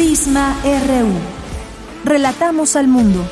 Prisma RU. Relatamos al mundo.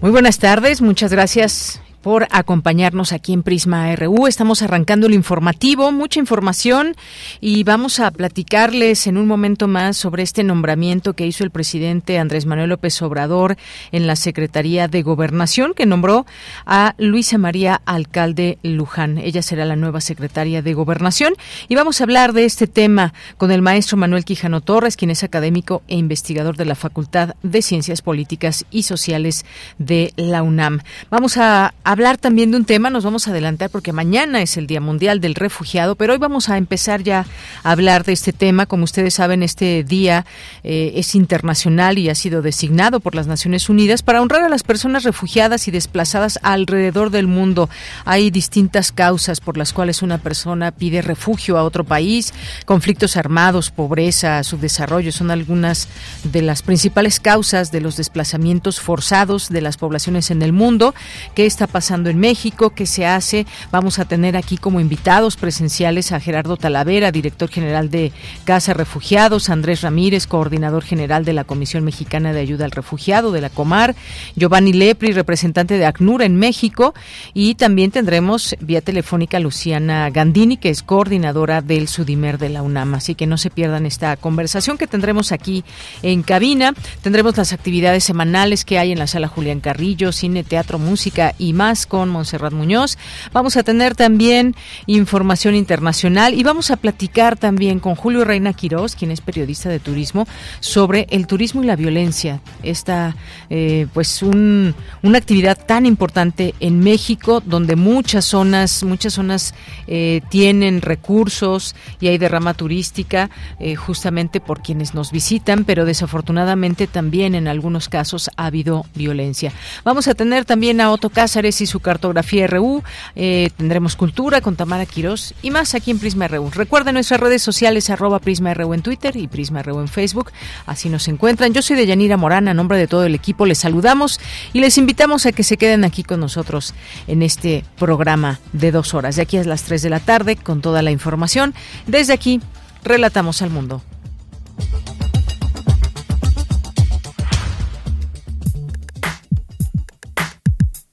Muy buenas tardes, muchas gracias por acompañarnos aquí en Prisma RU. Estamos arrancando el informativo, mucha información y vamos a platicarles en un momento más sobre este nombramiento que hizo el presidente Andrés Manuel López Obrador en la Secretaría de Gobernación, que nombró a Luisa María Alcalde Luján. Ella será la nueva secretaria de Gobernación y vamos a hablar de este tema con el maestro Manuel Quijano Torres, quien es académico e investigador de la Facultad de Ciencias Políticas y Sociales de la UNAM. Vamos a hablar también de un tema, nos vamos a adelantar porque mañana es el Día Mundial del Refugiado, pero hoy vamos a empezar ya a hablar de este tema. Como ustedes saben, este día eh, es internacional y ha sido designado por las Naciones Unidas para honrar a las personas refugiadas y desplazadas alrededor del mundo. Hay distintas causas por las cuales una persona pide refugio a otro país, conflictos armados, pobreza, subdesarrollo, son algunas de las principales causas de los desplazamientos forzados de las poblaciones en el mundo. ¿Qué está pasando? en México, qué se hace. Vamos a tener aquí como invitados presenciales a Gerardo Talavera, director general de Casa Refugiados, Andrés Ramírez, coordinador general de la Comisión Mexicana de Ayuda al Refugiado de la Comar, Giovanni Lepri, representante de ACNUR en México, y también tendremos vía telefónica Luciana Gandini, que es coordinadora del Sudimer de la UNAM. Así que no se pierdan esta conversación que tendremos aquí en cabina. Tendremos las actividades semanales que hay en la sala Julián Carrillo, cine, teatro, música y más con Montserrat Muñoz. Vamos a tener también información internacional y vamos a platicar también con Julio Reina Quirós, quien es periodista de turismo, sobre el turismo y la violencia. Esta, eh, pues, un, una actividad tan importante en México, donde muchas zonas, muchas zonas eh, tienen recursos y hay derrama turística, eh, justamente por quienes nos visitan, pero desafortunadamente también en algunos casos ha habido violencia. Vamos a tener también a Otto Cázares y su cartografía RU. Eh, tendremos cultura con Tamara Quirós y más aquí en Prisma RU. Recuerden nuestras redes sociales arroba Prisma RU en Twitter y Prisma RU en Facebook. Así nos encuentran. Yo soy de Yanira Morán, a nombre de todo el equipo les saludamos y les invitamos a que se queden aquí con nosotros en este programa de dos horas. De aquí a las tres de la tarde con toda la información. Desde aquí, relatamos al mundo.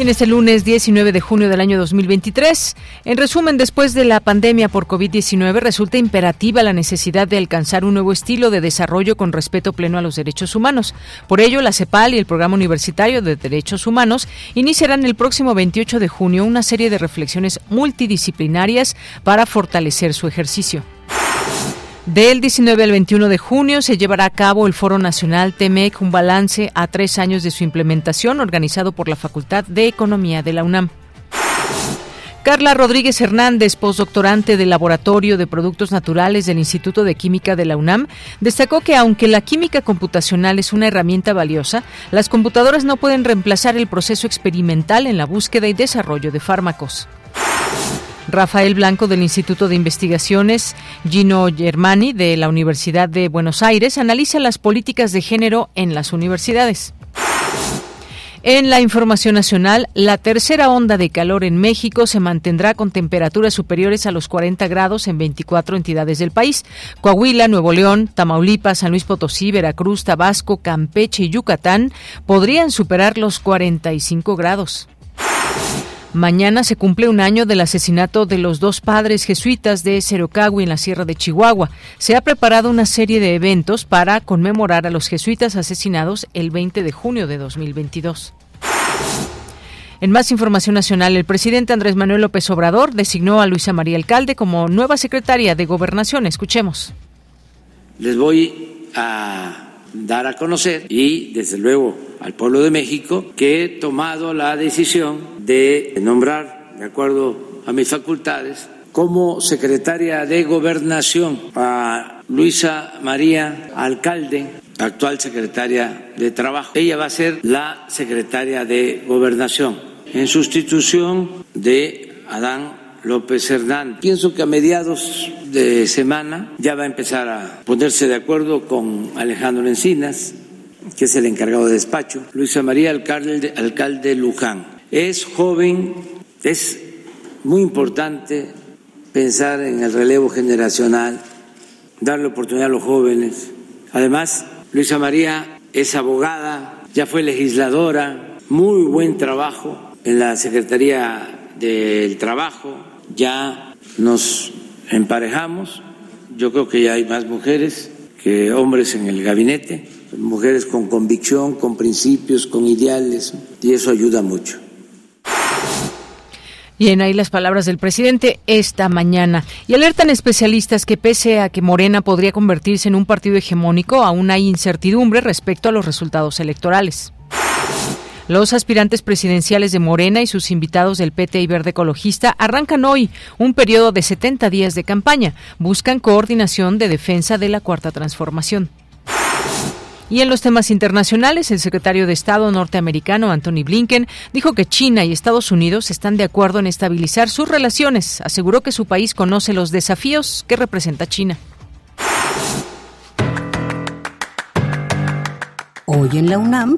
Tienes el lunes 19 de junio del año 2023. En resumen, después de la pandemia por COVID-19, resulta imperativa la necesidad de alcanzar un nuevo estilo de desarrollo con respeto pleno a los derechos humanos. Por ello, la CEPAL y el Programa Universitario de Derechos Humanos iniciarán el próximo 28 de junio una serie de reflexiones multidisciplinarias para fortalecer su ejercicio. Del 19 al 21 de junio se llevará a cabo el Foro Nacional TEMEC, un balance a tres años de su implementación, organizado por la Facultad de Economía de la UNAM. Carla Rodríguez Hernández, postdoctorante del Laboratorio de Productos Naturales del Instituto de Química de la UNAM, destacó que aunque la química computacional es una herramienta valiosa, las computadoras no pueden reemplazar el proceso experimental en la búsqueda y desarrollo de fármacos. Rafael Blanco del Instituto de Investigaciones, Gino Germani de la Universidad de Buenos Aires, analiza las políticas de género en las universidades. En la información nacional, la tercera onda de calor en México se mantendrá con temperaturas superiores a los 40 grados en 24 entidades del país. Coahuila, Nuevo León, Tamaulipas, San Luis Potosí, Veracruz, Tabasco, Campeche y Yucatán podrían superar los 45 grados. Mañana se cumple un año del asesinato de los dos padres jesuitas de Cerocagui en la Sierra de Chihuahua. Se ha preparado una serie de eventos para conmemorar a los jesuitas asesinados el 20 de junio de 2022. En más información nacional, el presidente Andrés Manuel López Obrador designó a Luisa María Alcalde como nueva secretaria de Gobernación. Escuchemos. Les voy a dar a conocer y desde luego al pueblo de México que he tomado la decisión de nombrar, de acuerdo a mis facultades, como secretaria de gobernación a Luisa María Alcalde, actual secretaria de Trabajo. Ella va a ser la secretaria de gobernación en sustitución de Adán López Hernández. Pienso que a mediados de semana ya va a empezar a ponerse de acuerdo con Alejandro Encinas, que es el encargado de despacho, Luisa María Alcalde, alcalde Luján. Es joven, es muy importante pensar en el relevo generacional, darle oportunidad a los jóvenes. Además, Luisa María es abogada, ya fue legisladora, muy buen trabajo en la Secretaría del Trabajo, ya nos emparejamos, yo creo que ya hay más mujeres que hombres en el gabinete, mujeres con convicción, con principios, con ideales, y eso ayuda mucho. Bien, ahí las palabras del presidente esta mañana. Y alertan especialistas que pese a que Morena podría convertirse en un partido hegemónico, aún hay incertidumbre respecto a los resultados electorales. Los aspirantes presidenciales de Morena y sus invitados del PT y Verde Ecologista arrancan hoy un periodo de 70 días de campaña. Buscan coordinación de defensa de la Cuarta Transformación. Y en los temas internacionales, el secretario de Estado norteamericano Anthony Blinken dijo que China y Estados Unidos están de acuerdo en estabilizar sus relaciones. Aseguró que su país conoce los desafíos que representa China. Hoy en la UNAM,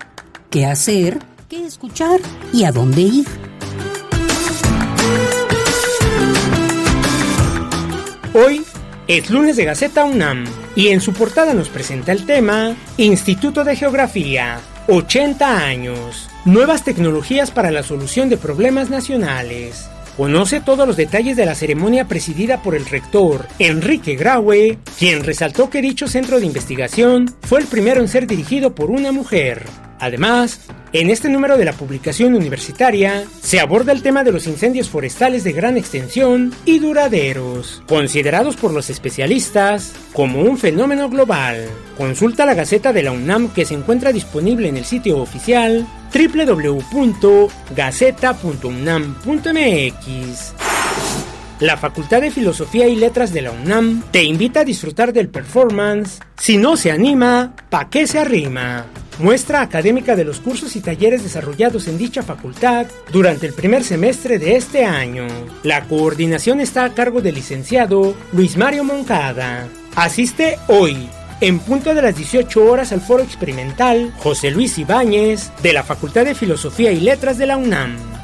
¿qué hacer? ¿Qué escuchar? ¿Y a dónde ir? Hoy es lunes de Gaceta UNAM y en su portada nos presenta el tema Instituto de Geografía, 80 años, nuevas tecnologías para la solución de problemas nacionales. Conoce todos los detalles de la ceremonia presidida por el rector Enrique Graue, quien resaltó que dicho centro de investigación fue el primero en ser dirigido por una mujer. Además, en este número de la publicación universitaria se aborda el tema de los incendios forestales de gran extensión y duraderos, considerados por los especialistas como un fenómeno global. Consulta la Gaceta de la UNAM que se encuentra disponible en el sitio oficial www.gaceta.unam.mx. La Facultad de Filosofía y Letras de la UNAM te invita a disfrutar del performance Si no se anima, ¿pa' qué se arrima? muestra académica de los cursos y talleres desarrollados en dicha facultad durante el primer semestre de este año. La coordinación está a cargo del licenciado Luis Mario Moncada. Asiste hoy, en punto de las 18 horas al foro experimental José Luis Ibáñez de la Facultad de Filosofía y Letras de la UNAM.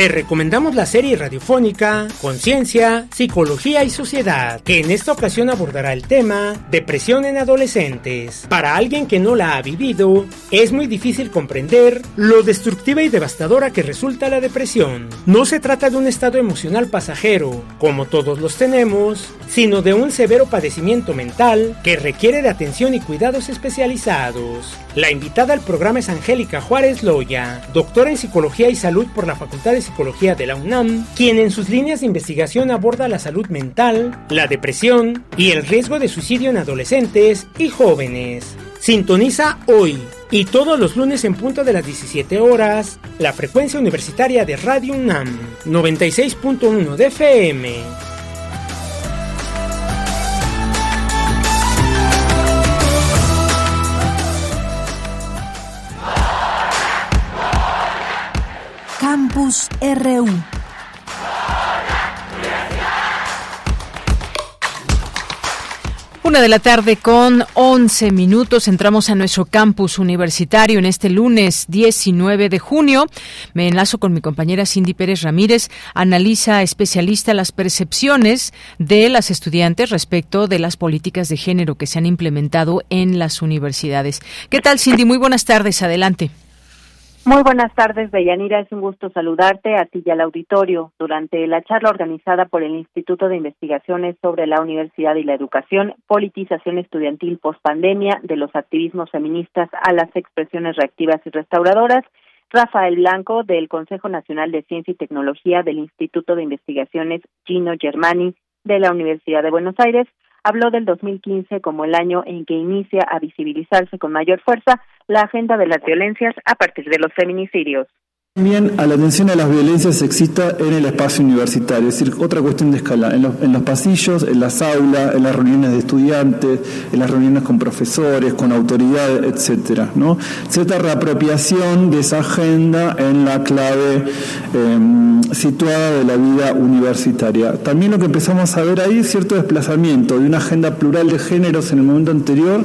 Te recomendamos la serie radiofónica Conciencia, Psicología y Sociedad, que en esta ocasión abordará el tema Depresión en adolescentes. Para alguien que no la ha vivido, es muy difícil comprender lo destructiva y devastadora que resulta la depresión. No se trata de un estado emocional pasajero, como todos los tenemos, sino de un severo padecimiento mental que requiere de atención y cuidados especializados. La invitada al programa es Angélica Juárez Loya, doctora en Psicología y Salud por la Facultad de Psicología de la UNAM, quien en sus líneas de investigación aborda la salud mental, la depresión y el riesgo de suicidio en adolescentes y jóvenes. Sintoniza hoy y todos los lunes en punto de las 17 horas la frecuencia universitaria de Radio UNAM 96.1 de FM. Campus RU. Una de la tarde con 11 minutos entramos a nuestro campus universitario en este lunes 19 de junio. Me enlazo con mi compañera Cindy Pérez Ramírez, analiza especialista las percepciones de las estudiantes respecto de las políticas de género que se han implementado en las universidades. ¿Qué tal Cindy? Muy buenas tardes, adelante. Muy buenas tardes, Deyanira. Es un gusto saludarte a ti y al auditorio. Durante la charla organizada por el Instituto de Investigaciones sobre la Universidad y la Educación, Politización Estudiantil Postpandemia, de los activismos feministas a las expresiones reactivas y restauradoras, Rafael Blanco, del Consejo Nacional de Ciencia y Tecnología del Instituto de Investigaciones Gino Germani de la Universidad de Buenos Aires, habló del 2015 como el año en que inicia a visibilizarse con mayor fuerza la agenda de las violencias a partir de los feminicidios. También a la atención a las violencias sexistas en el espacio universitario, es decir, otra cuestión de escala, en los, pasillos, en las aulas, en las reuniones de estudiantes, en las reuniones con profesores, con autoridades, etcétera, ¿no? Cierta reapropiación de esa agenda en la clave em, situada de la vida universitaria. También lo que empezamos a ver ahí es cierto desplazamiento de una agenda plural de géneros en el momento anterior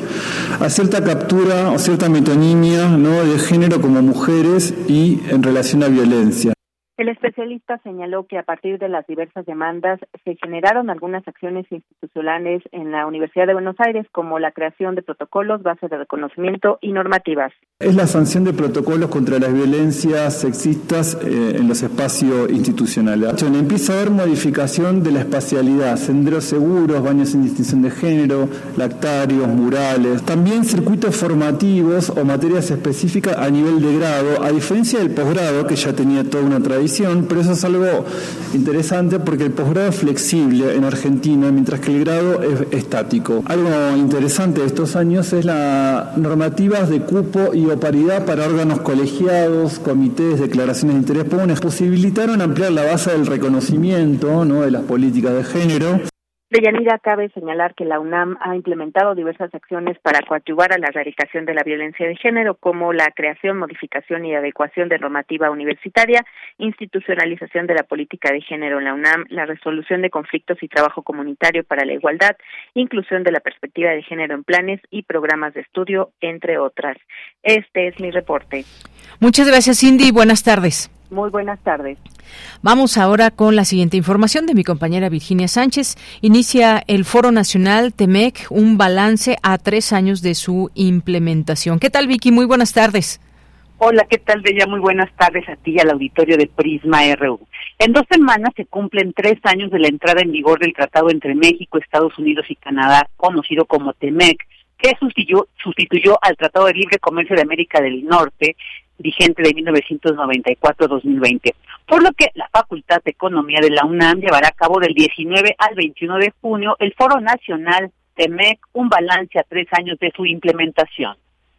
a cierta captura o cierta metonimia ¿no? de género como mujeres y en realidad relación a violencia. El especialista señaló que a partir de las diversas demandas se generaron algunas acciones institucionales en la Universidad de Buenos Aires, como la creación de protocolos, bases de reconocimiento y normativas. Es la sanción de protocolos contra las violencias sexistas eh, en los espacios institucionales. Empieza a haber modificación de la espacialidad, senderos seguros, baños sin distinción de género, lactarios, murales, también circuitos formativos o materias específicas a nivel de grado, a diferencia del posgrado, que ya tenía toda una tradición pero eso es algo interesante porque el posgrado es flexible en Argentina, mientras que el grado es estático. Algo interesante de estos años es las normativas de cupo y o paridad para órganos colegiados, comités, declaraciones de interés comunes, posibilitaron ampliar la base del reconocimiento ¿no? de las políticas de género. De Yanira cabe señalar que la UNAM ha implementado diversas acciones para coadyuvar a la erradicación de la violencia de género, como la creación, modificación y adecuación de normativa universitaria, institucionalización de la política de género en la UNAM, la resolución de conflictos y trabajo comunitario para la igualdad, inclusión de la perspectiva de género en planes y programas de estudio, entre otras. Este es mi reporte. Muchas gracias, Cindy. Buenas tardes. Muy buenas tardes. Vamos ahora con la siguiente información de mi compañera Virginia Sánchez. Inicia el Foro Nacional TEMEC un balance a tres años de su implementación. ¿Qué tal, Vicky? Muy buenas tardes. Hola, ¿qué tal, Bella? Muy buenas tardes a ti y al auditorio de Prisma RU. En dos semanas se cumplen tres años de la entrada en vigor del tratado entre México, Estados Unidos y Canadá, conocido como TEMEC, que sustituyó, sustituyó al Tratado de Libre Comercio de América del Norte vigente de 1994-2020, por lo que la Facultad de Economía de la UNAM llevará a cabo del 19 al 21 de junio el Foro Nacional TEMEC, un balance a tres años de su implementación.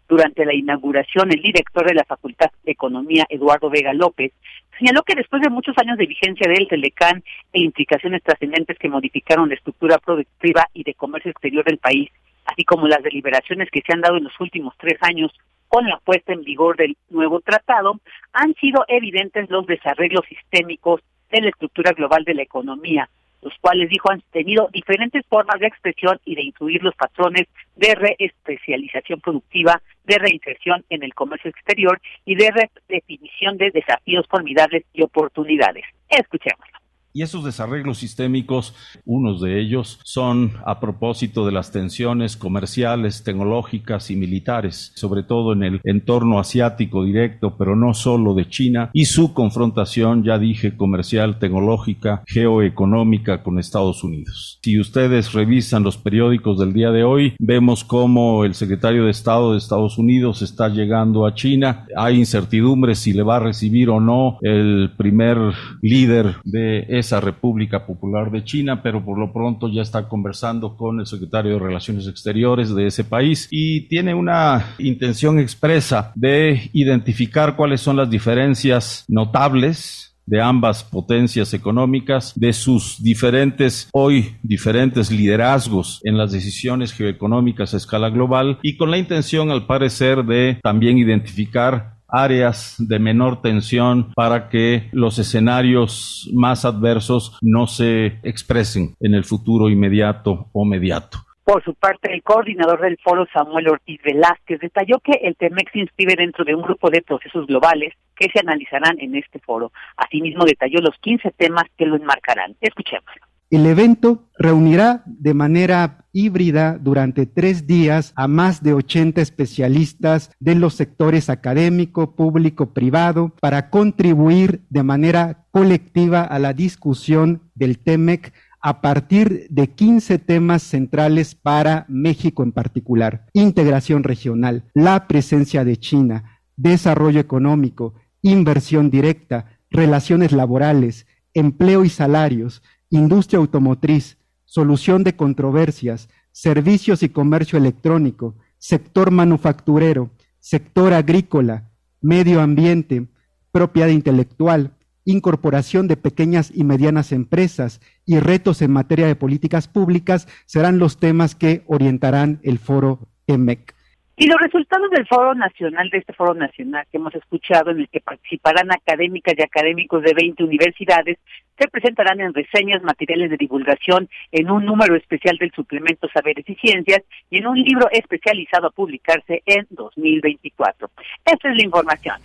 Durante la inauguración, el director de la Facultad de Economía, Eduardo Vega López, señaló que después de muchos años de vigencia del Telecán e implicaciones trascendentes que modificaron la estructura productiva y de comercio exterior del país, así como las deliberaciones que se han dado en los últimos tres años con la puesta en vigor del nuevo tratado, han sido evidentes los desarreglos sistémicos de la estructura global de la economía, los cuales, dijo, han tenido diferentes formas de expresión y de incluir los patrones de reespecialización productiva, de reinserción en el comercio exterior y de redefinición de desafíos formidables y oportunidades. Escuchemos. Y esos desarreglos sistémicos, unos de ellos son a propósito de las tensiones comerciales, tecnológicas y militares, sobre todo en el entorno asiático directo, pero no solo de China, y su confrontación, ya dije, comercial, tecnológica, geoeconómica con Estados Unidos. Si ustedes revisan los periódicos del día de hoy, vemos cómo el secretario de Estado de Estados Unidos está llegando a China. Hay incertidumbre si le va a recibir o no el primer líder de esa República Popular de China, pero por lo pronto ya está conversando con el secretario de Relaciones Exteriores de ese país y tiene una intención expresa de identificar cuáles son las diferencias notables de ambas potencias económicas, de sus diferentes, hoy diferentes liderazgos en las decisiones geoeconómicas a escala global y con la intención, al parecer, de también identificar áreas de menor tensión para que los escenarios más adversos no se expresen en el futuro inmediato o mediato. Por su parte, el coordinador del foro, Samuel Ortiz Velázquez, detalló que el TEMEX se inscribe dentro de un grupo de procesos globales que se analizarán en este foro. Asimismo, detalló los 15 temas que lo enmarcarán. Escuchémoslo. El evento reunirá de manera híbrida durante tres días a más de 80 especialistas de los sectores académico, público, privado, para contribuir de manera colectiva a la discusión del TEMEC a partir de 15 temas centrales para México en particular. Integración regional, la presencia de China, desarrollo económico, inversión directa, relaciones laborales, empleo y salarios, industria automotriz, solución de controversias, servicios y comercio electrónico, sector manufacturero, sector agrícola, medio ambiente, propiedad intelectual, incorporación de pequeñas y medianas empresas y retos en materia de políticas públicas serán los temas que orientarán el foro EMEC. Y los resultados del Foro Nacional, de este Foro Nacional que hemos escuchado, en el que participarán académicas y académicos de 20 universidades, se presentarán en reseñas, materiales de divulgación, en un número especial del suplemento Saberes y Ciencias y en un libro especializado a publicarse en 2024. Esta es la información.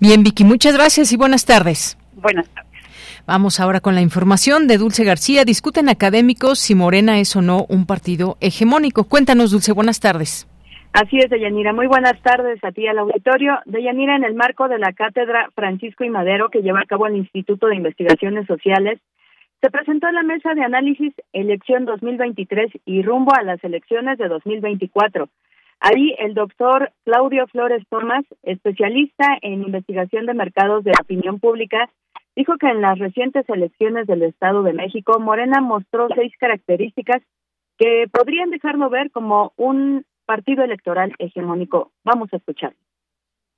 Bien, Vicky, muchas gracias y buenas tardes. Buenas tardes. Vamos ahora con la información de Dulce García. Discuten académicos si Morena es o no un partido hegemónico. Cuéntanos, Dulce, buenas tardes. Así es, Deyanira. Muy buenas tardes a ti al auditorio. Deyanira, en el marco de la cátedra Francisco y Madero que lleva a cabo el Instituto de Investigaciones Sociales, se presentó la mesa de análisis Elección 2023 y rumbo a las elecciones de 2024. Ahí el doctor Claudio Flores Tomás, especialista en investigación de mercados de opinión pública, dijo que en las recientes elecciones del Estado de México, Morena mostró seis características que podrían dejarlo ver como un partido electoral hegemónico. Vamos a escuchar.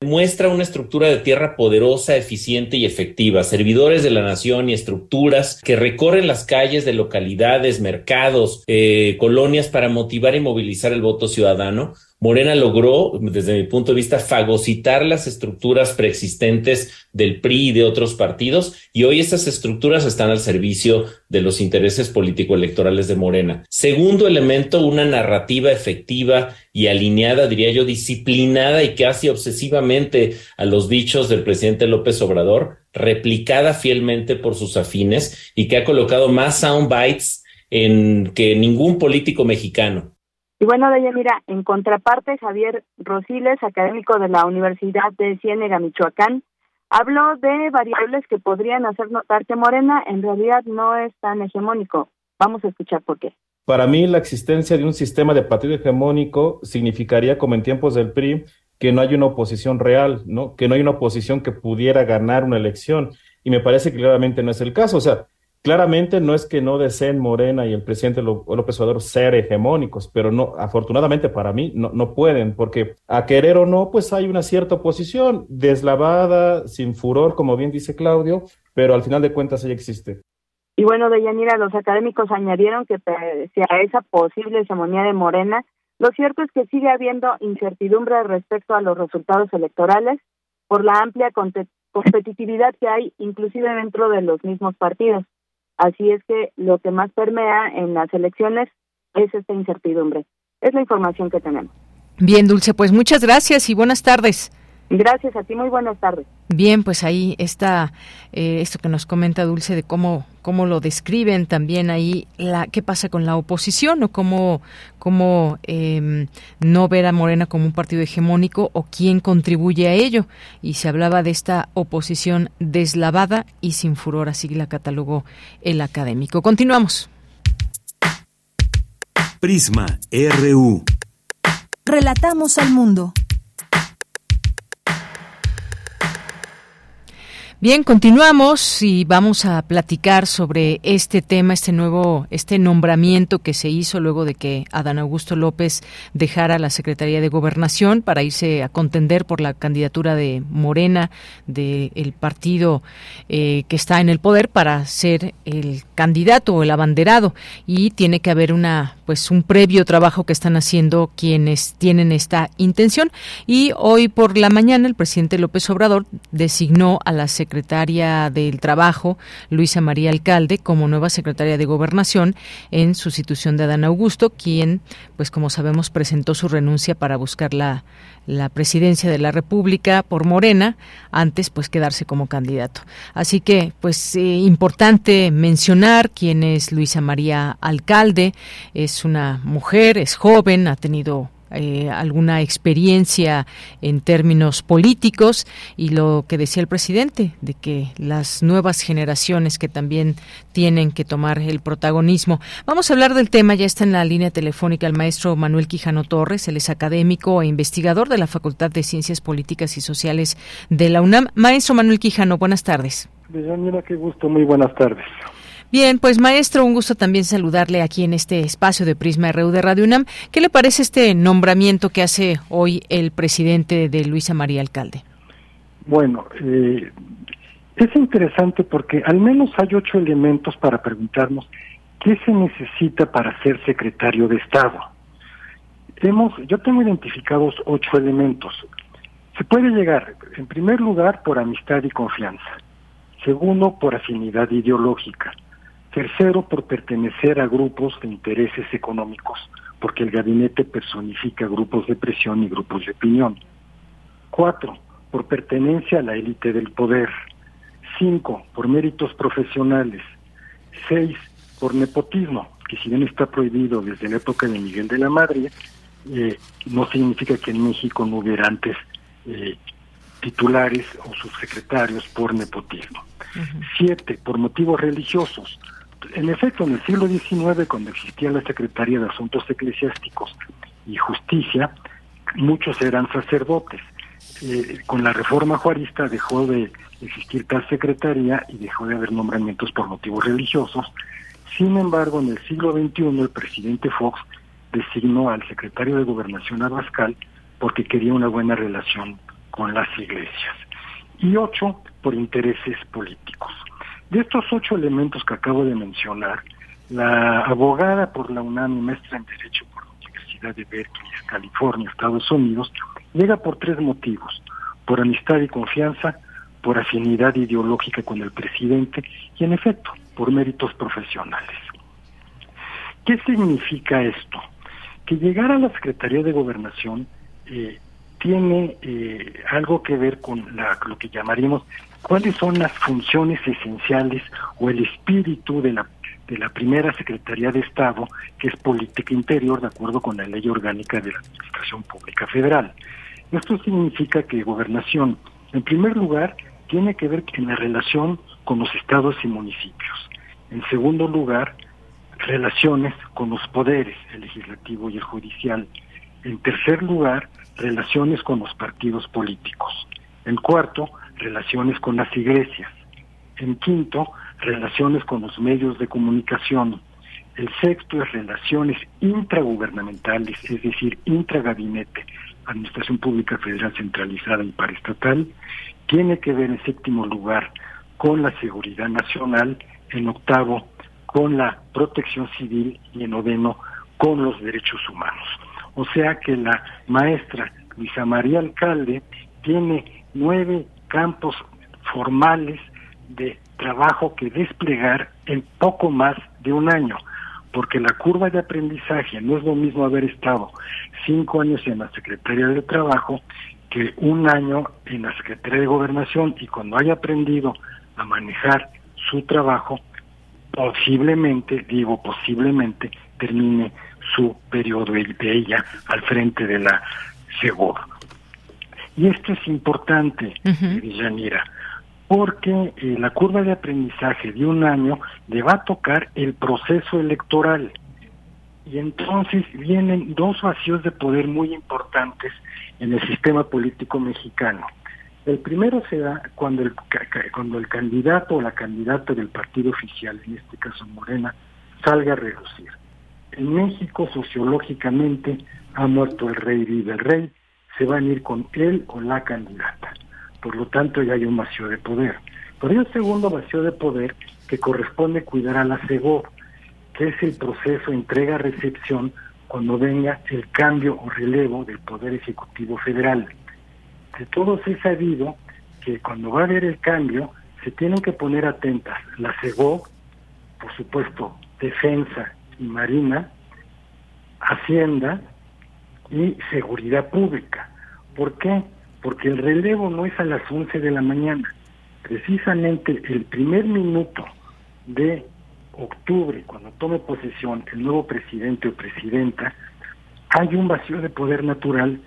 Muestra una estructura de tierra poderosa, eficiente y efectiva, servidores de la nación y estructuras que recorren las calles de localidades, mercados, eh, colonias para motivar y movilizar el voto ciudadano, Morena logró, desde mi punto de vista, fagocitar las estructuras preexistentes del PRI y de otros partidos, y hoy estas estructuras están al servicio de los intereses político-electorales de Morena. Segundo elemento, una narrativa efectiva y alineada, diría yo, disciplinada y casi obsesivamente a los dichos del presidente López Obrador, replicada fielmente por sus afines y que ha colocado más soundbites en que ningún político mexicano. Y bueno, mira, en contraparte, Javier Rosiles, académico de la Universidad de Ciénega, Michoacán, habló de variables que podrían hacer notar que Morena en realidad no es tan hegemónico. Vamos a escuchar por qué. Para mí, la existencia de un sistema de partido hegemónico significaría, como en tiempos del PRI, que no hay una oposición real, ¿no? Que no hay una oposición que pudiera ganar una elección. Y me parece que claramente no es el caso. O sea, Claramente no es que no deseen Morena y el presidente López Obrador ser hegemónicos, pero no, afortunadamente para mí no, no pueden, porque a querer o no, pues hay una cierta oposición, deslavada, sin furor, como bien dice Claudio, pero al final de cuentas ella existe. Y bueno, Deyanira, los académicos añadieron que pese a esa posible hegemonía de Morena, lo cierto es que sigue habiendo incertidumbre respecto a los resultados electorales por la amplia competitividad que hay inclusive dentro de los mismos partidos. Así es que lo que más permea en las elecciones es esta incertidumbre. Es la información que tenemos. Bien, Dulce, pues muchas gracias y buenas tardes. Gracias a ti, muy buenas tardes. Bien, pues ahí está eh, esto que nos comenta Dulce de cómo cómo lo describen también ahí la qué pasa con la oposición o cómo cómo em, no ver a Morena como un partido hegemónico o quién contribuye a ello y se hablaba de esta oposición deslavada y sin furor así la catalogó el académico. Continuamos. Prisma RU. Relatamos al mundo. Bien, continuamos y vamos a platicar sobre este tema, este nuevo, este nombramiento que se hizo luego de que Adán Augusto López dejara la Secretaría de Gobernación para irse a contender por la candidatura de Morena, del partido eh, que está en el poder, para ser el candidato o el abanderado. Y tiene que haber una, pues, un previo trabajo que están haciendo quienes tienen esta intención. Y hoy por la mañana el presidente López Obrador designó a la Secretaría secretaria del Trabajo, Luisa María Alcalde, como nueva secretaria de Gobernación en sustitución de Adán Augusto, quien, pues como sabemos, presentó su renuncia para buscar la, la presidencia de la República por Morena, antes pues quedarse como candidato. Así que pues eh, importante mencionar quién es Luisa María Alcalde, es una mujer, es joven, ha tenido eh, alguna experiencia en términos políticos y lo que decía el presidente de que las nuevas generaciones que también tienen que tomar el protagonismo. Vamos a hablar del tema, ya está en la línea telefónica el maestro Manuel Quijano Torres, él es académico e investigador de la Facultad de Ciencias Políticas y Sociales de la UNAM. Maestro Manuel Quijano, buenas tardes. Mira, qué gusto, muy buenas tardes. Bien, pues maestro, un gusto también saludarle aquí en este espacio de Prisma RU de Radio UNAM. ¿Qué le parece este nombramiento que hace hoy el presidente de Luisa María Alcalde? Bueno, eh, es interesante porque al menos hay ocho elementos para preguntarnos qué se necesita para ser secretario de Estado. Hemos, yo tengo identificados ocho elementos. Se puede llegar, en primer lugar, por amistad y confianza. Segundo, por afinidad ideológica. Tercero, por pertenecer a grupos de intereses económicos, porque el gabinete personifica grupos de presión y grupos de opinión. Cuatro, por pertenencia a la élite del poder. Cinco, por méritos profesionales. Seis, por nepotismo, que si bien está prohibido desde la época de Miguel de la Madre, eh, no significa que en México no hubiera antes eh, titulares o subsecretarios por nepotismo. Siete, por motivos religiosos, en efecto, en el siglo XIX, cuando existía la Secretaría de Asuntos Eclesiásticos y Justicia, muchos eran sacerdotes. Eh, con la reforma juarista dejó de existir tal secretaría y dejó de haber nombramientos por motivos religiosos. Sin embargo, en el siglo XXI, el presidente Fox designó al secretario de Gobernación Abascal porque quería una buena relación con las iglesias. Y ocho, por intereses políticos. De estos ocho elementos que acabo de mencionar, la abogada por la UNAM y maestra en Derecho por la Universidad de Berkeley, California, Estados Unidos, llega por tres motivos, por amistad y confianza, por afinidad ideológica con el presidente y, en efecto, por méritos profesionales. ¿Qué significa esto? Que llegar a la Secretaría de Gobernación eh, tiene eh, algo que ver con lo que llamaríamos cuáles son las funciones esenciales o el espíritu de la, de la primera Secretaría de Estado, que es política interior, de acuerdo con la ley orgánica de la Administración Pública Federal. Esto significa que gobernación, en primer lugar, tiene que ver en la relación con los estados y municipios. En segundo lugar, relaciones con los poderes, el legislativo y el judicial. En tercer lugar, relaciones con los partidos políticos. En cuarto, relaciones con las iglesias. En quinto, relaciones con los medios de comunicación. El sexto es relaciones intragubernamentales, es decir, intragabinete, Administración Pública Federal centralizada y paraestatal. Tiene que ver en séptimo lugar con la seguridad nacional, en octavo con la protección civil y en noveno con los derechos humanos. O sea que la maestra Luisa María Alcalde tiene nueve campos formales de trabajo que desplegar en poco más de un año, porque la curva de aprendizaje no es lo mismo haber estado cinco años en la Secretaría de Trabajo que un año en la Secretaría de Gobernación y cuando haya aprendido a manejar su trabajo, posiblemente, digo posiblemente, termine su periodo de ella al frente de la Seguro. Y esto es importante, Villanira, porque eh, la curva de aprendizaje de un año le va a tocar el proceso electoral. Y entonces vienen dos vacíos de poder muy importantes en el sistema político mexicano. El primero se da cuando el, cuando el candidato o la candidata del partido oficial, en este caso Morena, salga a reducir. En México, sociológicamente, ha muerto el rey, vive el rey, se van a ir con él o la candidata. Por lo tanto, ya hay un vacío de poder. Pero hay un segundo vacío de poder que corresponde cuidar a la CEGO, que es el proceso entrega-recepción cuando venga el cambio o relevo del Poder Ejecutivo Federal. De todos es sabido que cuando va a haber el cambio, se tienen que poner atentas la CEGO, por supuesto, Defensa y Marina, Hacienda, y seguridad pública. ¿Por qué? Porque el relevo no es a las 11 de la mañana. Precisamente el primer minuto de octubre, cuando tome posesión el nuevo presidente o presidenta, hay un vacío de poder natural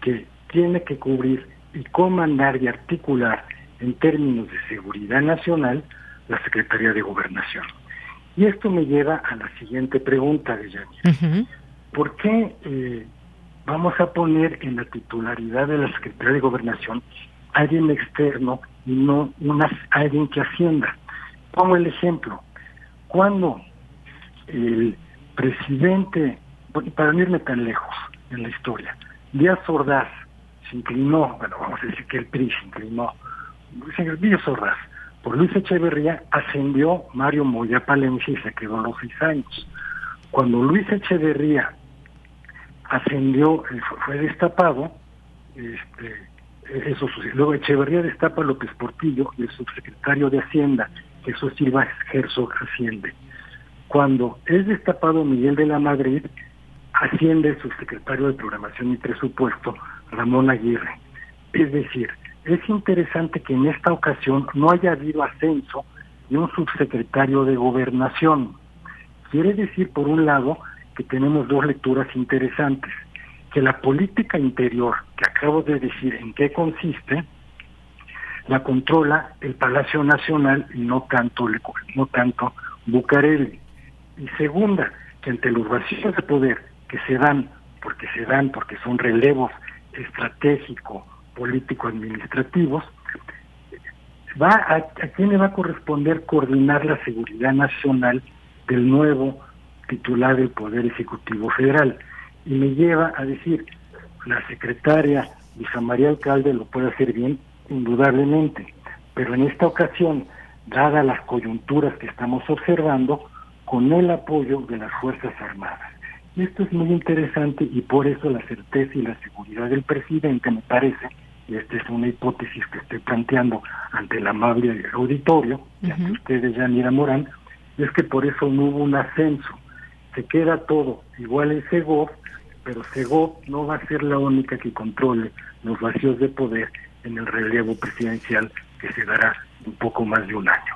que tiene que cubrir y comandar y articular en términos de seguridad nacional la Secretaría de Gobernación. Y esto me lleva a la siguiente pregunta de Yanira. ¿Por qué eh, vamos a poner en la titularidad de la Secretaría de Gobernación alguien externo y no una, alguien que ascienda? Pongo el ejemplo. Cuando el presidente, para no irme tan lejos en la historia, Díaz Ordaz se inclinó, bueno, vamos a decir que el PRI se inclinó, Díaz Ordaz, por Luis Echeverría ascendió Mario Moya Palencia y se quedó los seis años. Cuando Luis Echeverría ascendió, eh, fue destapado, este, eso sucedió. Luego Echeverría destapa a López Portillo el subsecretario de Hacienda, Jesús Silva Herzog, asciende. Cuando es destapado Miguel de la Madrid, asciende el subsecretario de Programación y Presupuesto, Ramón Aguirre. Es decir, es interesante que en esta ocasión no haya habido ascenso de un subsecretario de Gobernación. Quiere decir, por un lado, que tenemos dos lecturas interesantes, que la política interior, que acabo de decir en qué consiste, la controla el Palacio Nacional y no tanto, no tanto Bucareli. Y segunda, que ante los vacíos de poder que se dan, porque se dan, porque son relevos estratégicos, político-administrativos, va a, a quién le va a corresponder coordinar la seguridad nacional del nuevo titular del Poder Ejecutivo Federal. Y me lleva a decir, la secretaria Luisa María Alcalde lo puede hacer bien, indudablemente, pero en esta ocasión, dadas las coyunturas que estamos observando, con el apoyo de las Fuerzas Armadas. Y esto es muy interesante y por eso la certeza y la seguridad del presidente, me parece, y esta es una hipótesis que estoy planteando ante el amable auditorio, y ante ustedes, Yanira Morán, es que por eso no hubo un ascenso. Se queda todo igual en Segov, pero Segov no va a ser la única que controle los vacíos de poder en el relevo presidencial que se dará un poco más de un año.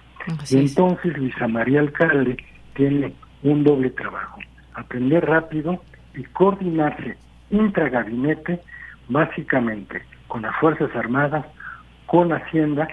y entonces Luisa María Alcalde tiene un doble trabajo, aprender rápido y coordinarse intragabinete básicamente con las Fuerzas Armadas, con Hacienda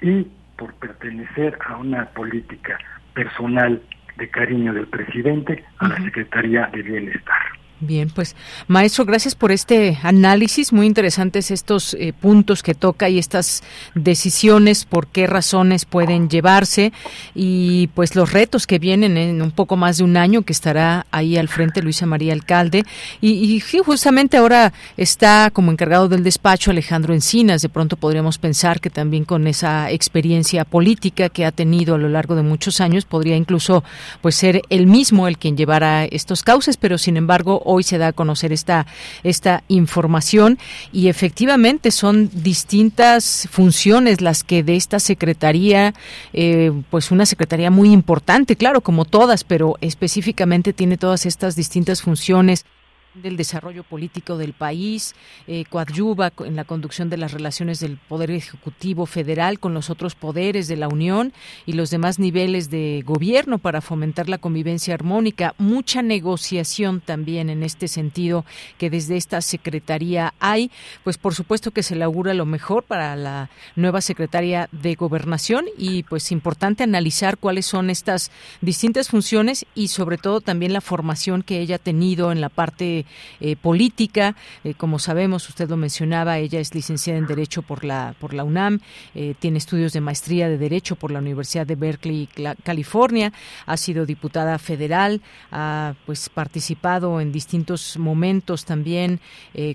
y por pertenecer a una política personal de cariño del presidente a la Secretaría de Bienestar. Bien, pues maestro, gracias por este análisis. Muy interesantes estos eh, puntos que toca y estas decisiones, por qué razones pueden llevarse y pues los retos que vienen en un poco más de un año que estará ahí al frente Luisa María Alcalde. Y, justamente ahora está como encargado del despacho Alejandro Encinas. De pronto podríamos pensar que también con esa experiencia política que ha tenido a lo largo de muchos años podría incluso pues ser el mismo el quien llevara estos cauces, pero sin embargo hoy se da a conocer esta, esta información. Y efectivamente son distintas funciones las que de esta secretaría, eh, pues una secretaría muy importante, claro, como todas, pero específicamente tiene todas estas distintas funciones del desarrollo político del país, eh, coadyuva en la conducción de las relaciones del Poder Ejecutivo Federal con los otros poderes de la Unión y los demás niveles de gobierno para fomentar la convivencia armónica. Mucha negociación también en este sentido que desde esta Secretaría hay. Pues por supuesto que se le augura lo mejor para la nueva Secretaría de Gobernación y pues importante analizar cuáles son estas distintas funciones y sobre todo también la formación que ella ha tenido en la parte eh, política. Eh, como sabemos, usted lo mencionaba, ella es licenciada en Derecho por la, por la UNAM, eh, tiene estudios de maestría de Derecho por la Universidad de Berkeley, California, ha sido diputada federal, ha pues participado en distintos momentos también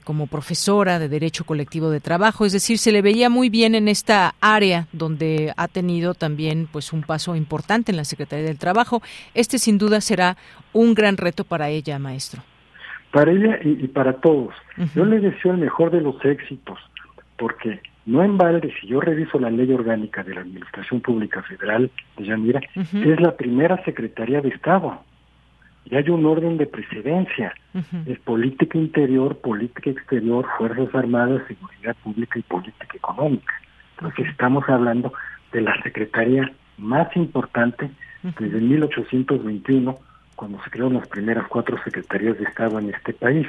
como profesora de Derecho Colectivo de Trabajo, es decir, se le veía muy bien en esta área donde ha tenido también pues un paso importante en la Secretaría del Trabajo. Este sin duda será un gran reto para ella, maestro para ella y, para todos. Yo le deseo el mejor de los éxitos, porque no en balde, si yo reviso la ley orgánica de la Administración Pública Federal de Yanira, es la primera Secretaría de Estado. Y hay un orden de precedencia. Es política interior, política exterior, Fuerzas Armadas, seguridad pública y política económica. Entonces estamos hablando de la Secretaría más importante desde 1821 cuando se crearon las primeras cuatro secretarías de Estado en este país.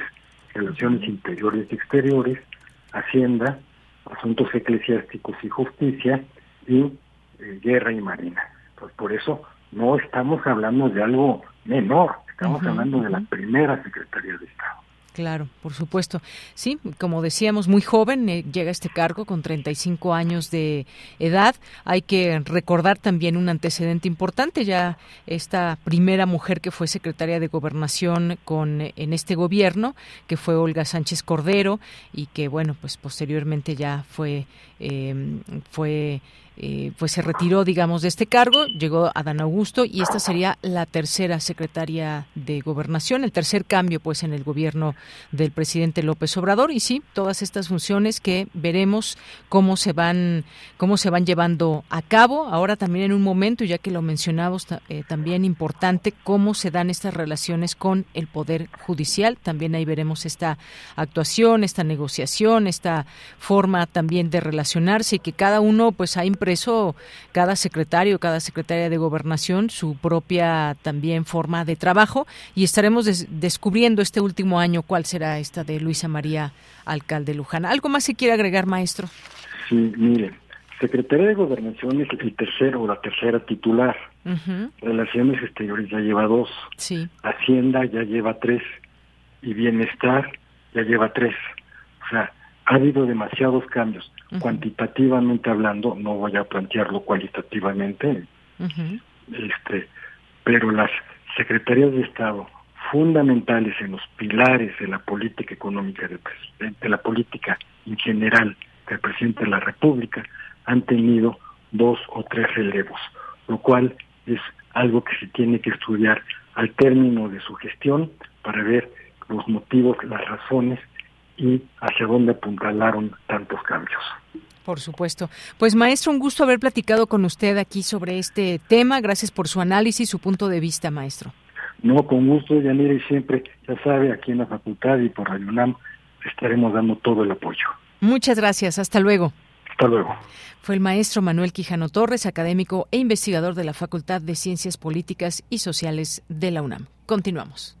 Relaciones Interiores y Exteriores, Hacienda, Asuntos Eclesiásticos y Justicia y eh, Guerra y Marina. Pues por eso no estamos hablando de algo menor, estamos hablando de la primera Secretaría de Estado. Claro, por supuesto. Sí, como decíamos, muy joven eh, llega a este cargo con 35 años de edad. Hay que recordar también un antecedente importante, ya esta primera mujer que fue secretaria de Gobernación con eh, en este gobierno, que fue Olga Sánchez Cordero y que bueno, pues posteriormente ya fue eh, fue eh, pues se retiró, digamos, de este cargo, llegó Adán Augusto y esta sería la tercera secretaria de Gobernación, el tercer cambio, pues, en el gobierno del presidente López Obrador. Y sí, todas estas funciones que veremos cómo se van, cómo se van llevando a cabo. Ahora también en un momento, ya que lo mencionamos, eh, también importante cómo se dan estas relaciones con el Poder Judicial. También ahí veremos esta actuación, esta negociación, esta forma también de relacionarse y que cada uno, pues, ha eso cada secretario, cada secretaria de gobernación su propia también forma de trabajo y estaremos descubriendo este último año cuál será esta de Luisa María Alcalde Luján. ¿Algo más se quiere agregar, maestro? Sí, mire, Secretaría de Gobernación es el tercero o la tercera titular. Relaciones Exteriores ya lleva dos. Sí. Hacienda ya lleva tres. Y Bienestar ya lleva tres. O sea, ha habido demasiados cambios. Cuantitativamente hablando, no voy a plantearlo cualitativamente, este, pero las secretarías de Estado fundamentales en los pilares de la política económica del presidente, de la política en general del presidente de la República, han tenido dos o tres relevos, lo cual es algo que se tiene que estudiar al término de su gestión para ver los motivos, las razones y hacia dónde apuntalaron tantos cambios. Por supuesto. Pues maestro, un gusto haber platicado con usted aquí sobre este tema. Gracias por su análisis, su punto de vista, maestro. No, con gusto, Yanira, y siempre, ya sabe, aquí en la facultad y por Radio UNAM estaremos dando todo el apoyo. Muchas gracias. Hasta luego. Hasta luego. Fue el maestro Manuel Quijano Torres, académico e investigador de la Facultad de Ciencias Políticas y Sociales de la UNAM. Continuamos.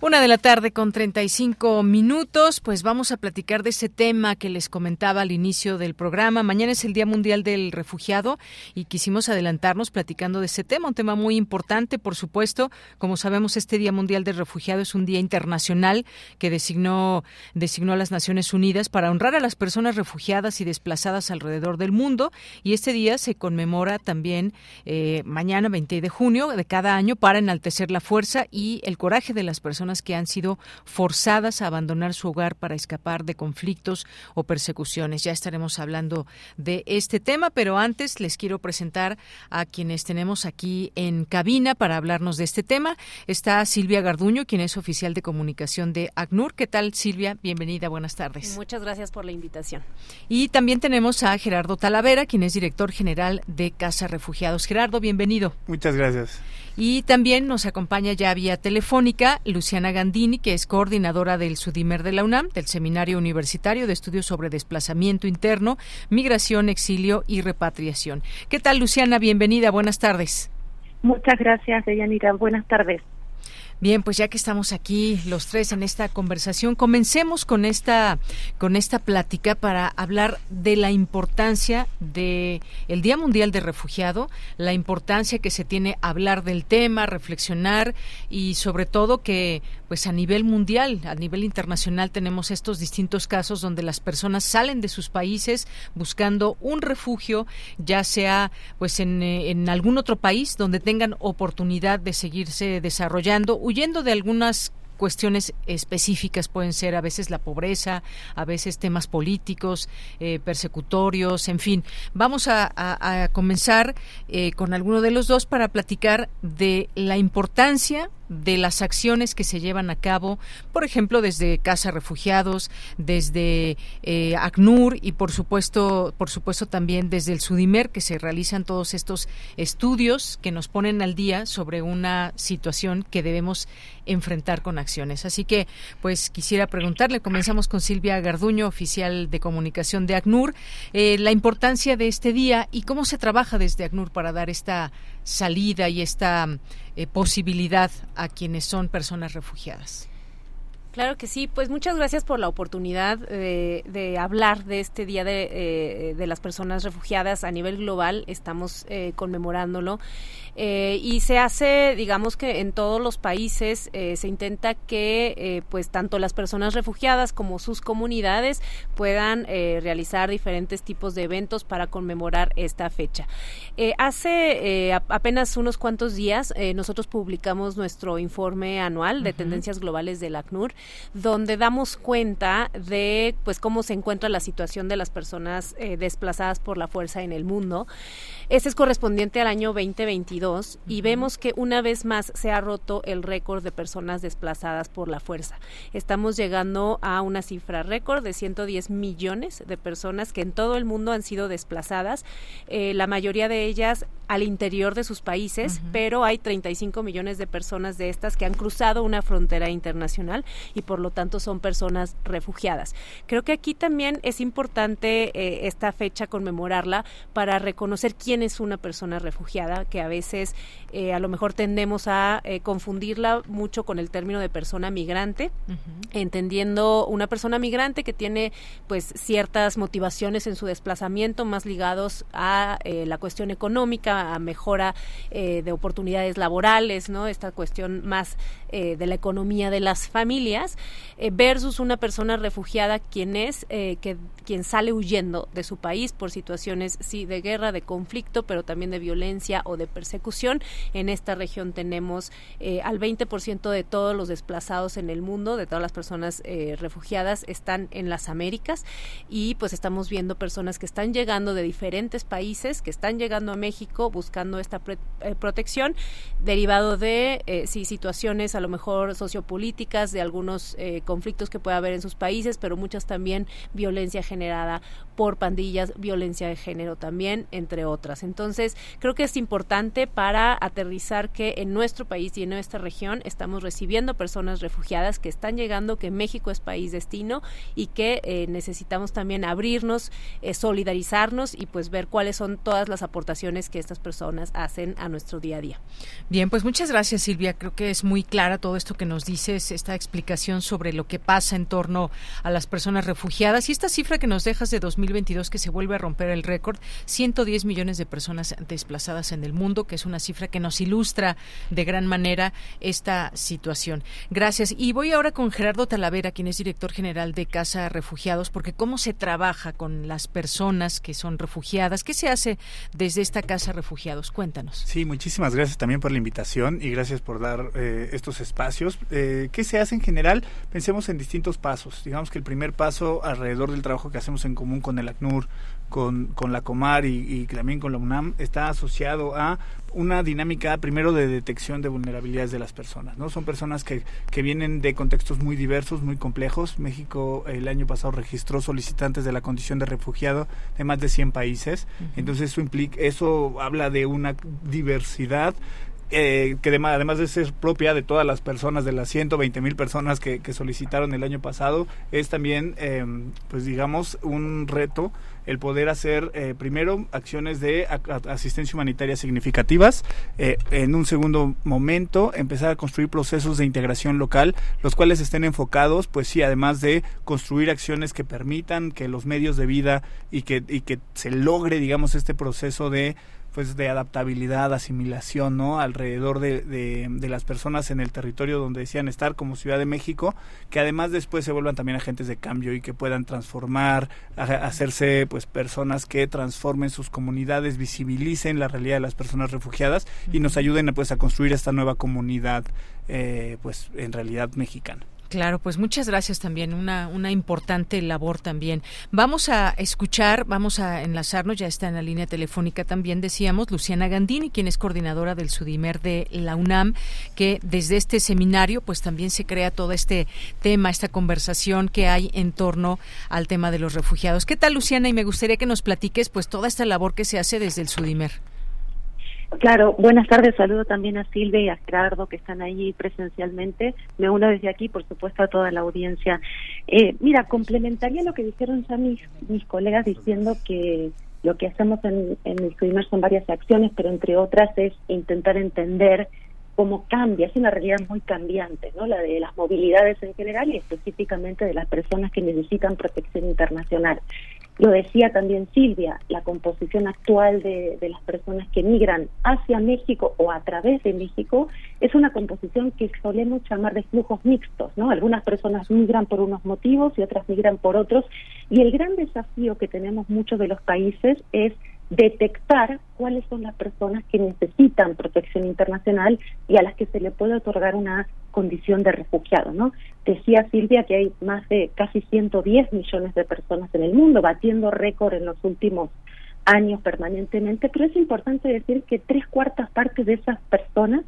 Una de la tarde con 35 minutos, pues vamos a platicar de ese tema que les comentaba al inicio del programa. Mañana es el Día Mundial del Refugiado y quisimos adelantarnos platicando de ese tema, un tema muy importante, por supuesto. Como sabemos, este Día Mundial del Refugiado es un día internacional que designó, designó a las Naciones Unidas para honrar a las personas refugiadas y desplazadas alrededor del mundo. Y este día se conmemora también eh, mañana, 20 de junio de cada año, para enaltecer la fuerza y el coraje de las personas que han sido forzadas a abandonar su hogar para escapar de conflictos o persecuciones. Ya estaremos hablando de este tema, pero antes les quiero presentar a quienes tenemos aquí en cabina para hablarnos de este tema. Está Silvia Garduño, quien es oficial de comunicación de ACNUR. ¿Qué tal, Silvia? Bienvenida, buenas tardes. Muchas gracias por la invitación. Y también tenemos a Gerardo Talavera, quien es director general de Casa Refugiados. Gerardo, bienvenido. Muchas gracias. Y también nos acompaña ya vía telefónica Luciana Gandini, que es coordinadora del SUDIMER de la UNAM, del Seminario Universitario de Estudios sobre Desplazamiento Interno, Migración, Exilio y Repatriación. ¿Qué tal, Luciana? Bienvenida, buenas tardes. Muchas gracias, Deyanira. Buenas tardes. Bien, pues ya que estamos aquí los tres en esta conversación, comencemos con esta con esta plática para hablar de la importancia de el Día Mundial de Refugiado, la importancia que se tiene hablar del tema, reflexionar y sobre todo que pues a nivel mundial, a nivel internacional tenemos estos distintos casos donde las personas salen de sus países buscando un refugio, ya sea pues en, eh, en algún otro país donde tengan oportunidad de seguirse desarrollando huyendo de algunas cuestiones específicas pueden ser a veces la pobreza, a veces temas políticos, eh, persecutorios, en fin. Vamos a, comenzar eh, con alguno de los dos para platicar de la importancia de las acciones que se llevan a cabo, por ejemplo, desde Casa Refugiados, desde eh, ACNUR y por supuesto, por supuesto también desde el SUDIMER, que se realizan todos estos estudios que nos ponen al día sobre una situación que debemos enfrentar con acciones. Así que, pues quisiera preguntarle, comenzamos con Silvia Garduño, oficial de comunicación de ACNUR, eh, la importancia de este día y cómo se trabaja desde ACNUR para dar esta salida y esta eh, posibilidad a quienes son personas refugiadas. Claro que sí, pues muchas gracias por la oportunidad de, de hablar de este Día de, eh, de, las Personas Refugiadas a nivel global. Estamos eh, conmemorándolo. Eh, y se hace, digamos que en todos los países eh, se intenta que eh, pues tanto las personas refugiadas como sus comunidades puedan realizar diferentes tipos de eventos para conmemorar esta fecha. hace apenas unos cuantos días nosotros publicamos nuestro informe anual de tendencias globales del ACNUR, donde damos cuenta de pues cómo se encuentra la situación de las personas desplazadas por la fuerza en el mundo. Este es correspondiente al año 2022 y vemos que una vez más se ha roto el récord de personas desplazadas por la fuerza. Estamos llegando a una cifra récord de 110 millones de personas que en todo el mundo han sido desplazadas, eh, la mayoría de ellas al interior de sus países, pero hay 35 millones de personas de estas que han cruzado una frontera internacional y por lo tanto son personas refugiadas. Creo que aquí también es importante eh, esta fecha conmemorarla para reconocer quién es una persona refugiada, que a veces eh, a lo mejor tendemos a eh, confundirla mucho con el término de persona migrante, entendiendo una persona migrante que tiene pues ciertas motivaciones en su desplazamiento más ligados a eh, la cuestión económica, a mejora de oportunidades laborales, ¿no? Esta cuestión más de la economía de las familias versus una persona refugiada quien es que quien sale huyendo de su país por situaciones sí de guerra, de conflicto pero también de violencia o de persecución. En esta región tenemos eh, al 20% de todos los desplazados en el mundo, de todas las personas eh, refugiadas, están en las Américas y pues estamos viendo personas que están llegando de diferentes países, que están llegando a México buscando esta eh, protección, derivado de sí, situaciones a lo mejor sociopolíticas, de algunos conflictos que puede haber en sus países, pero muchas también violencia generada por pandillas, violencia de género también, entre otras. Entonces, creo que es importante para aterrizar que en nuestro país y en nuestra región estamos recibiendo personas refugiadas que están llegando, que México es país destino y que eh, necesitamos también abrirnos, eh, solidarizarnos y pues ver cuáles son todas las aportaciones que estas personas hacen a nuestro día a día. Bien, pues muchas gracias Silvia. Creo que es muy clara todo esto que nos dices, esta explicación sobre lo que pasa en torno a las personas refugiadas y esta cifra que nos dejas de 2022 que se vuelve a romper el récord, 110 millones de personas desplazadas en el mundo, que es una cifra que nos ilustra de gran manera esta situación. Gracias. Y voy ahora con Gerardo Talavera, quien es director general de Casa Refugiados, porque cómo se trabaja con las personas que son refugiadas, qué se hace desde esta Casa Refugiados. Cuéntanos. Sí, muchísimas gracias también por la invitación y gracias por dar eh, estos espacios. Eh, ¿Qué se hace en general? Pensemos en distintos pasos. Digamos que el primer paso alrededor del trabajo que hacemos en común con el ACNUR, con, con la Comar y, y, también con la UNAM está asociado a una dinámica primero de detección de vulnerabilidades de las personas. ¿no? Son personas que, que vienen de contextos muy diversos, muy complejos. México el año pasado registró solicitantes de la condición de refugiado de más de 100 países. Entonces eso, implica, eso habla de una diversidad eh, que además de ser propia de todas las personas, de las 120 mil personas que, solicitaron el año pasado, es también, em, pues digamos, un reto el poder hacer eh, primero acciones de asistencia humanitaria significativas, eh, en un segundo momento empezar a construir procesos de integración local, los cuales estén enfocados, pues sí, además de construir acciones que permitan que los medios de vida y que, y que se logre, digamos, este proceso de pues de adaptabilidad, asimilación, ¿no? Alrededor de, de, las personas en el territorio donde decían estar, como Ciudad de México, que además después se vuelvan también agentes de cambio y que puedan transformar, hacerse pues personas que transformen sus comunidades, visibilicen la realidad de las personas refugiadas y nos ayuden pues a construir esta nueva comunidad, eh, pues en realidad mexicana. Claro, pues muchas gracias también, una, una importante labor también. Vamos a escuchar, vamos a enlazarnos, ya está en la línea telefónica también, decíamos, Luciana Gandini, quien es coordinadora del Sudimer de la UNAM, que desde este seminario pues también se crea todo este tema, esta conversación que hay en torno al tema de los refugiados. ¿Qué tal, Luciana? Y me gustaría que nos platiques pues toda esta labor que se hace desde el Sudimer. Claro, buenas tardes. Saludo también a Silvia y a Gerardo que están allí presencialmente. Me uno desde aquí, por supuesto, a toda la audiencia. Eh, mira, complementaría lo que dijeron ya mis, mis colegas diciendo que lo que hacemos en, en el primer son varias acciones, pero entre otras es intentar entender cómo cambia, es una realidad muy cambiante, ¿no? La de las movilidades en general y específicamente de las personas que necesitan protección internacional. Lo decía también Silvia, la composición actual de, las personas que migran hacia México o a través de México es una composición que solemos llamar de flujos mixtos, ¿no? Algunas personas migran por unos motivos y otras migran por otros. Y el gran desafío que tenemos muchos de los países es detectar cuáles son las personas que necesitan protección internacional y a las que se le puede otorgar una condición de refugiado, ¿no? Decía Silvia que hay más de casi 110 millones de personas en el mundo, batiendo récord en los últimos años permanentemente, pero es importante decir que tres cuartas partes de esas personas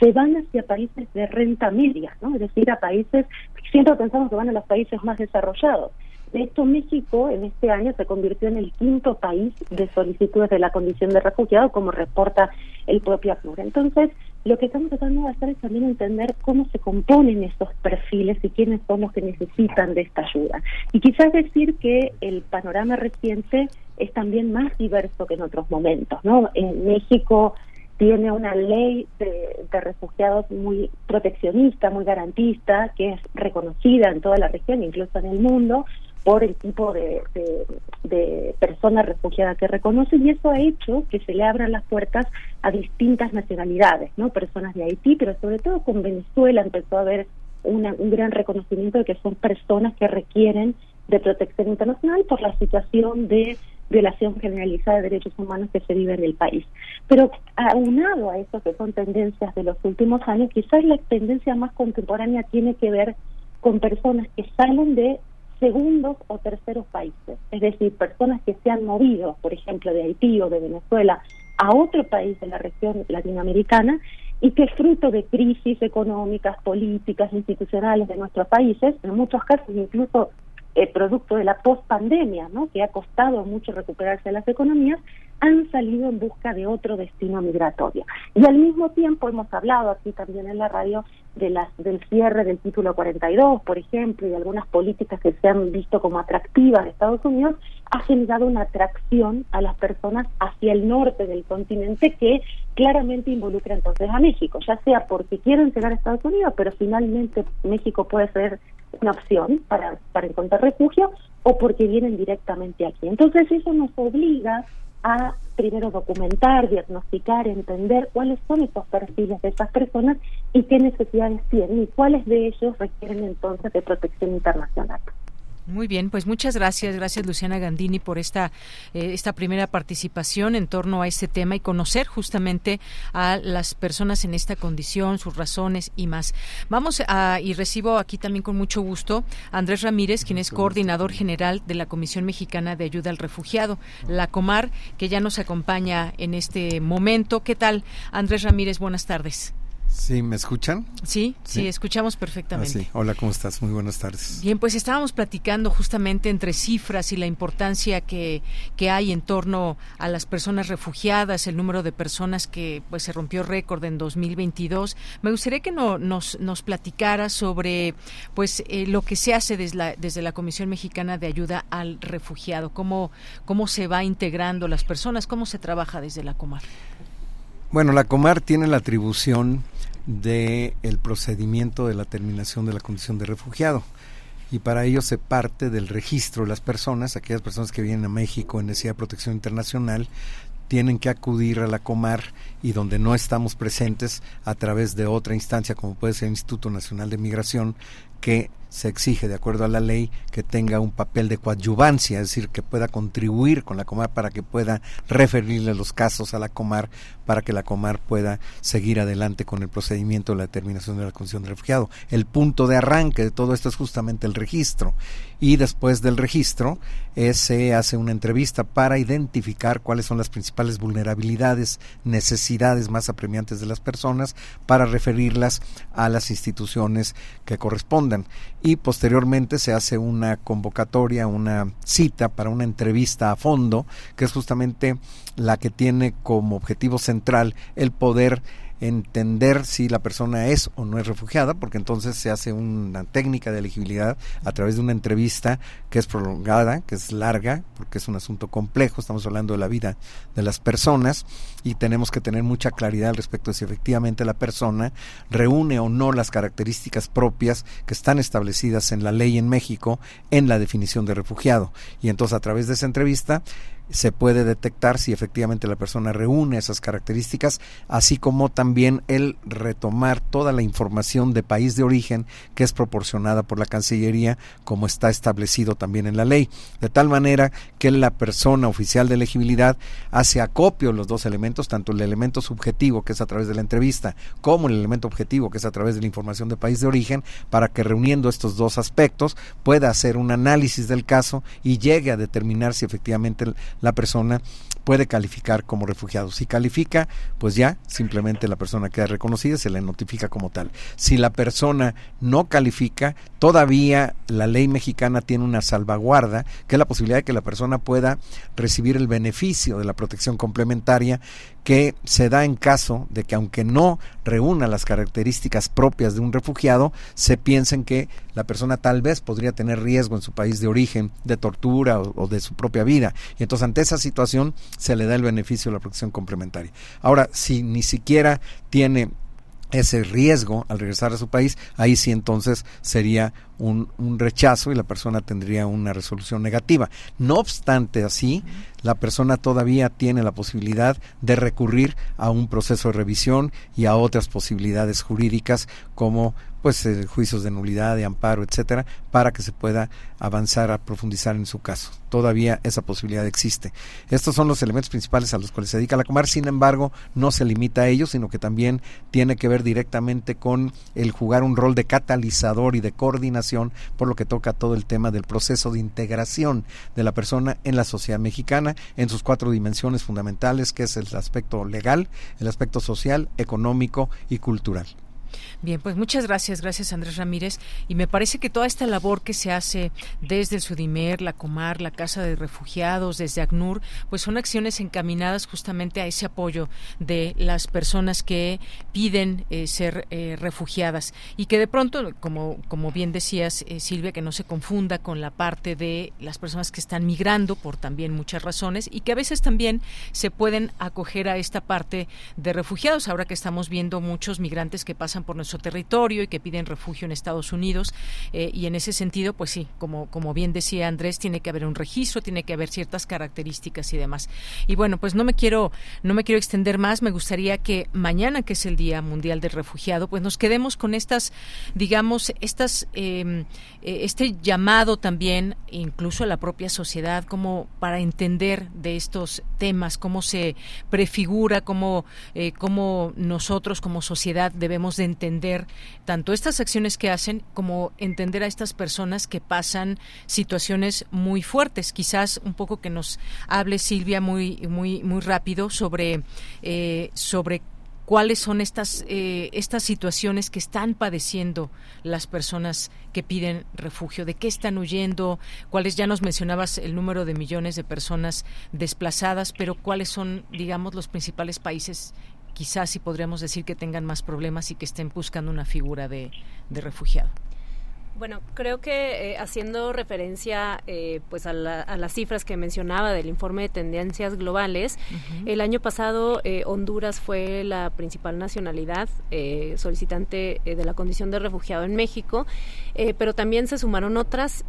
se van hacia países de renta media, ¿no? Es decir, a países, siempre pensamos que van a los países más desarrollados, de hecho, México en este año se convirtió en el quinto país de solicitudes de la condición de refugiado, como reporta el propio ACNUR. Entonces, lo que estamos tratando de hacer es también entender cómo se componen esos perfiles y quiénes son los que necesitan de esta ayuda. Y quizás decir que el panorama reciente es también más diverso que en otros momentos, ¿no? En México tiene una ley de, refugiados muy proteccionista, muy garantista, que es reconocida en toda la región, incluso en el mundo, por el tipo de, de, persona refugiada que reconoce y eso ha hecho que se le abran las puertas a distintas nacionalidades, no personas de Haití, pero sobre todo con Venezuela empezó a haber una, un gran reconocimiento de que son personas que requieren de protección internacional por la situación de violación generalizada de derechos humanos que se vive en el país. Pero aunado a eso que son tendencias de los últimos años, quizás la tendencia más contemporánea tiene que ver con personas que salen de segundos o terceros países, es decir, personas que se han movido, por ejemplo, de Haití o de Venezuela a otro país de la región latinoamericana y que fruto de crisis económicas, políticas, institucionales de nuestros países, en muchos casos incluso eh, producto de la post-pandemia, ¿no? que ha costado mucho recuperarse las economías, han salido en busca de otro destino migratorio. Y al mismo tiempo hemos hablado aquí también en la radio de las del cierre del título 42, por ejemplo, y algunas políticas que se han visto como atractivas de Estados Unidos, ha generado una atracción a las personas hacia el norte del continente que claramente involucra entonces a México, ya sea porque quieren llegar a Estados Unidos, pero finalmente México puede ser una opción para, para encontrar refugio o porque vienen directamente aquí. Entonces eso nos obliga a primero documentar, diagnosticar, entender cuáles son estos perfiles de estas personas y qué necesidades tienen y cuáles de ellos requieren entonces de protección internacional. Muy bien, pues muchas gracias, gracias Luciana Gandini por esta eh, esta primera participación en torno a este tema y conocer justamente a las personas en esta condición, sus razones y más. Vamos a y recibo aquí también con mucho gusto a Andrés Ramírez, quien es coordinador general de la Comisión Mexicana de Ayuda al Refugiado, la Comar, que ya nos acompaña en este momento. ¿Qué tal, Andrés Ramírez? Buenas tardes. Sí, ¿me escuchan? Sí, sí, escuchamos perfectamente. Ah, Hola, ¿cómo estás? Muy buenas tardes. Bien, pues estábamos platicando justamente entre cifras y la importancia que, que hay en torno a las personas refugiadas, el número de personas que pues se rompió récord en 2022. Me gustaría que no, nos, nos platicara sobre pues eh, lo que se hace desde la, desde la Comisión Mexicana de Ayuda al Refugiado, cómo, cómo se va integrando las personas, cómo se trabaja desde la Comar. Bueno, la Comar tiene la atribución del el procedimiento de la terminación de la condición de refugiado. Y para ello se parte del registro de las personas, aquellas personas que vienen a México en necesidad de protección internacional, tienen que acudir a la Comar y donde no estamos presentes a través de otra instancia como puede ser el Instituto Nacional de Migración que se exige, de acuerdo a la ley, que tenga un papel de coadyuvancia, es decir, que pueda contribuir con la Comar para que pueda referirle los casos a la Comar, para que la Comar pueda seguir adelante con el procedimiento de la determinación de la condición de refugiado. El punto de arranque de todo esto es justamente el registro. Y después del registro eh, se hace una entrevista para identificar cuáles son las principales vulnerabilidades, necesidades más apremiantes de las personas, para referirlas a las instituciones que correspondan y posteriormente se hace una convocatoria, una cita para una entrevista a fondo, que es justamente la que tiene como objetivo central el poder entender si la persona es o no es refugiada, porque entonces se hace una técnica de elegibilidad a través de una entrevista que es prolongada, que es larga, porque es un asunto complejo, estamos hablando de la vida de las personas y tenemos que tener mucha claridad al respecto de si efectivamente la persona reúne o no las características propias que están establecidas en la ley en México en la definición de refugiado. Y entonces a través de esa entrevista se puede detectar si efectivamente la persona reúne esas características, así como también el retomar toda la información de país de origen que es proporcionada por la Cancillería, como está establecido también en la ley, de tal manera que la persona oficial de elegibilidad hace acopio los dos elementos, tanto el elemento subjetivo, que es a través de la entrevista, como el elemento objetivo, que es a través de la información de país de origen, para que reuniendo estos dos aspectos pueda hacer un análisis del caso y llegue a determinar si efectivamente la persona puede calificar como refugiado. Si califica, pues ya simplemente la persona queda reconocida, se le notifica como tal. Si la persona no califica, todavía la ley mexicana tiene una salvaguarda, que es la posibilidad de que la persona pueda recibir el beneficio de la protección complementaria que se da en caso de que aunque no reúna las características propias de un refugiado, se piensen que la persona tal vez podría tener riesgo en su país de origen de tortura o, o de su propia vida. Y entonces ante esa situación se le da el beneficio de la protección complementaria. Ahora, si ni siquiera tiene ese riesgo al regresar a su país, ahí sí entonces sería un, un, rechazo y la persona tendría una resolución negativa. No obstante así, la persona todavía tiene la posibilidad de recurrir a un proceso de revisión y a otras posibilidades jurídicas como pues eh, juicios de nulidad, de amparo, etcétera, para que se pueda avanzar a profundizar en su caso. Todavía esa posibilidad existe. Estos son los elementos principales a los cuales se dedica la Comar, sin embargo, no se limita a ellos, sino que también tiene que ver directamente con el jugar un rol de catalizador y de coordinación, por lo que toca todo el tema del proceso de integración de la persona en la sociedad mexicana en sus cuatro dimensiones fundamentales, que es el aspecto legal, el aspecto social, económico y cultural. Bien, pues muchas gracias, gracias Andrés Ramírez. Y me parece que toda esta labor que se hace desde el Sudimer, la Comar, la Casa de Refugiados, desde ACNUR, pues son acciones encaminadas justamente a ese apoyo de las personas que piden eh, ser eh, refugiadas y que de pronto, como, como bien decías, eh, Silvia, que no se confunda con la parte de las personas que están migrando por también muchas razones y que a veces también se pueden acoger a esta parte de refugiados, ahora que estamos viendo muchos migrantes que pasan por nuestro territorio y que piden refugio en Estados Unidos. Eh, y en ese sentido, pues sí, como, como bien decía Andrés, tiene que haber un registro, tiene que haber ciertas características y demás. Y bueno, pues no me quiero, no me quiero extender más. Me gustaría que mañana, que es el Día Mundial del Refugiado, pues nos quedemos con estas, digamos, estas, eh, este llamado también, incluso a la propia sociedad, como para entender de estos temas, cómo se prefigura, cómo, eh, cómo nosotros como sociedad debemos de entender tanto estas acciones que hacen como entender a estas personas que pasan situaciones muy fuertes. Quizás un poco que nos hable Silvia muy muy muy rápido sobre eh, sobre cuáles son estas, eh, estas situaciones que están padeciendo las personas que piden refugio, de qué están huyendo, cuáles, ya nos mencionabas el número de millones de personas desplazadas, pero cuáles son, digamos, los principales países quizás si podríamos decir que tengan más problemas y que estén buscando una figura de refugiado. Bueno, creo que eh, haciendo referencia eh, pues a, las cifras que mencionaba del informe de tendencias globales, el año pasado eh, Honduras fue la principal nacionalidad solicitante de la condición de refugiado en México, pero también se sumaron otras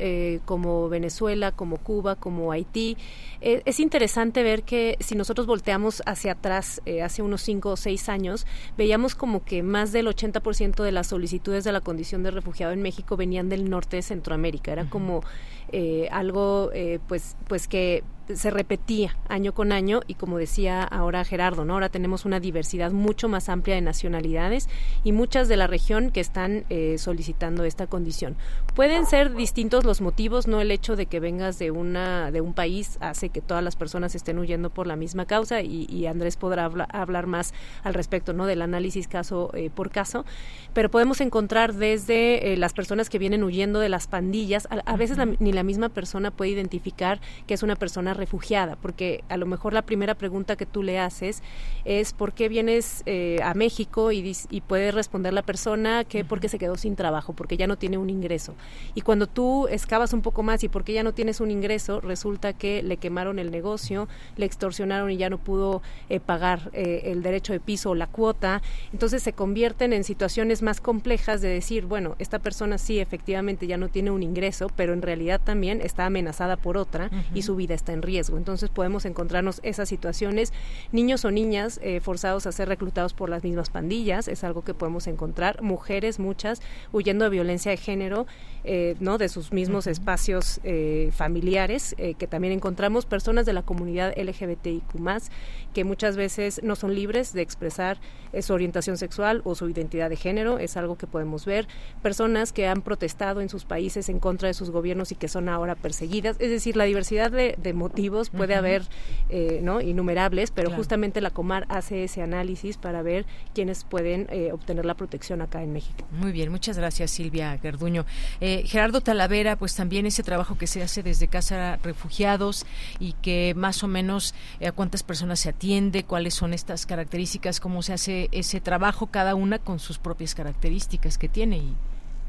como Venezuela, como Cuba, como Haití. es interesante ver que si nosotros volteamos hacia atrás, hace unos cinco o seis años, veíamos como que más del 80% de las solicitudes de la condición de refugiado en México venían del norte de Centroamérica. Era como eh, algo eh, pues, pues que se repetía año con año y como decía ahora Gerardo, ¿no? Ahora tenemos una diversidad mucho más amplia de nacionalidades y muchas de la región que están eh, solicitando esta condición. Pueden ser distintos los motivos, no el hecho de que vengas de una de un país hace que todas las personas estén huyendo por la misma causa y, Andrés podrá hablar más al respecto, ¿no? Del análisis caso eh, por caso, pero podemos encontrar desde eh, las personas que vienen huyendo de las pandillas, a, veces ni la misma persona puede identificar que es una persona refugiada, porque a lo mejor la primera pregunta que tú le haces es ¿por qué vienes eh, a México? Y, y, puede responder la persona que porque se quedó sin trabajo, porque ya no tiene un ingreso. Y cuando tú excavas un poco más y porque ya no tienes un ingreso, resulta que le quemaron el negocio, le extorsionaron y ya no pudo eh, pagar eh, el derecho de piso o la cuota. Entonces se convierten en situaciones más complejas de decir, bueno, esta persona sí efectivamente ya no tiene un ingreso, pero en realidad también está amenazada por otra y su vida está en riesgo. Entonces podemos encontrarnos esas situaciones, niños o niñas eh, forzados a ser reclutados por las mismas pandillas, es algo que podemos encontrar, mujeres muchas huyendo de violencia de género, eh, no de sus mismos espacios eh, familiares, que también encontramos personas de la comunidad LGBTIQ que muchas veces no son libres de expresar su orientación sexual o su identidad de género, es algo que podemos ver, personas que han protestado en sus países en contra de sus gobiernos y que son ahora perseguidas, es decir, la diversidad de, de puede haber eh, ¿no? innumerables, pero justamente la Comar hace ese análisis para ver quiénes pueden eh, obtener la protección acá en México. Muy bien, muchas gracias Silvia Garduño. Eh, Gerardo Talavera, pues también ese trabajo que se hace desde Casa Refugiados y que más o menos a cuántas personas se atiende, cuáles son estas características, cómo se hace ese trabajo cada una con sus propias características que tiene y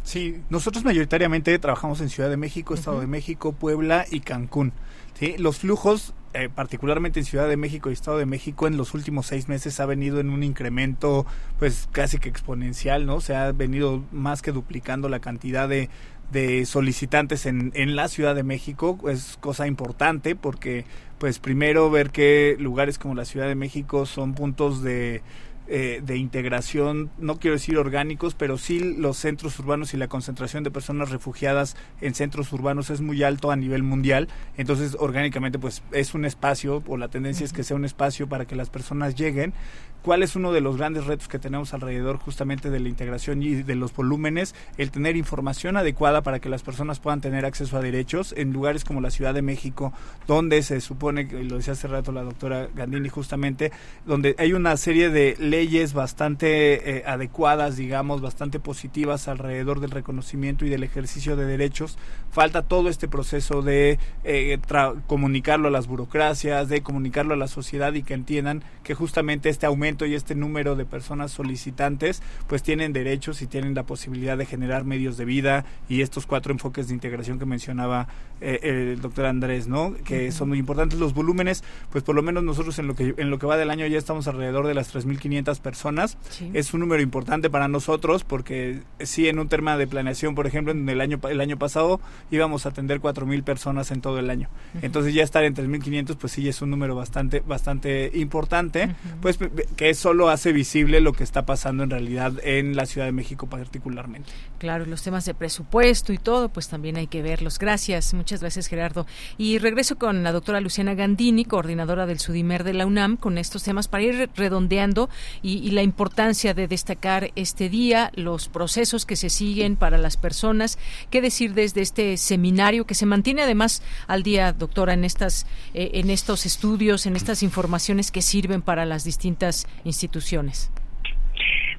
Sí, nosotros mayoritariamente trabajamos en Ciudad de México, Estado de México, Puebla y Cancún. ¿sí? Los flujos, eh, particularmente en Ciudad de México y Estado de México, en los últimos seis meses ha venido en un incremento pues casi que exponencial, ¿no? Se ha venido más que duplicando la cantidad de, de solicitantes en, en la Ciudad de México. Es cosa importante porque pues primero ver que lugares como la Ciudad de México son puntos de eh, de integración, no quiero decir orgánicos, pero sí los centros urbanos y la concentración de personas refugiadas en centros urbanos es muy alto a nivel mundial, entonces orgánicamente pues es un espacio, o la tendencia es que sea un espacio para que las personas lleguen, cuál es uno de los grandes retos que tenemos alrededor justamente de la integración y de los volúmenes, el tener información adecuada para que las personas puedan tener acceso a derechos en lugares como la Ciudad de México, donde se supone, lo decía hace rato la doctora Gandini justamente, donde hay una serie de leyes bastante eh, adecuadas, digamos, bastante positivas alrededor del reconocimiento y del ejercicio de derechos. Falta todo este proceso de eh, comunicarlo a las burocracias, de comunicarlo a la sociedad y que entiendan que justamente este aumento y este número de personas solicitantes pues tienen derechos y tienen la posibilidad de generar medios de vida y estos cuatro enfoques de integración que mencionaba eh, el doctor Andrés, ¿no? Que son muy importantes los volúmenes, pues por lo menos nosotros en lo que en lo que va del año ya estamos alrededor de las 3.500 personas. Es un número importante para nosotros porque sí en un tema de planeación, por ejemplo, en el año el año pasado íbamos a atender 4.000 personas en todo el año. Entonces ya estar en 3.500 pues sí es un número bastante bastante importante, pues que solo hace visible lo que está pasando en realidad en la Ciudad de México particularmente. Claro, los temas de presupuesto y todo, pues también hay que verlos. Gracias, muchas gracias Gerardo. Y regreso con la doctora Luciana Gandini, coordinadora del SUDIMER de la UNAM, con estos temas para ir redondeando y, la importancia de destacar este día, los procesos que se siguen para las personas. ¿Qué decir desde este seminario que se mantiene además al día, doctora, en estas, eh, en estos estudios, en estas informaciones que sirven para las distintas instituciones.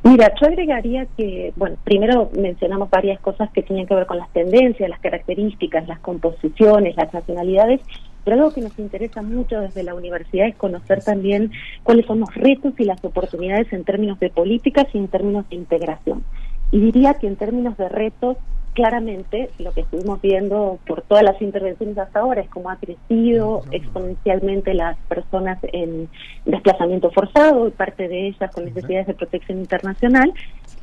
Mira, yo agregaría que, bueno, primero mencionamos varias cosas que tienen que ver con las tendencias, las características, las composiciones, las nacionalidades, pero algo que nos interesa mucho desde la universidad es conocer también cuáles son los retos y las oportunidades en términos de políticas y en términos de integración. Y diría que en términos de retos, claramente lo que estuvimos viendo por todas las intervenciones hasta ahora es cómo ha crecido exponencialmente las personas en desplazamiento forzado y parte de ellas con necesidades de protección internacional,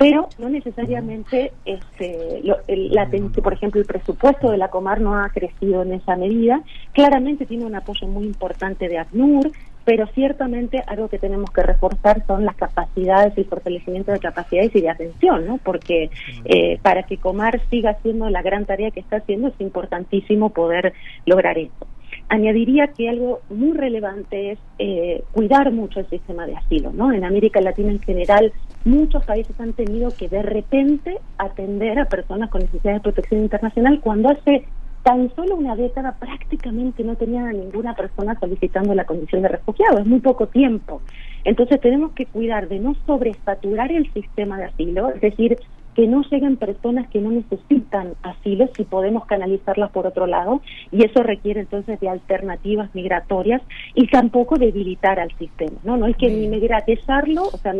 pero no necesariamente este, la, por ejemplo el presupuesto de la Comar no ha crecido en esa medida, claramente tiene un apoyo muy importante de ACNUR, pero ciertamente algo que tenemos que reforzar son las capacidades y el fortalecimiento de capacidades y de atención, ¿no? Porque eh, para que Comar siga haciendo la gran tarea que está haciendo es importantísimo poder lograr esto. Añadiría que algo muy relevante es eh, cuidar mucho el sistema de asilo, ¿no? En América Latina en general muchos países han tenido que de repente atender a personas con necesidades de protección internacional cuando hace tan solo una década prácticamente no tenía ninguna persona solicitando la condición de refugiado, es muy poco tiempo. Entonces tenemos que cuidar de no sobresaturar el sistema de asilo, es decir, que no lleguen personas que no necesitan asilo si podemos canalizarlas por otro lado y eso requiere entonces de alternativas migratorias y tampoco debilitar al sistema, ¿no? No hay que ni migratizarlo, o sea,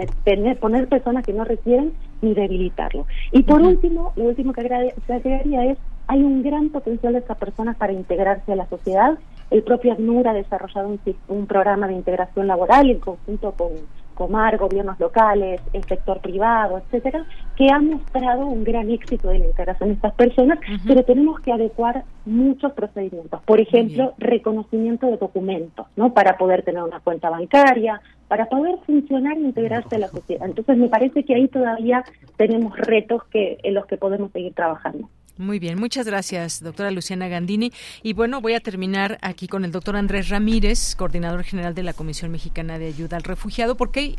poner personas que no requieren ni debilitarlo. Y por último, lo último que agregaría es hay un gran potencial de estas personas para integrarse a la sociedad. El propio ACNUR ha desarrollado un, un programa de integración laboral en conjunto con Comar, gobiernos locales, el sector privado, etcétera, que ha mostrado un gran éxito de la integración de estas personas, pero tenemos que adecuar muchos procedimientos. Por ejemplo, reconocimiento de documentos, ¿no? Para poder tener una cuenta bancaria, para poder funcionar e integrarse a la sociedad. Entonces, me parece que ahí todavía tenemos retos que en los que podemos seguir trabajando. Muy bien, muchas gracias, doctora Luciana Gandini. Y bueno, voy a terminar aquí con el doctor Andrés Ramírez, coordinador general de la Comisión Mexicana de Ayuda al Refugiado, porque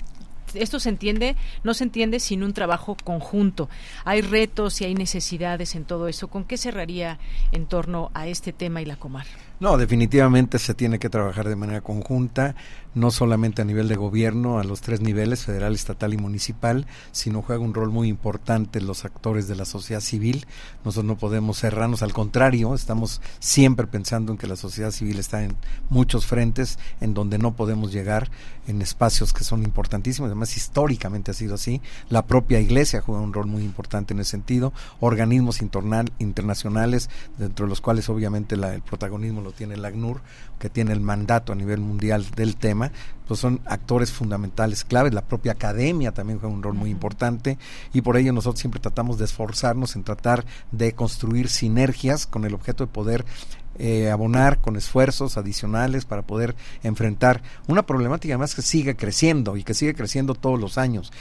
esto se entiende, no se entiende sin un trabajo conjunto. Hay retos y hay necesidades en todo eso. ¿Con qué cerraría en torno a este tema y la Comar? No, definitivamente se tiene que trabajar de manera conjunta no solamente a nivel de gobierno, a los tres niveles, federal, estatal y municipal, sino juega un rol muy importante los actores de la sociedad civil. Nosotros no podemos cerrarnos, al contrario, estamos siempre pensando en que la sociedad civil está en muchos frentes en donde no podemos llegar, en espacios que son importantísimos, además históricamente ha sido así. La propia iglesia juega un rol muy importante en ese sentido, organismos internacionales, dentro de los cuales obviamente el protagonismo lo tiene el ACNUR, que tiene el mandato a nivel mundial del tema, pues son actores fundamentales, claves. La propia academia también juega un rol muy importante y por ello nosotros siempre tratamos de esforzarnos en tratar de construir sinergias con el objeto de poder eh, abonar con esfuerzos adicionales para poder enfrentar una problemática más que sigue creciendo y que sigue creciendo todos los años.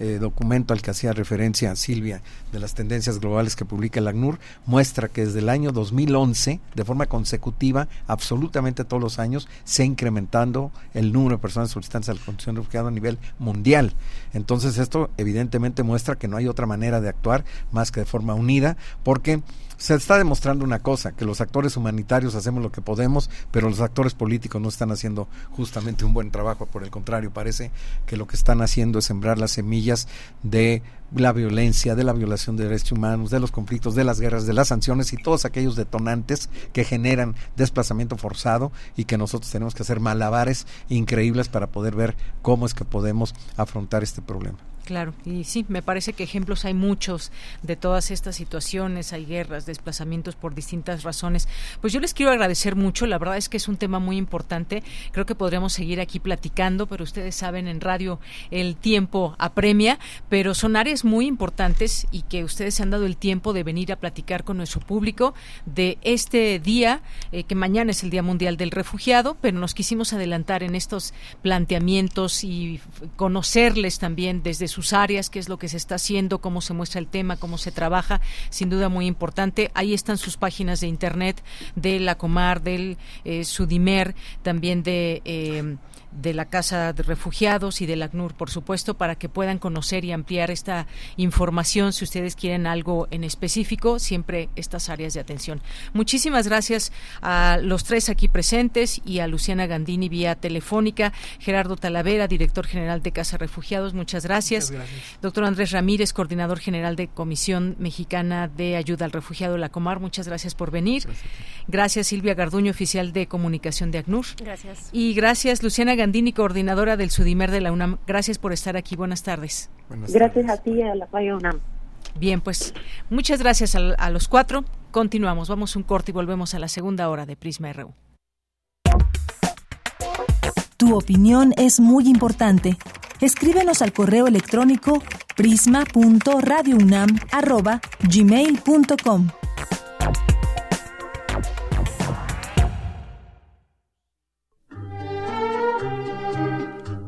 Este documento al que hacía referencia Silvia de las tendencias globales que publica el ACNUR muestra que desde el año 2011, de forma consecutiva, absolutamente todos los años, se ha incrementando el número de personas solicitantes a la condición de refugiado a nivel mundial. Entonces esto evidentemente muestra que no hay otra manera de actuar más que de forma unida, porque se está demostrando una cosa, que los actores humanitarios hacemos lo que podemos, pero los actores políticos no están haciendo justamente un buen trabajo, por el contrario, parece que lo que están haciendo es sembrar las semillas de la violencia, de la violación de derechos humanos, de los conflictos, de las guerras, de las sanciones y todos aquellos detonantes que generan desplazamiento forzado y que nosotros tenemos que hacer malabares increíbles para poder ver cómo es que podemos afrontar este problema. Claro, y sí, me parece que ejemplos hay muchos de todas estas situaciones, hay guerras, desplazamientos por distintas razones. Pues yo les quiero agradecer mucho, la verdad es que es un tema muy importante, creo que podríamos seguir aquí platicando, pero ustedes saben, en radio el tiempo apremia, pero son áreas muy importantes y que ustedes se han dado el tiempo de venir a platicar con nuestro público de este día, eh, que mañana es el Día Mundial del Refugiado, pero nos quisimos adelantar en estos planteamientos y conocerles también desde su áreas, qué es lo que se está haciendo, cómo se muestra el tema, cómo se trabaja, sin duda muy importante. Ahí están sus páginas de internet de la Comar, del eh, Sudimer, también de eh, de la Casa de Refugiados y del ACNUR, por supuesto, para que puedan conocer y ampliar esta información si ustedes quieren algo en específico, siempre estas áreas de atención. Muchísimas gracias a los tres aquí presentes y a Luciana Gandini vía telefónica, Gerardo Talavera, director general de Casa Refugiados, muchas gracias. Doctor Andrés Ramírez, coordinador general de Comisión Mexicana de Ayuda al Refugiado La Comar, muchas gracias por venir. Gracias, Silvia Garduño, oficial de comunicación de ACNUR. Gracias. Y gracias Luciana Gandini, coordinadora del Sudimer de la UNAM. Gracias por estar aquí. Buenas tardes. gracias a ti y a la Radio UNAM. Bien, pues muchas gracias a, a los cuatro. Continuamos, vamos un corte y volvemos a la segunda hora de Prisma RU. Tu opinión es muy importante. Escríbenos al correo electrónico prisma.radiounam@gmail.com.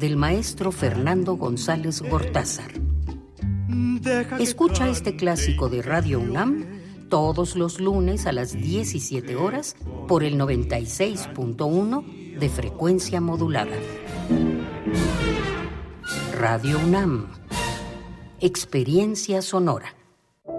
del maestro Fernando González Gortázar. Escucha este clásico de Radio UNAM todos los lunes a las 17 horas por el 96.1 de frecuencia modulada. Radio UNAM. Experiencia sonora.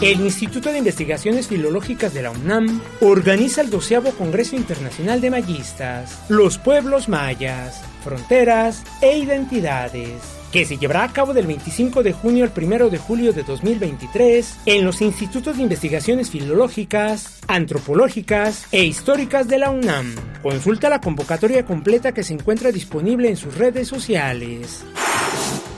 El Instituto de Investigaciones Filológicas de la UNAM organiza el doceavo Congreso Internacional de Mayistas, Los Pueblos Mayas, Fronteras e Identidades, que se llevará a cabo del 25 de junio al 1 de julio de 2023 en los Institutos de Investigaciones Filológicas, Antropológicas e Históricas de la UNAM. Consulta la convocatoria completa que se encuentra disponible en sus redes sociales.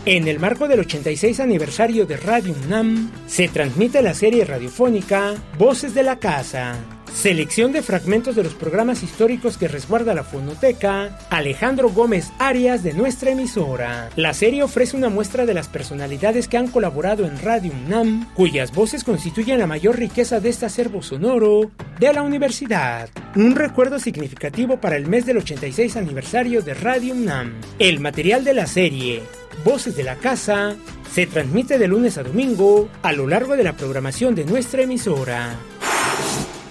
En el marco del 86 aniversario de Radio UNAM, se transmite la serie radiofónica Voces de la Casa, selección de fragmentos de los programas históricos que resguarda la fonoteca Alejandro Gómez Arias de nuestra emisora. La serie ofrece una muestra de las personalidades que han colaborado en Radio UNAM, cuyas voces constituyen la mayor riqueza de este acervo sonoro de la universidad. Un recuerdo significativo para el mes del 86 aniversario de Radio UNAM. El material de la serie Voces de la Casa se transmite de lunes a domingo a lo largo de la programación de nuestra emisora.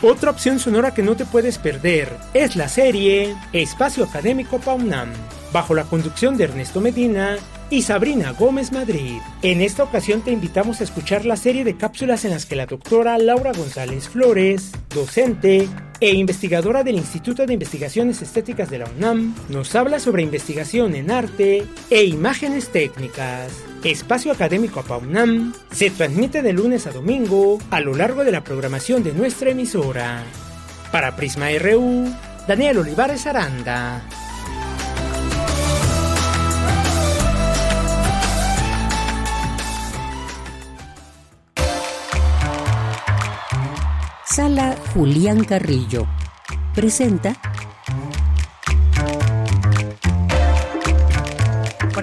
Otra opción sonora que no te puedes perder es la serie Espacio Académico PAUNAM, bajo la conducción de Ernesto Medina y Sabrina Gómez Madrid. En esta ocasión te invitamos a escuchar la serie de cápsulas en las que la doctora Laura González Flores, docente e investigadora del Instituto de Investigaciones Estéticas de la UNAM, nos habla sobre investigación en arte e imágenes técnicas. Espacio Académico UNAM se transmite de lunes a domingo a lo largo de la programación de nuestra emisora. Para Prisma RU, Daniel Olivares Aranda. Sala Julián Carrillo presenta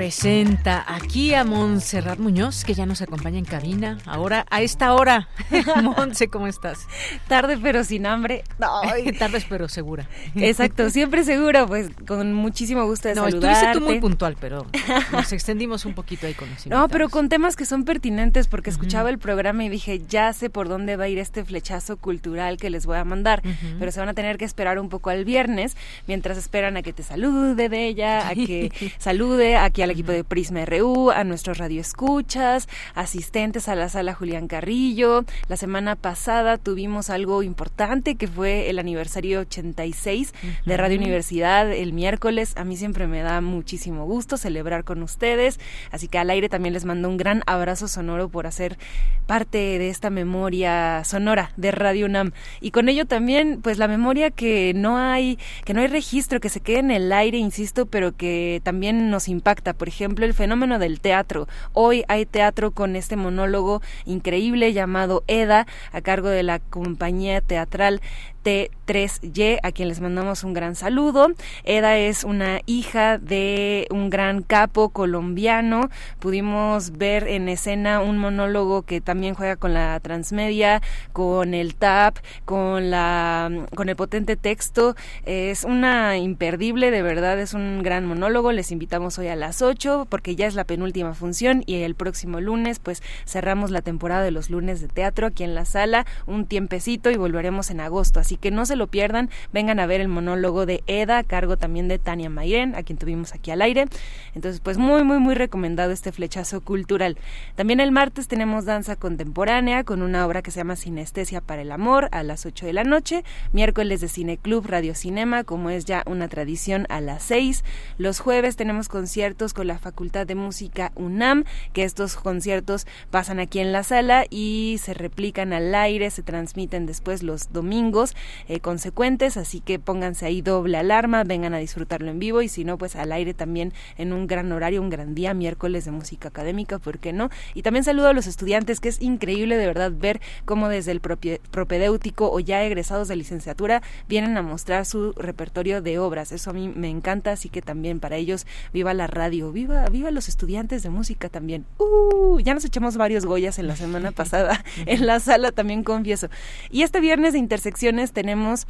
presenta aquí a Montserrat Muñoz, que ya nos acompaña en cabina. Ahora, a esta hora. Montse, ¿cómo estás? Tarde pero sin hambre. Ay. Tarde pero segura. Exacto, siempre segura, pues con muchísimo gusto de no, saludarte. estuviste tú muy puntual, pero nos extendimos un poquito ahí con los No, pero con temas que son pertinentes, porque escuchaba el programa y dije, ya sé por dónde va a ir este flechazo cultural que les voy a mandar, pero se van a tener que esperar un poco al viernes, mientras esperan a que te salude de ella, a que salude, a que equipo de Prisma RU, a nuestros radioescuchas, asistentes a la sala Julián Carrillo. La semana pasada tuvimos algo importante que fue el aniversario 86 de Radio Universidad el miércoles. A mí siempre me da muchísimo gusto celebrar con ustedes, así que al aire también les mando un gran abrazo sonoro por hacer parte de esta memoria sonora de Radio UNAM y con ello también pues la memoria que no hay que no hay registro que se quede en el aire, insisto, pero que también nos impacta por ejemplo, el fenómeno del teatro. Hoy hay teatro con este monólogo increíble llamado EDA, a cargo de la compañía teatral T3Y, a quien les mandamos un gran saludo. Eda es una hija de un gran capo colombiano. Pudimos ver en escena un monólogo que también juega con la transmedia, con el tap, con la con el potente texto. Es una imperdible, de verdad, es un gran monólogo. Les invitamos hoy a las 8 porque ya es la penúltima función y el próximo lunes pues cerramos la temporada de los lunes de teatro aquí en la sala, un tiempecito y volveremos en agosto. Así que no se lo pierdan, vengan a ver el monólogo de Eda, a cargo también de Tania Mayren, a quien tuvimos aquí al aire. Entonces, pues muy, muy, muy recomendado este flechazo cultural. También el martes tenemos danza contemporánea con una obra que se llama Sinestesia para el Amor a las 8 de la noche, miércoles de Cine Club Radio Cinema, como es ya una tradición a las 6. Los jueves tenemos conciertos con la Facultad de Música UNAM, que estos conciertos pasan aquí en la sala y se replican al aire, se transmiten después los domingos eh, consecuentes, así que pónganse ahí doble alarma, vengan a disfrutarlo en vivo y si no, pues al aire también en un gran horario, un gran día, miércoles de música académica, ¿por qué no? Y también saludo a los estudiantes, que es increíble de verdad ver cómo desde el propedéutico o ya egresados de licenciatura vienen a mostrar su repertorio de obras. Eso a mí me encanta, así que también para ellos viva la radio, viva, viva los estudiantes de música también. Uh, ya nos echamos varios Goyas en la semana pasada en la sala, también confieso. Y este viernes de Intersecciones tenemos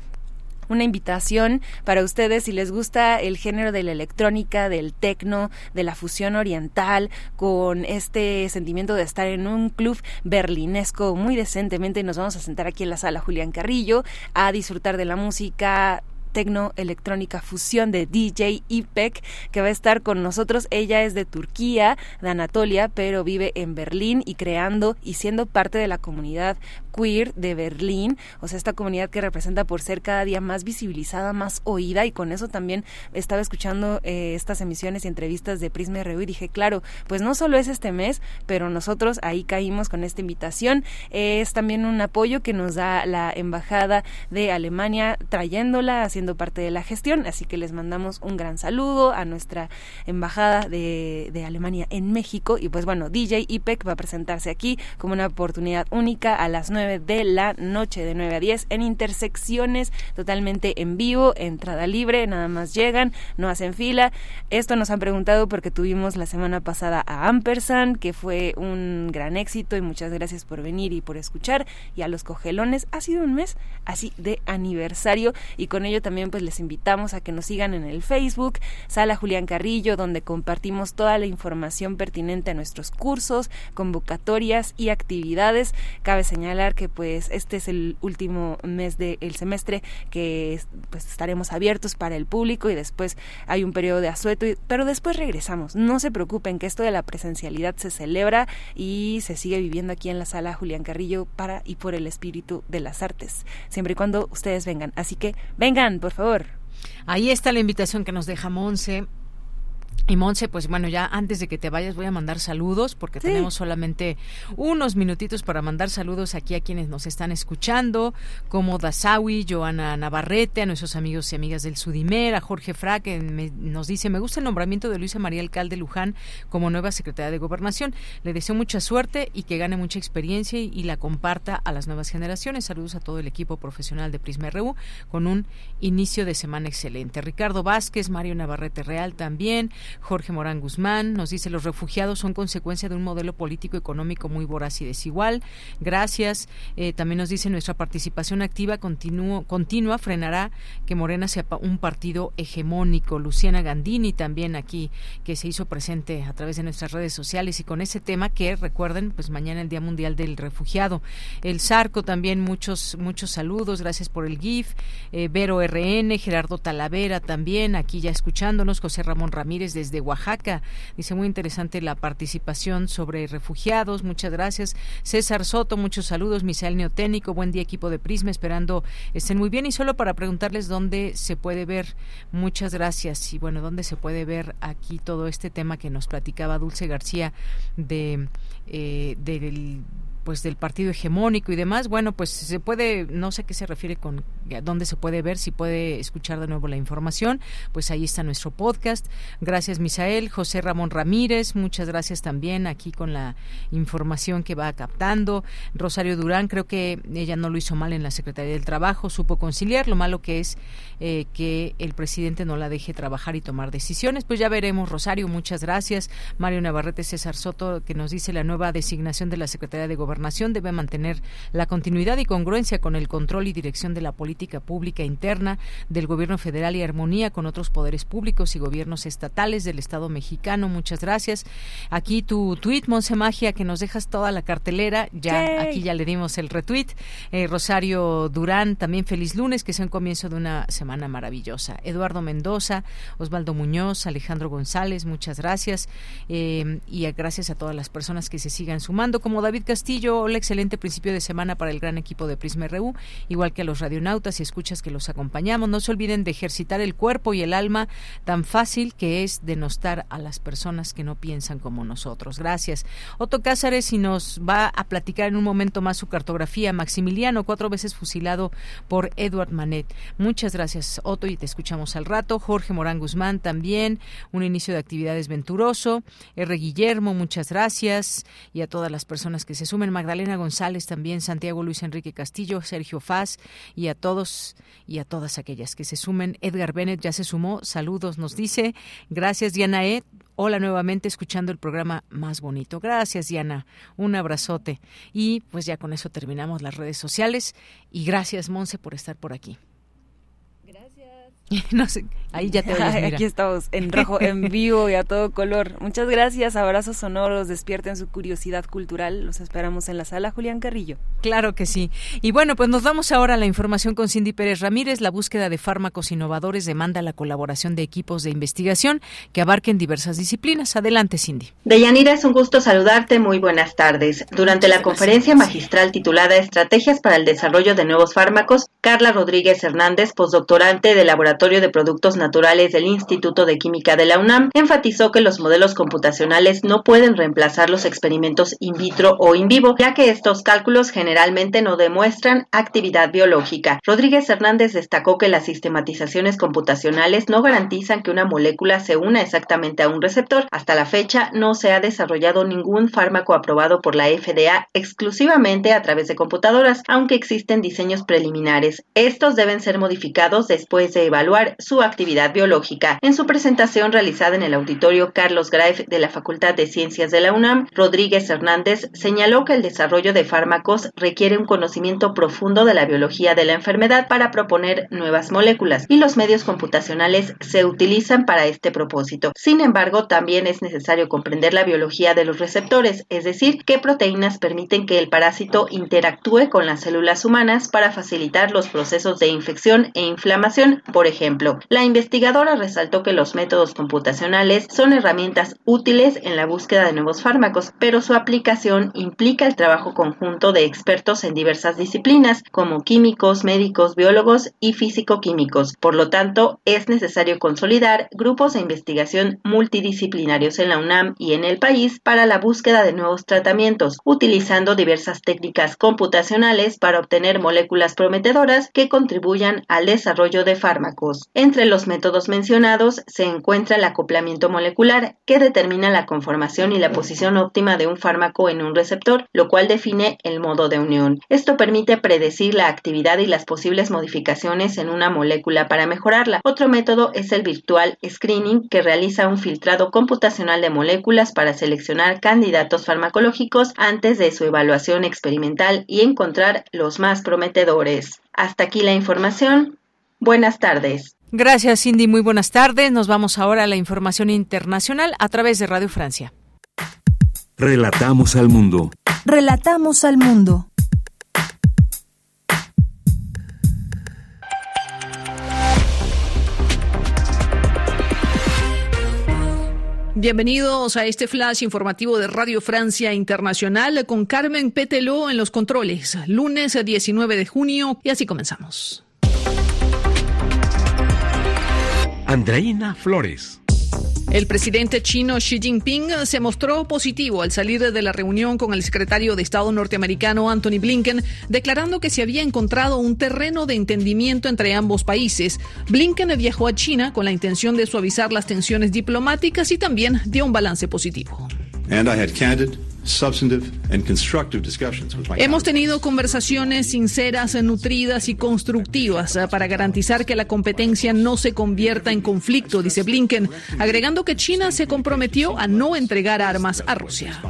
una invitación para ustedes si les gusta el género de la electrónica, del tecno, de la fusión oriental, con este sentimiento de estar en un club berlinesco muy decentemente. Nos vamos a sentar aquí en la sala Julián Carrillo a disfrutar de la música tecno electrónica fusión de DJ Ipek que va a estar con nosotros. Ella es de Turquía, de Anatolia, pero vive en Berlín y creando y siendo parte de la comunidad queer de Berlín, o sea, esta comunidad que representa por ser cada día más visibilizada, más oída y con eso también estaba escuchando eh, estas emisiones y entrevistas de Prisma RU y dije, claro, pues no solo es este mes, pero nosotros ahí caímos con esta invitación. Es también un apoyo que nos da la Embajada de Alemania trayéndola, haciendo parte de la gestión, así que les mandamos un gran saludo a nuestra Embajada de, de Alemania en México y pues bueno, DJ IPEC va a presentarse aquí como una oportunidad única a las 9 de la noche, de 9 a 10, en intersecciones, totalmente en vivo, entrada libre, nada más llegan, no hacen fila. Esto nos han preguntado porque tuvimos la semana pasada a Ampersand, que fue un gran éxito y muchas gracias por venir y por escuchar. Y a los cogelones, ha sido un mes así de aniversario y con ello también pues les invitamos a que nos sigan en el Facebook, Sala Julián Carrillo, donde compartimos toda la información pertinente a nuestros cursos, convocatorias y actividades. Cabe señalar que pues este es el último mes del semestre que pues estaremos abiertos para el público y después hay un periodo de asueto, pero después regresamos. No se preocupen que esto de la presencialidad se celebra y se sigue viviendo aquí en la sala Julián Carrillo para y por el espíritu de las artes, siempre y cuando ustedes vengan. Así que vengan, por favor. Ahí está la invitación que nos deja Monse y Monse, pues bueno, ya antes de que te vayas voy a mandar saludos porque tenemos solamente unos minutitos para mandar saludos aquí a quienes nos están escuchando, como Dasawi, Joana Navarrete, a nuestros amigos y amigas del Sudimer, a Jorge Fra, que nos dice, me gusta el nombramiento de Luisa María Alcalde Luján como nueva secretaria de Gobernación. Le deseo mucha suerte y que gane mucha experiencia y, la comparta a las nuevas generaciones. Saludos a todo el equipo profesional de Prisma RU con un inicio de semana excelente. Ricardo Vázquez, Mario Navarrete Real también, Jorge Morán Guzmán nos dice los refugiados son consecuencia de un modelo político económico muy voraz y desigual. Gracias. Eh, también nos dice nuestra participación activa continua frenará que Morena sea un partido hegemónico. Luciana Gandini también aquí que se hizo presente a través de nuestras redes sociales y con ese tema que recuerden pues mañana el Día Mundial del Refugiado. El Zarco también muchos muchos saludos. Gracias por el GIF. Eh, Vero RN, Gerardo Talavera también aquí ya escuchándonos. José Ramón Ramírez desde Oaxaca. Dice muy interesante la participación sobre refugiados. Muchas gracias. César Soto, muchos saludos. Misael Neoténico, buen día equipo de Prisma, esperando estén muy bien. Y solo para preguntarles dónde se puede ver, muchas gracias. Y bueno, dónde se puede ver aquí todo este tema que nos platicaba Dulce García de eh, del pues del partido hegemónico y demás, bueno, pues se puede, no sé qué se refiere con dónde se puede ver, si puede escuchar de nuevo la información, pues ahí está nuestro podcast. Gracias Misael, José Ramón Ramírez, muchas gracias también aquí con la información que va captando. Rosario Durán, creo que ella no lo hizo mal en la Secretaría del Trabajo, supo conciliar, lo malo que es eh, que el presidente no la deje trabajar y tomar decisiones. Pues ya veremos, Rosario, muchas gracias. Mario Navarrete César Soto, que nos dice la nueva designación de la Secretaría de Gobernación debe mantener la continuidad y congruencia con el control y dirección de la política pública interna del gobierno federal y armonía con otros poderes públicos y gobiernos estatales del Estado mexicano. Muchas gracias. Aquí tu tweet, Monse Magia, que nos dejas toda la cartelera. Ya aquí ya le dimos el retweet. Eh, Rosario Durán, también feliz lunes, que sea un comienzo de una semana maravillosa. Eduardo Mendoza, Osvaldo Muñoz, Alejandro González, muchas gracias. Eh, y gracias a todas las personas que se sigan sumando, como David Castillo Hola, excelente principio de semana para el gran equipo de Prisma RU, igual que a los radionautas y escuchas que los acompañamos. No se olviden de ejercitar el cuerpo y el alma tan fácil que es denostar a las personas que no piensan como nosotros. Gracias. Otto Cázares y nos va a platicar en un momento más su cartografía. Maximiliano, cuatro veces fusilado por Edward Manet. Muchas gracias, Otto, y te escuchamos al rato. Jorge Morán Guzmán también, un inicio de actividades venturoso. R. Guillermo, muchas gracias. Y a todas las personas que se sumen. Magdalena González también, Santiago Luis Enrique Castillo, Sergio Faz y a todos y a todas aquellas que se sumen. Edgar Bennett ya se sumó, saludos, nos dice. Gracias, Diana E. Hola nuevamente escuchando el programa más bonito. Gracias, Diana. Un abrazote. Y pues ya con eso terminamos las redes sociales. Y gracias, Monse, por estar por aquí. no sé, ahí ya te oyes, Aquí estamos en rojo, en vivo y a todo color. Muchas gracias, abrazos sonoros, despierten su curiosidad cultural. Los esperamos en la sala Julián Carrillo. Claro que sí. Y bueno, pues nos vamos ahora a la información con Cindy Pérez Ramírez. La búsqueda de fármacos innovadores demanda la colaboración de equipos de investigación que abarquen diversas disciplinas. Adelante, Cindy. Deyanira, es un gusto saludarte. Muy buenas tardes. Durante la conferencia magistral titulada Estrategias para el Desarrollo de Nuevos Fármacos, Carla Rodríguez Hernández, postdoctorante de Laboratorio de Productos Naturales del Instituto de Química de la UNAM, enfatizó que los modelos computacionales no pueden reemplazar los experimentos in vitro o in vivo, ya que estos cálculos generalmente no demuestran actividad biológica. Rodríguez Hernández destacó que las sistematizaciones computacionales no garantizan que una molécula se una exactamente a un receptor. Hasta la fecha no se ha desarrollado ningún fármaco aprobado por la FDA exclusivamente a través de computadoras, aunque existen diseños preliminares. Estos deben ser modificados después de evaluar su actividad biológica. En su presentación realizada en el auditorio Carlos Graef de la Facultad de Ciencias de la UNAM, Rodríguez Hernández señaló que el desarrollo de fármacos requiere un conocimiento profundo de la biología de la enfermedad para proponer nuevas moléculas y los medios computacionales se utilizan para este propósito. Sin embargo, también es necesario comprender la biología de los receptores, es decir, qué proteínas permiten que el parásito interactúe con las células humanas para facilitar los procesos de infección e inflamación. Por ejemplo, la investigadora resaltó que los métodos computacionales son herramientas útiles en la búsqueda de nuevos fármacos, pero su aplicación implica el trabajo conjunto de expertos en diversas disciplinas, como químicos, médicos, biólogos y físico-químicos. Por lo tanto, es necesario consolidar grupos de investigación multidisciplinarios en la UNAM y en el país para la búsqueda de nuevos tratamientos, utilizando diversas técnicas computacionales para obtener moléculas prometedoras que contribuyan al desarrollo de fármacos. Entre los métodos mencionados se encuentra el acoplamiento molecular, que determina la conformación y la posición óptima de un fármaco en un receptor, lo cual define el modo de unión. Esto permite predecir la actividad y las posibles modificaciones en una molécula para mejorarla. Otro método es el virtual screening, que realiza un filtrado computacional de moléculas para seleccionar candidatos farmacológicos antes de su evaluación experimental y encontrar los más prometedores. Hasta aquí la información. Buenas tardes. Gracias, Cindy. Muy buenas tardes. Nos vamos ahora a la información internacional a través de Radio Francia. Relatamos al mundo. Relatamos al mundo. Bienvenidos a este flash informativo de Radio Francia Internacional con Carmen Peteló en los controles. Lunes 19 de junio y así comenzamos. Andreina Flores. El presidente chino Xi Jinping se mostró positivo al salir de la reunión con el secretario de Estado norteamericano Anthony Blinken, declarando que se había encontrado un terreno de entendimiento entre ambos países. Blinken viajó a China con la intención de suavizar las tensiones diplomáticas y también dio un balance positivo. Hemos tenido conversaciones sinceras, nutridas y constructivas eh, para garantizar que la competencia no se convierta en conflicto, dice Blinken, agregando que China se comprometió a no entregar armas a Rusia.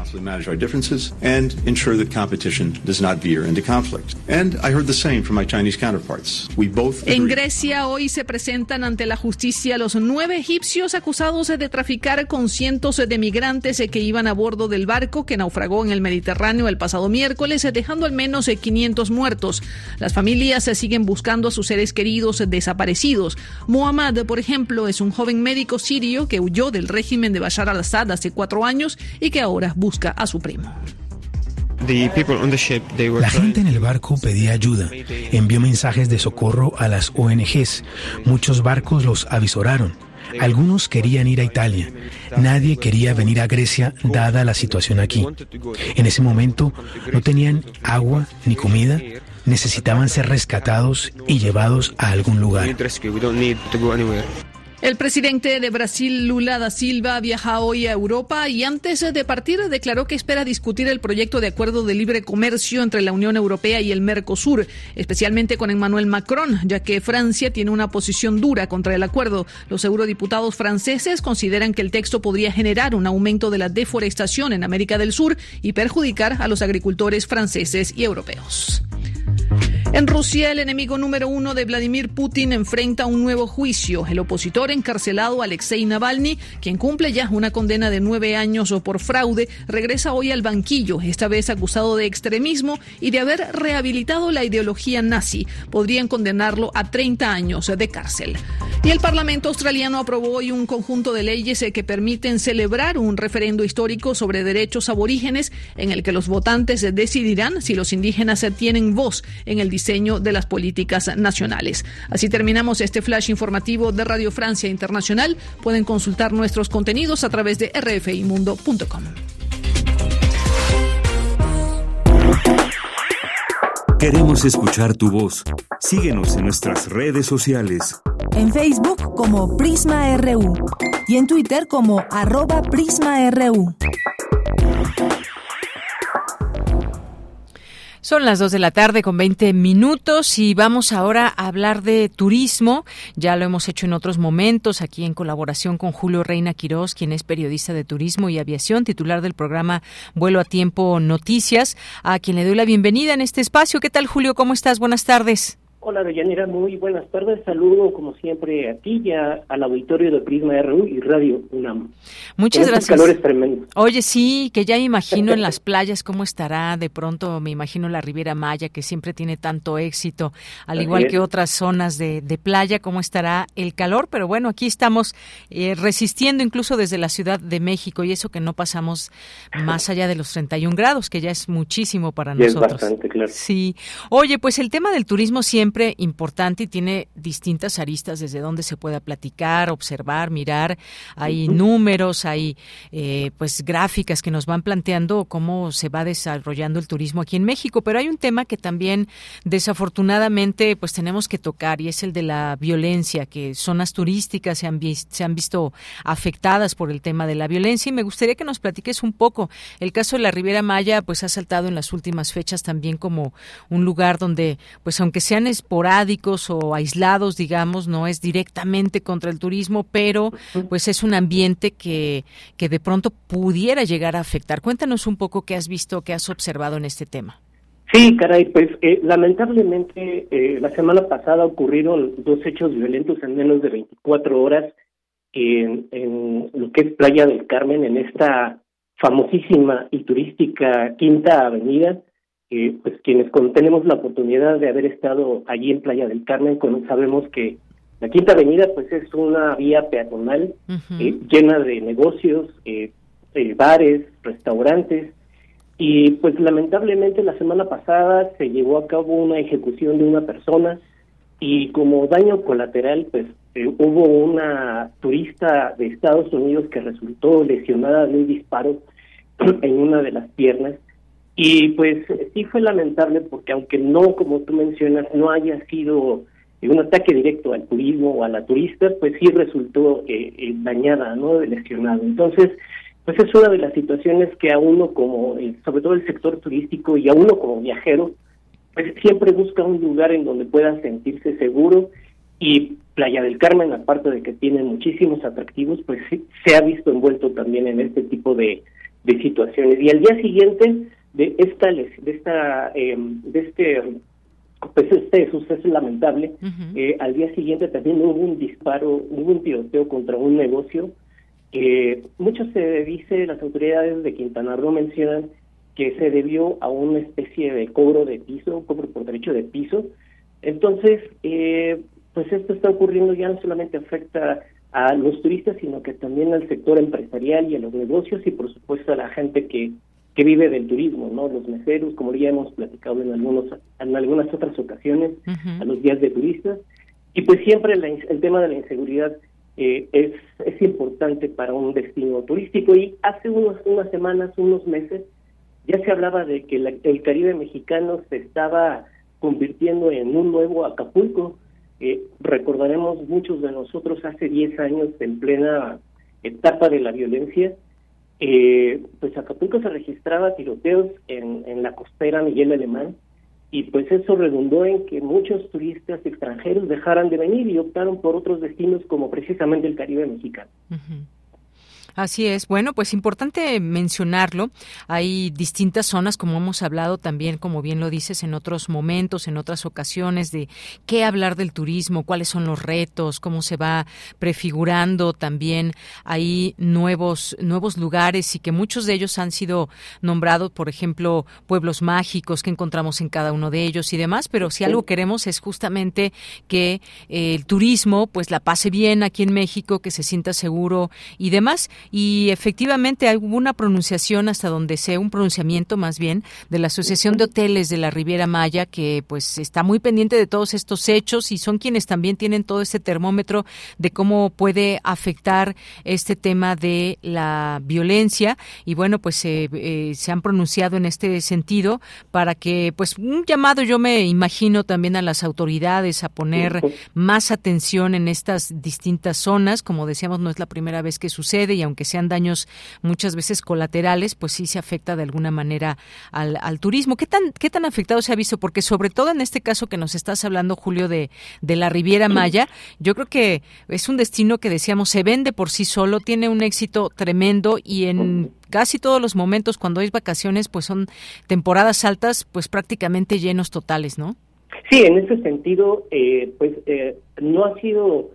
En Grecia hoy se presentan ante la justicia los nueve egipcios acusados de traficar con cientos de migrantes que iban a bordo del barco que naufragó en el Mediterráneo el pasado miércoles, dejando al menos 500 muertos. Las familias siguen buscando a sus seres queridos desaparecidos. Muhammad, por ejemplo, es un joven médico sirio que huyó del régimen de Bashar al-Assad hace cuatro años y que ahora busca a su primo. La gente en el barco pedía ayuda, envió mensajes de socorro a las ONGs. Muchos barcos los avisoraron. Algunos querían ir a Italia. Nadie quería venir a Grecia dada la situación aquí. En ese momento no tenían agua ni comida. Necesitaban ser rescatados y llevados a algún lugar. El presidente de Brasil, Lula da Silva, viaja hoy a Europa y antes de partir declaró que espera discutir el proyecto de acuerdo de libre comercio entre la Unión Europea y el Mercosur, especialmente con Emmanuel Macron, ya que Francia tiene una posición dura contra el acuerdo. Los eurodiputados franceses consideran que el texto podría generar un aumento de la deforestación en América del Sur y perjudicar a los agricultores franceses y europeos. En Rusia, el enemigo número uno de Vladimir Putin enfrenta un nuevo juicio. El opositor encarcelado Alexei Navalny, quien cumple ya una condena de nueve años por fraude, regresa hoy al banquillo, esta vez acusado de extremismo y de haber rehabilitado la ideología nazi. Podrían condenarlo a 30 años de cárcel. Y el Parlamento australiano aprobó hoy un conjunto de leyes que permiten celebrar un referendo histórico sobre derechos aborígenes en el que los votantes decidirán si los indígenas tienen voz en el diseño de las políticas nacionales. Así terminamos este flash informativo de Radio Francia Internacional. Pueden consultar nuestros contenidos a través de rfimundo.com. Queremos escuchar tu voz. Síguenos en nuestras redes sociales. En Facebook como Prisma RU y en Twitter como arroba PrismaRU. Son las 2 de la tarde con 20 minutos y vamos ahora a hablar de turismo. Ya lo hemos hecho en otros momentos aquí en colaboración con Julio Reina Quirós, quien es periodista de turismo y aviación, titular del programa Vuelo a Tiempo Noticias, a quien le doy la bienvenida en este espacio. ¿Qué tal, Julio? ¿Cómo estás? Buenas tardes. Hola, Deyanira, muy buenas tardes. Saludo, como siempre, a ti y al auditorio de Prisma RU y Radio UNAM. Muchas gracias. calor es tremendo. Oye, sí, que ya imagino en las playas cómo estará. De pronto me imagino la Riviera Maya, que siempre tiene tanto éxito, al igual que otras zonas de, playa, cómo estará el calor. Pero bueno, aquí estamos eh, resistiendo incluso desde la Ciudad de México y eso que no pasamos más allá de los 31 grados, que ya es muchísimo para nosotros. Es bastante, claro. Sí. Oye, pues el tema del turismo siempre importante y tiene distintas aristas desde donde se pueda platicar, observar, mirar. Hay números, hay eh, pues gráficas que nos van planteando cómo se va desarrollando el turismo aquí en México. Pero hay un tema que también desafortunadamente pues tenemos que tocar y es el de la violencia, que zonas turísticas se han, se han visto afectadas por el tema de la violencia y me gustaría que nos platiques un poco. El caso de la Riviera Maya pues ha saltado en las últimas fechas también como un lugar donde pues aunque sean esporádicos o aislados, digamos, no es directamente contra el turismo, pero pues es un ambiente que, que de pronto pudiera llegar a afectar. Cuéntanos un poco qué has visto, qué has observado en este tema. Sí, caray, pues eh, lamentablemente eh, la semana pasada ocurrieron dos hechos violentos en menos de 24 horas en, en lo que es Playa del Carmen, en esta famosísima y turística Quinta Avenida, pues quienes tenemos la oportunidad de haber estado allí en Playa del Carmen, sabemos que la Quinta Avenida pues es una vía peatonal eh, llena de negocios, eh, eh, bares, restaurantes y pues lamentablemente la semana pasada se llevó a cabo una ejecución de una persona y como daño colateral pues hubo una turista de Estados Unidos que resultó lesionada de un disparo en una de las piernas y pues sí fue lamentable porque aunque no, como tú mencionas, no haya sido un ataque directo al turismo o a la turista, pues sí resultó eh, eh, dañada, ¿no? Lesionada. Entonces, pues es una de las situaciones que a uno como, eh, sobre todo el sector turístico y a uno como viajero, pues siempre busca un lugar en donde pueda sentirse seguro y Playa del Carmen, aparte de que tiene muchísimos atractivos, pues sí, se ha visto envuelto también en este tipo de situaciones. Y al día siguiente, de esta de esta em, de este pues este suceso lamentable eh, al día siguiente también hubo un disparo hubo un tiroteo contra un negocio que mucho se dice las autoridades de Quintana Roo mencionan que se debió a una especie de cobro de piso cobro por derecho de piso. Entonces eh, pues esto está ocurriendo ya no solamente afecta a los turistas sino que también al sector empresarial y a los negocios y por supuesto a la gente que que vive del turismo, ¿no? Los meseros, como ya hemos platicado en algunos en algunas otras ocasiones, a los días de turistas. Y pues siempre el tema de la inseguridad eh, es, es importante para un destino turístico. Y hace unos, unas semanas, unos meses, ya se hablaba de que el Caribe mexicano se estaba convirtiendo en un nuevo Acapulco. Eh, recordaremos muchos de nosotros hace 10 años, en plena etapa de la violencia, eh, pues Acapulco se registraba tiroteos en, en la costera Miguel Alemán y pues eso redundó en que muchos turistas extranjeros dejaran de venir y optaron por otros destinos como precisamente el Caribe mexicano. Así es. Bueno, pues importante mencionarlo. Hay distintas zonas, como hemos hablado también, como bien lo dices, en otros momentos, en otras ocasiones, de qué hablar del turismo, cuáles son los retos, cómo se va prefigurando también. Hay nuevos, nuevos lugares y que muchos de ellos han sido nombrados, por ejemplo, pueblos mágicos que encontramos en cada uno de ellos y demás. Pero si algo queremos es justamente que eh, el turismo, pues la pase bien aquí en México, que se sienta seguro y demás y efectivamente hay una pronunciación hasta donde sé, un pronunciamiento más bien de la Asociación de Hoteles de la Riviera Maya que pues está muy pendiente de todos estos hechos y son quienes también tienen todo este termómetro de cómo puede afectar este tema de la violencia. Y bueno pues eh, se han pronunciado en este sentido para que pues un llamado yo me imagino también a las autoridades a poner más atención en estas distintas zonas. Como decíamos no es la primera vez que sucede y aunque aunque sean daños muchas veces colaterales, pues sí se afecta de alguna manera al, al turismo. ¿Qué tan, ¿Qué tan afectado se ha visto? Porque sobre todo en este caso que nos estás hablando, Julio, de, de la Riviera Maya, yo creo que es un destino que decíamos se vende por sí solo, tiene un éxito tremendo y en casi todos los momentos cuando hay vacaciones, pues son temporadas altas, pues prácticamente llenos totales, ¿no? Sí, en ese sentido, eh, pues eh, no ha sido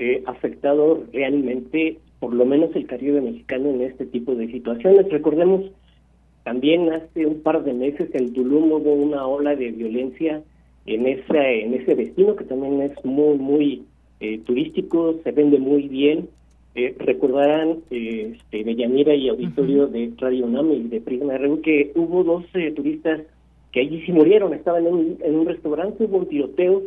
eh, afectado realmente, por lo menos el Caribe mexicano en este tipo de situaciones. Recordemos, también hace un par de meses en Tulum hubo una ola de violencia en esa en ese destino que también es muy muy turístico, se vende muy bien eh, recordarán eh, este, y auditorio de Radio UNAM y de Prisma RU que hubo dos turistas que allí sí murieron, estaban en un, en un restaurante, hubo un tiroteo,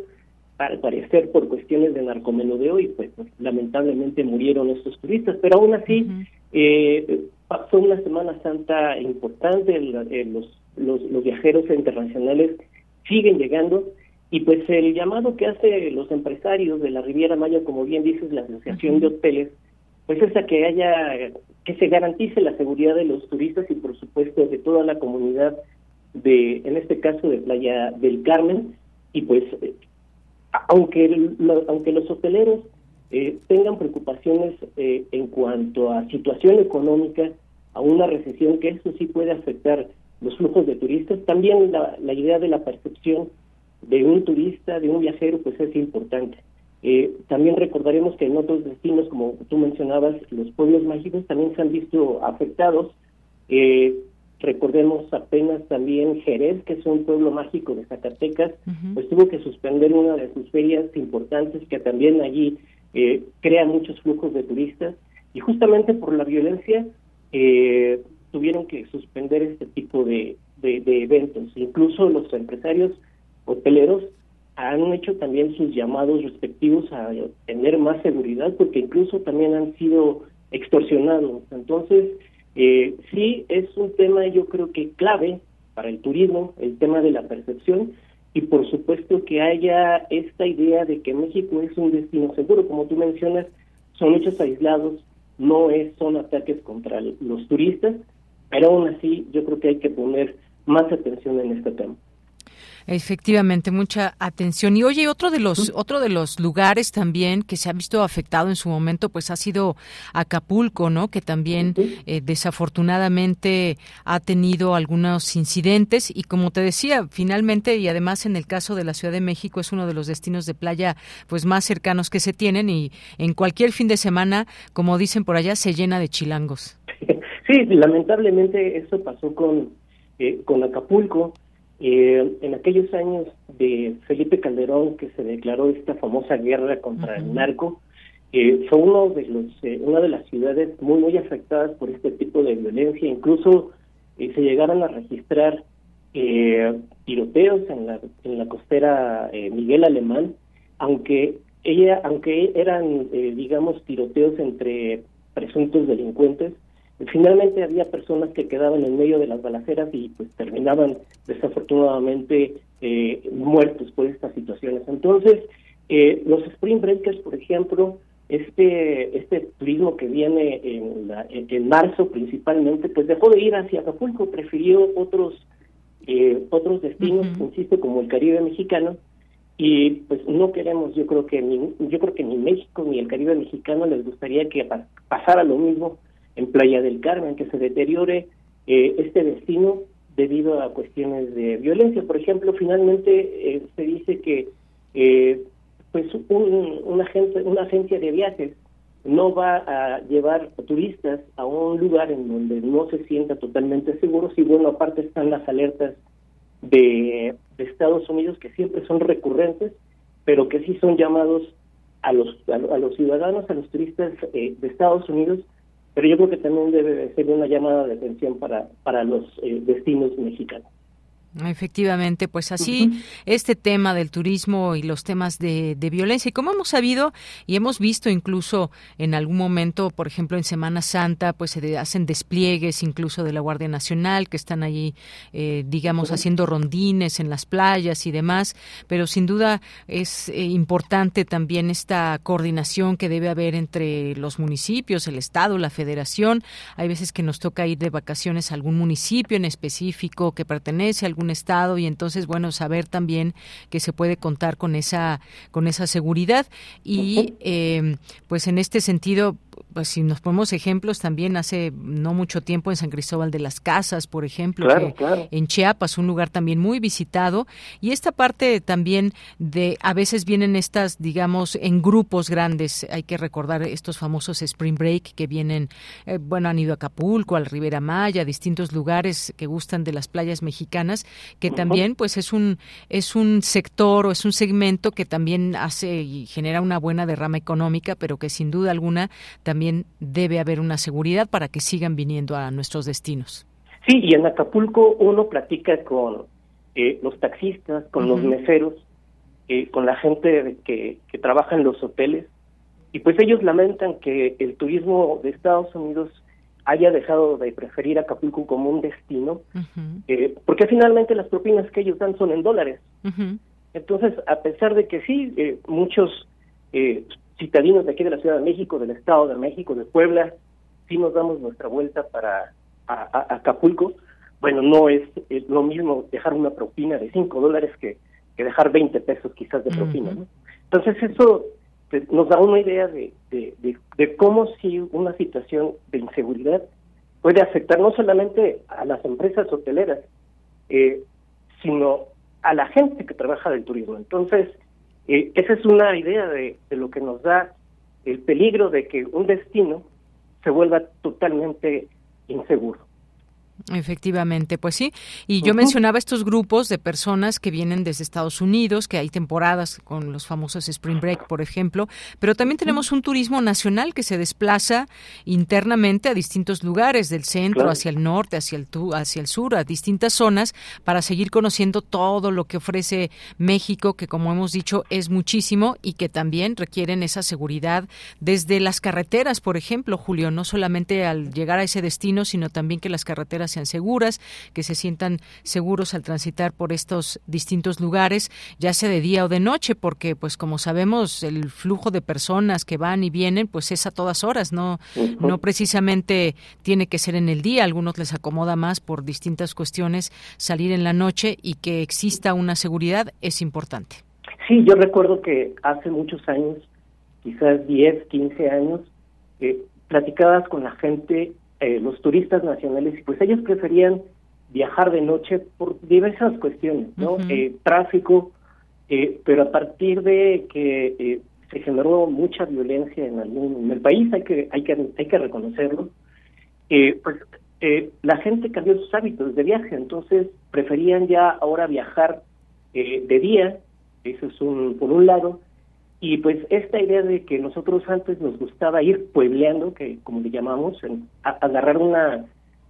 al parecer por cuestiones de narcomenudeo y pues, pues lamentablemente murieron estos turistas, pero aún así eh, fue una Semana Santa importante, eh, los, los, los viajeros internacionales siguen llegando y pues el llamado que hace los empresarios de la Riviera Maya, como bien dices, la Asociación de Hoteles, pues es a que haya, que se garantice la seguridad de los turistas y por supuesto de toda la comunidad de, en este caso de Playa del Carmen, y pues aunque, aunque los hoteleros eh, tengan preocupaciones eh, en cuanto a situación económica, a una recesión, que eso sí puede afectar los flujos de turistas, también la, la idea de la percepción de un turista, de un viajero, pues es importante. Eh, también recordaremos que en otros destinos, como tú mencionabas, los pueblos mágicos también se han visto afectados. Eh, recordemos apenas también Jerez, que es un pueblo mágico de Zacatecas, pues tuvo que suspender una de sus ferias importantes que también allí eh, crea muchos flujos de turistas y justamente por la violencia eh, tuvieron que suspender este tipo de, de eventos. Incluso los empresarios hoteleros han hecho también sus llamados respectivos a tener más seguridad porque incluso también han sido extorsionados. Entonces, eh, sí es un tema yo creo que clave para el turismo, el tema de la percepción y por supuesto que haya esta idea de que México es un destino seguro, como tú mencionas, son hechos aislados, no es, son ataques contra los turistas, pero aún así yo creo que hay que poner más atención en este tema. Efectivamente, mucha atención. Y oye, otro de los otro de los lugares también que se ha visto afectado en su momento, pues ha sido Acapulco, ¿no? Que también eh, desafortunadamente ha tenido algunos incidentes y como te decía, finalmente y además en el caso de la Ciudad de México es uno de los destinos de playa pues más cercanos que se tienen y en cualquier fin de semana, como dicen por allá, se llena de chilangos. Sí, lamentablemente eso pasó con eh, con Acapulco eh, en aquellos años de Felipe Calderón, que se declaró esta famosa guerra contra el narco, eh, fue uno de los, eh, una de las ciudades muy, muy afectadas por este tipo de violencia. Incluso se llegaron a registrar tiroteos en la, en la costera Miguel Alemán, aunque ella, aunque eran, digamos, tiroteos entre presuntos delincuentes, Finalmente había personas que quedaban en medio de las balaceras y pues terminaban desafortunadamente eh, muertos por estas situaciones. Entonces, eh, los Spring Breakers, por ejemplo, este este turismo que viene en, en, marzo principalmente, pues dejó de ir hacia Acapulco, prefirió otros eh, otros destinos, insisto, como el Caribe mexicano, y pues no queremos, yo creo que ni, yo creo que ni México ni el Caribe mexicano les gustaría que pasara lo mismo en Playa del Carmen, que se deteriore eh, este destino debido a cuestiones de violencia. Por ejemplo, finalmente eh, se dice que eh, pues un, una, agencia, una agencia de viajes no va a llevar turistas a un lugar en donde no se sienta totalmente seguro, si bueno, aparte están las alertas de, Estados Unidos que siempre son recurrentes, pero que sí son llamados a los, a, los ciudadanos, a los turistas de Estados Unidos pero yo creo que también debe ser una llamada de atención para, para los eh, destinos mexicanos. Efectivamente, pues así este tema del turismo y los temas de, violencia. Y como hemos sabido y hemos visto incluso en algún momento, por ejemplo, en Semana Santa, pues se hacen despliegues incluso de la Guardia Nacional que están allí, eh, digamos, haciendo rondines en las playas y demás. Pero sin duda es eh, importante también esta coordinación que debe haber entre los municipios, el Estado, la Federación. Hay veces que nos toca ir de vacaciones a algún municipio en específico que pertenece a algún estado y entonces bueno saber también que se puede contar con esa con esa seguridad. Y eh, pues en este sentido pues si nos ponemos ejemplos también hace no mucho tiempo en San Cristóbal de las Casas, por ejemplo, en Chiapas, un lugar también muy visitado y esta parte también de a veces vienen estas digamos en grupos grandes, hay que recordar estos famosos Spring Break que vienen eh, bueno, han ido a Acapulco, al Rivera Maya, a distintos lugares que gustan de las playas mexicanas, que también pues es un es un sector o es un segmento que también hace y genera una buena derrama económica, pero que sin duda alguna también debe haber una seguridad para que sigan viniendo a nuestros destinos. Sí, y en Acapulco uno platica con eh, los taxistas, con los meseros, eh, con la gente que, que trabaja en los hoteles, y pues ellos lamentan que el turismo de Estados Unidos haya dejado de preferir Acapulco como un destino, eh, porque finalmente las propinas que ellos dan son en dólares. Entonces, a pesar de que sí, muchos eh, citadinos de aquí de la Ciudad de México, del Estado de México, de Puebla, si nos damos nuestra vuelta para a, Acapulco, bueno, no es, lo mismo dejar una propina de 5 dólares que, que, dejar 20 pesos quizás de propina. Entonces eso pues, nos da una idea de, de, cómo si una situación de inseguridad puede afectar no solamente a las empresas hoteleras, eh, sino a la gente que trabaja del turismo. Entonces, eh, esa es una idea de, de lo que nos da el peligro de que un destino se vuelva totalmente inseguro. Efectivamente, pues sí. Y yo mencionaba estos grupos de personas que vienen desde Estados Unidos, que hay temporadas con los famosos Spring Break, por ejemplo, pero también tenemos un turismo nacional que se desplaza internamente a distintos lugares del centro, hacia el norte, hacia el, hacia el sur, a distintas zonas, para seguir conociendo todo lo que ofrece México, que como hemos dicho es muchísimo y que también requieren esa seguridad desde las carreteras, por ejemplo, Julio, no solamente al llegar a ese destino, sino también que las carreteras sean seguras, que se sientan seguros al transitar por estos distintos lugares, ya sea de día o de noche, porque pues como sabemos el flujo de personas que van y vienen pues es a todas horas, no no precisamente tiene que ser en el día, a algunos les acomoda más por distintas cuestiones salir en la noche y que exista una seguridad es importante. Sí, yo recuerdo que hace muchos años, quizás 10, 15 años, eh, platicabas con la gente eh, los turistas nacionales y pues ellos preferían viajar de noche por diversas cuestiones, ¿no? Eh, tráfico, eh, pero a partir de que se generó mucha violencia en, algún, en el país, hay que hay que hay que reconocerlo, pues la gente cambió sus hábitos de viaje, entonces preferían ya ahora viajar de día, eso es un por un lado, y pues esta idea de que nosotros antes nos gustaba ir puebleando, que como le llamamos, en, agarrar una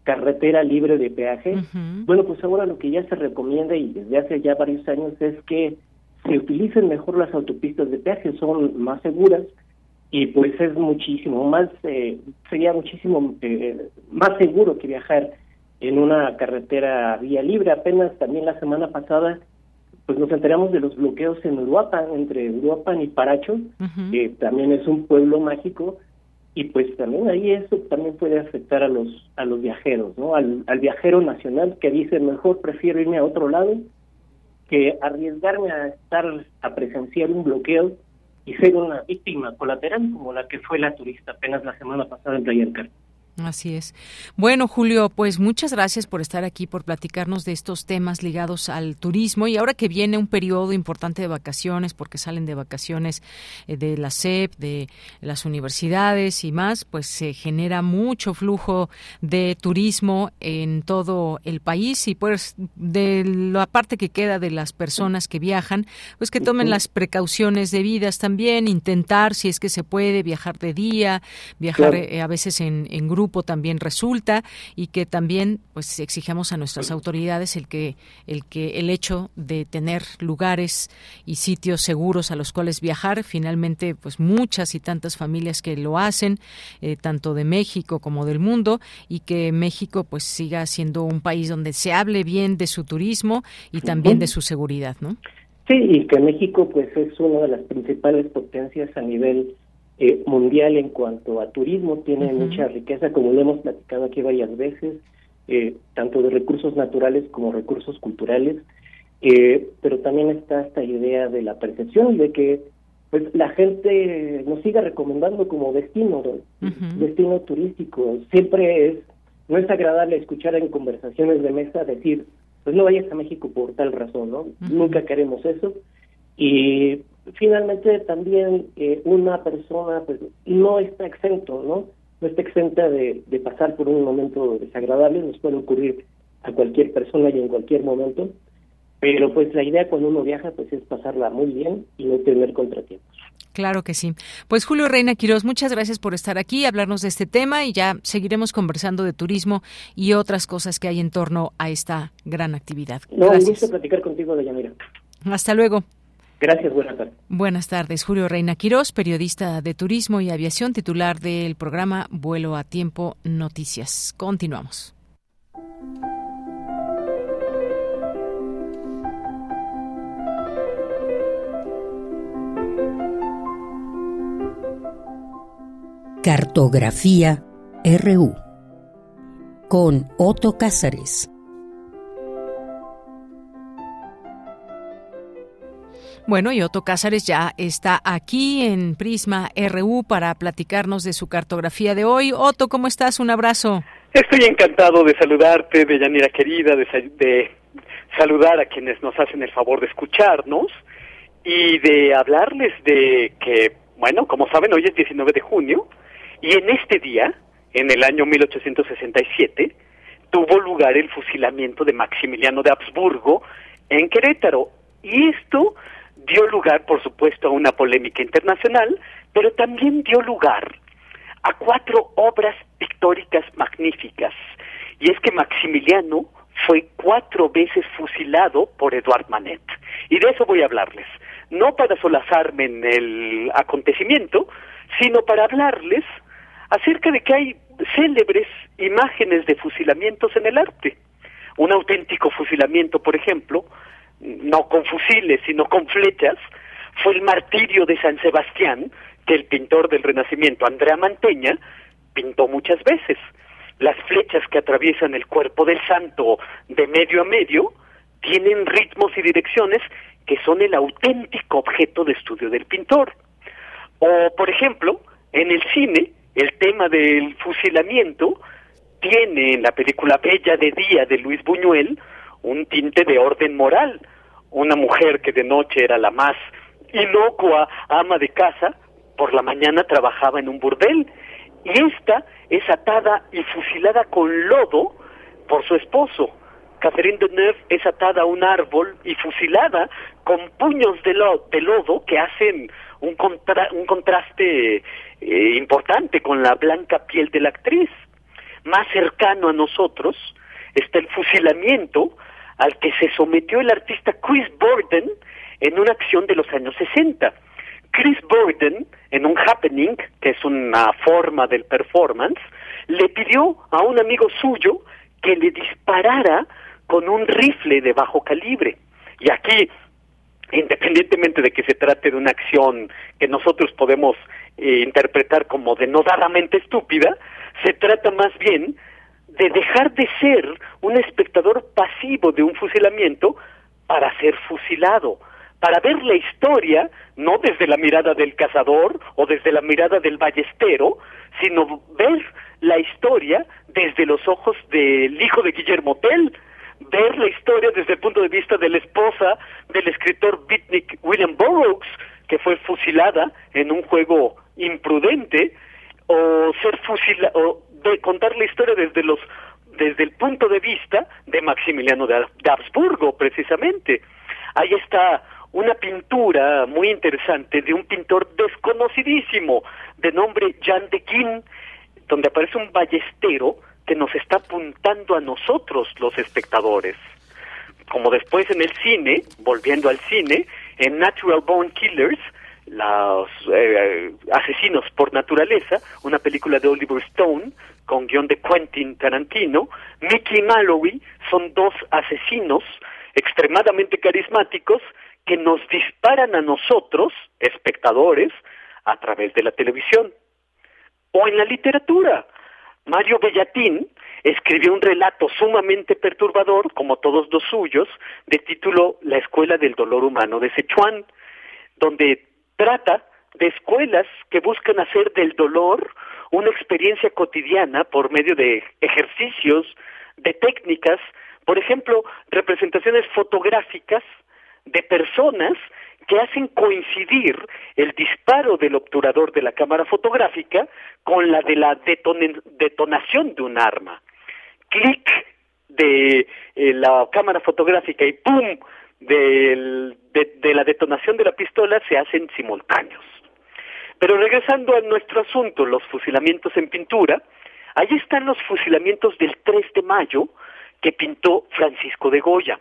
carretera libre de peaje, bueno, pues ahora lo que ya se recomienda y desde hace ya varios años es que se utilicen mejor las autopistas de peaje, son más seguras y pues es muchísimo más, eh, sería muchísimo eh, más seguro que viajar en una carretera vía libre. Apenas también la semana pasada pues nos enteramos de los bloqueos en Uruapan, entre Uruapan y Paracho, que también es un pueblo mágico, y pues también ahí eso también puede afectar a los a los viajeros, ¿no? Al, al viajero nacional que dice mejor prefiero irme a otro lado que arriesgarme a estar a presenciar un bloqueo y ser una víctima colateral como la que fue la turista apenas la semana pasada en Playa del Así es. Bueno, Julio, pues muchas gracias por estar aquí, por platicarnos de estos temas ligados al turismo. Y ahora que viene un periodo importante de vacaciones, porque salen de vacaciones eh, de la SEP, de las universidades y más, pues se genera mucho flujo de turismo en todo el país. Y pues de la parte que queda de las personas que viajan, pues que tomen las precauciones debidas también, intentar, si es que se puede, viajar de día, viajar eh, a veces en, en grupo grupo también resulta y que también pues exigamos a nuestras autoridades el que el que el hecho de tener lugares y sitios seguros a los cuales viajar finalmente pues muchas y tantas familias que lo hacen eh, tanto de México como del mundo y que México pues siga siendo un país donde se hable bien de su turismo y también de su seguridad, ¿no? Sí, y que México pues es una de las principales potencias a nivel eh, mundial en cuanto a turismo, tiene mucha riqueza, como lo hemos platicado aquí varias veces, eh, tanto de recursos naturales como recursos culturales, eh, pero también está esta idea de la percepción de que pues la gente nos siga recomendando como destino, destino turístico. Siempre es, no es agradable escuchar en conversaciones de mesa decir, pues no vayas a México por tal razón, ¿no? Nunca queremos eso. Y finalmente también eh, una persona pues no está exento, ¿no? No está exenta de, de pasar por un momento desagradable, nos puede ocurrir a cualquier persona y en cualquier momento. Pero pues la idea cuando uno viaja pues es pasarla muy bien y no tener contratiempos. Claro que sí. Pues Julio Reina Quiroz, muchas gracias por estar aquí, hablarnos de este tema y ya seguiremos conversando de turismo y otras cosas que hay en torno a esta gran actividad. No, gracias. un gusto platicar contigo, Deyanira. Hasta luego. Gracias, buenas tardes. Buenas tardes, Julio Reina Quirós, periodista de turismo y aviación, titular del programa Vuelo a Tiempo Noticias. Continuamos. Cartografía RU con Otto Cázares. Bueno, y Otto Cázares ya está aquí en Prisma RU para platicarnos de su cartografía de hoy. Otto, ¿cómo estás? Un abrazo. Estoy encantado de saludarte, de Yanira querida, de, de saludar a quienes nos hacen el favor de escucharnos y de hablarles de que, bueno, como saben, hoy es 19 de junio y en este día, en el año 1867, tuvo lugar el fusilamiento de Maximiliano de Habsburgo en Querétaro. Y esto dio lugar, por supuesto, a una polémica internacional, pero también dio lugar a cuatro obras pictóricas magníficas. Y es que Maximiliano fue cuatro veces fusilado por Edouard Manet. Y de eso voy a hablarles. No para solazarme en el acontecimiento, sino para hablarles acerca de que hay célebres imágenes de fusilamientos en el arte. Un auténtico fusilamiento, por ejemplo, no con fusiles, sino con flechas, fue el martirio de San Sebastián, que el pintor del Renacimiento, Andrea Manteña, pintó muchas veces. Las flechas que atraviesan el cuerpo del santo de medio a medio tienen ritmos y direcciones que son el auténtico objeto de estudio del pintor. O, por ejemplo, en el cine, el tema del fusilamiento tiene en la película Bella de Día de Luis Buñuel un tinte de orden moral. Una mujer que de noche era la más inocua ama de casa, por la mañana trabajaba en un burdel y esta es atada y fusilada con lodo por su esposo. Catherine Deneuve es atada a un árbol y fusilada con puños de, de lodo que hacen un, un contraste eh, importante con la blanca piel de la actriz. Más cercano a nosotros está el fusilamiento al que se sometió el artista Chris Borden en una acción de los años 60. Chris Borden, en un happening, que es una forma del performance, le pidió a un amigo suyo que le disparara con un rifle de bajo calibre. Y aquí independientemente de que se trate de una acción que nosotros podemos eh, interpretar como denodadamente estúpida, se trata más bien de dejar de ser un espectador pasivo de un fusilamiento para ser fusilado, para ver la historia no desde la mirada del cazador o desde la mirada del ballestero, sino ver la historia desde los ojos del hijo de Guillermo Tell, ver la historia desde el punto de vista de la esposa del escritor beatnik William Burroughs, que fue fusilada en un juego imprudente, o ser fusila o de contar la historia desde los desde el punto de vista de Maximiliano de, Habsburgo, precisamente. Ahí está una pintura muy interesante de un pintor desconocidísimo de nombre Jan de Quin, donde aparece un ballestero que nos está apuntando a nosotros, los espectadores. Como después en el cine, volviendo al cine, en Natural Born Killers, los eh, asesinos por naturaleza, una película de Oliver Stone con guion de Quentin Tarantino, Mickey y Mallory son dos asesinos extremadamente carismáticos que nos disparan a nosotros, espectadores, a través de la televisión. O en la literatura. Mario Bellatín escribió un relato sumamente perturbador, como todos los suyos, de título La Escuela del Dolor Humano de Sichuan, donde trata de escuelas que buscan hacer del dolor una experiencia cotidiana por medio de ejercicios, de técnicas, por ejemplo, representaciones fotográficas de personas que hacen coincidir el disparo del obturador de la cámara fotográfica con la de la detonación de un arma. Clic de eh, la cámara fotográfica y ¡pum! De, de la detonación de la pistola se hacen simultáneos. Pero regresando a nuestro asunto, los fusilamientos en pintura, ahí están los fusilamientos del 3 de mayo que pintó Francisco de Goya.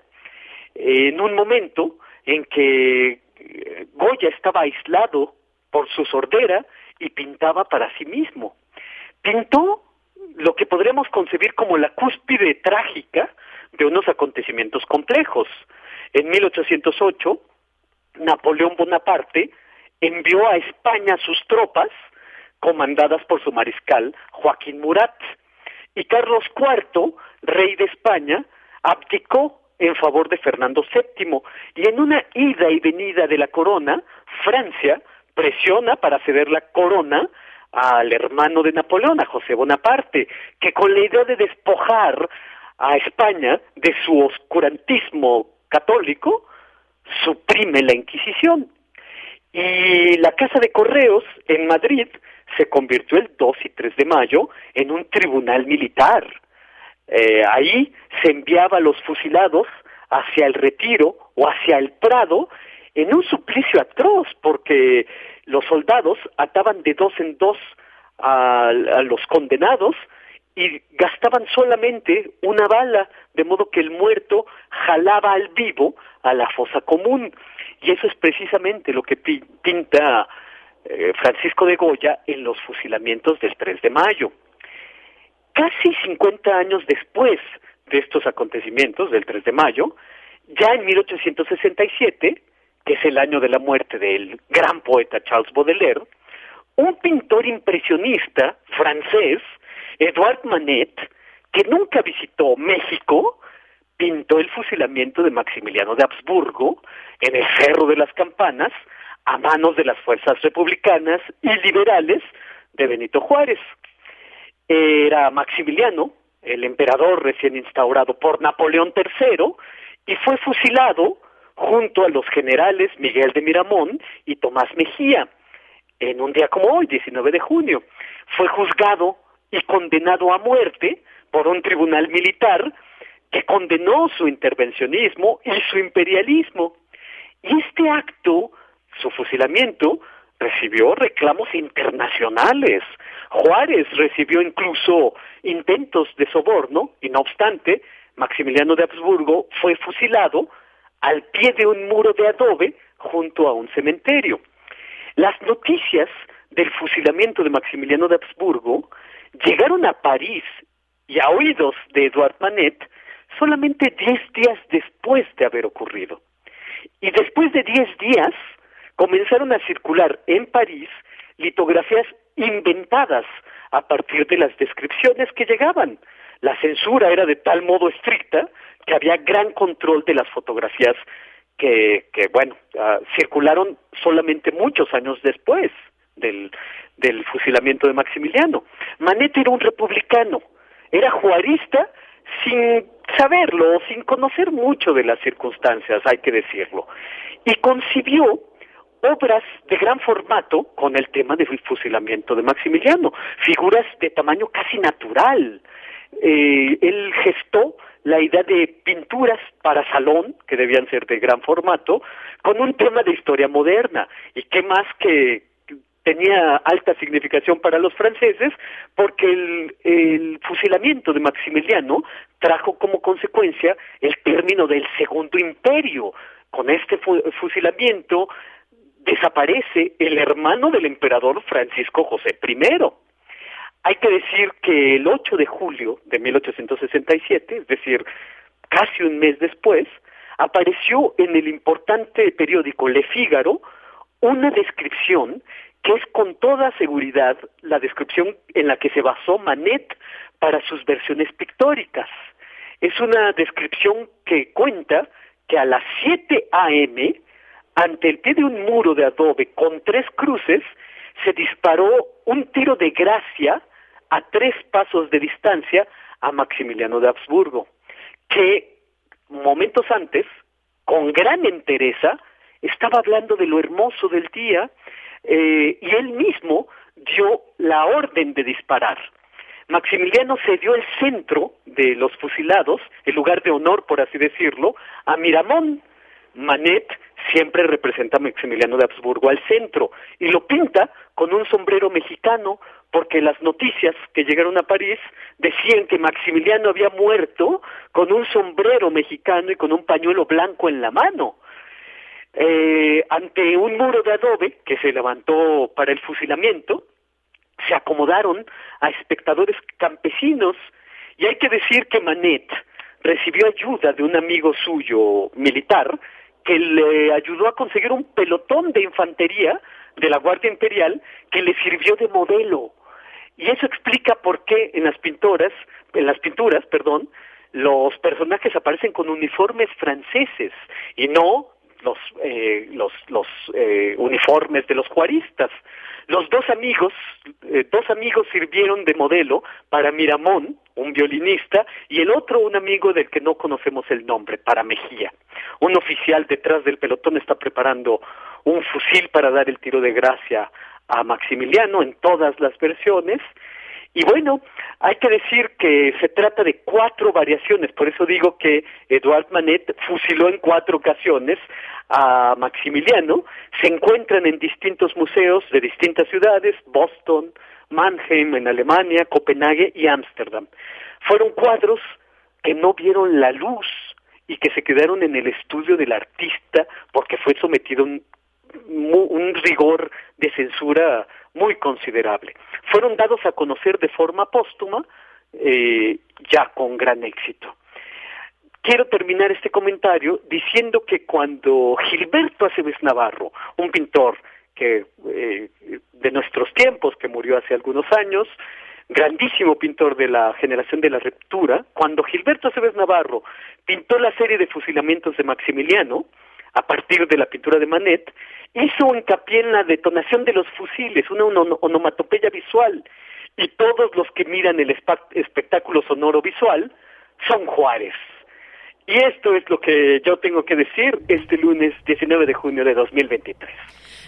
En un momento en que eh, Goya estaba aislado por su sordera y pintaba para sí mismo. Pintó lo que podríamos concebir como la cúspide trágica de unos acontecimientos complejos. En 1808, Napoleón Bonaparte envió a España sus tropas, comandadas por su mariscal Joaquín Murat, y Carlos IV, rey de España, abdicó en favor de Fernando VII. Y en una ida y venida de la corona, Francia presiona para ceder la corona al hermano de Napoleón, a José Bonaparte, que con la idea de despojar a España de su oscurantismo católico, suprime la Inquisición. Y la Casa de Correos en Madrid se convirtió el 2 y 3 de mayo en un tribunal militar eh, ahí se enviaba a los fusilados hacia el retiro o hacia el prado en un suplicio atroz porque los soldados ataban de dos en dos a, los condenados y gastaban solamente una bala, de modo que el muerto jalaba al vivo a la fosa común. Y eso es precisamente lo que pinta eh, Francisco de Goya en los fusilamientos del 3 de mayo. Casi 50 años después de estos acontecimientos, del 3 de mayo, ya en 1867, que es el año de la muerte del gran poeta Charles Baudelaire, un pintor impresionista francés, Edouard Manet, que nunca visitó México, pintó el fusilamiento de Maximiliano de Habsburgo en el Cerro de las Campanas a manos de las fuerzas republicanas y liberales de Benito Juárez era Maximiliano, el emperador recién instaurado por Napoleón III, y fue fusilado junto a los generales Miguel de Miramón y Tomás Mejía, en un día como hoy, 19 de junio. Fue juzgado y condenado a muerte por un tribunal militar que condenó su intervencionismo y su imperialismo. Y este acto, su fusilamiento, recibió reclamos internacionales. Juárez recibió incluso intentos de soborno y no obstante, Maximiliano de Habsburgo fue fusilado al pie de un muro de adobe junto a un cementerio. Las noticias del fusilamiento de Maximiliano de Habsburgo llegaron a París y a oídos de Edouard Manet solamente diez días después de haber ocurrido. Y después de diez días, comenzaron a circular en París litografías inventadas a partir de las descripciones que llegaban. La censura era de tal modo estricta que había gran control de las fotografías que, que bueno, ah, circularon solamente muchos años después del, del fusilamiento de Maximiliano. Manet era un republicano, era juarista sin saberlo, sin conocer mucho de las circunstancias, hay que decirlo, y concibió obras de gran formato con el tema del fusilamiento de Maximiliano, figuras de tamaño casi natural. Eh, él gestó la idea de pinturas para salón, que debían ser de gran formato, con un tema de historia moderna. ¿Y qué más que tenía alta significación para los franceses porque el, fusilamiento de Maximiliano trajo como consecuencia el término del Segundo Imperio. Con este fusilamiento desaparece el hermano del emperador Francisco José I. Hay que decir que el 8 de julio de 1867, es decir, casi un mes después, apareció en el importante periódico Le Figaro una descripción que es con toda seguridad la descripción en la que se basó Manet para sus versiones pictóricas. Es una descripción que cuenta que a las 7 a.m., ante el pie de un muro de adobe con tres cruces, se disparó un tiro de gracia a tres pasos de distancia a Maximiliano de Habsburgo, que momentos antes, con gran entereza, estaba hablando de lo hermoso del día eh, y él mismo dio la orden de disparar. Maximiliano cedió el centro de los fusilados, el lugar de honor, por así decirlo, a Miramón. Manet siempre representa a Maximiliano de Habsburgo al centro y lo pinta con un sombrero mexicano porque las noticias que llegaron a París decían que Maximiliano había muerto con un sombrero mexicano y con un pañuelo blanco en la mano. Eh, ante un muro de adobe que se levantó para el fusilamiento, se acomodaron a espectadores campesinos y hay que decir que Manet recibió ayuda de un amigo suyo militar que le ayudó a conseguir un pelotón de infantería de la Guardia Imperial que le sirvió de modelo. Y eso explica por qué en las pinturas, en las pinturas, perdón, los personajes aparecen con uniformes franceses y no los eh, los los eh, uniformes de los juaristas. Los dos amigos, eh, dos amigos sirvieron de modelo para Miramón, un violinista, y el otro un amigo del que no conocemos el nombre, para Mejía. Un oficial detrás del pelotón está preparando un fusil para dar el tiro de gracia a Maximiliano en todas las versiones. Y bueno, hay que decir que se trata de cuatro variaciones, por eso digo que Eduard Manet fusiló en cuatro ocasiones a Maximiliano, se encuentran en distintos museos de distintas ciudades, Boston, Mannheim en Alemania, Copenhague y Ámsterdam. Fueron cuadros que no vieron la luz y que se quedaron en el estudio del artista porque fue sometido a un, un rigor de censura muy considerable. Fueron dados a conocer de forma póstuma eh, ya con gran éxito. Quiero terminar este comentario diciendo que cuando Gilberto Aceves Navarro, un pintor que eh, de nuestros tiempos, que murió hace algunos años, grandísimo pintor de la generación de la ruptura, cuando Gilberto Aceves Navarro pintó la serie de fusilamientos de Maximiliano, a partir de la pintura de Manet, hizo hincapié en la detonación de los fusiles, una onomatopeya visual, y todos los que miran el espectáculo sonoro visual son Juárez. Y esto es lo que yo tengo que decir este lunes 19 de junio de 2023.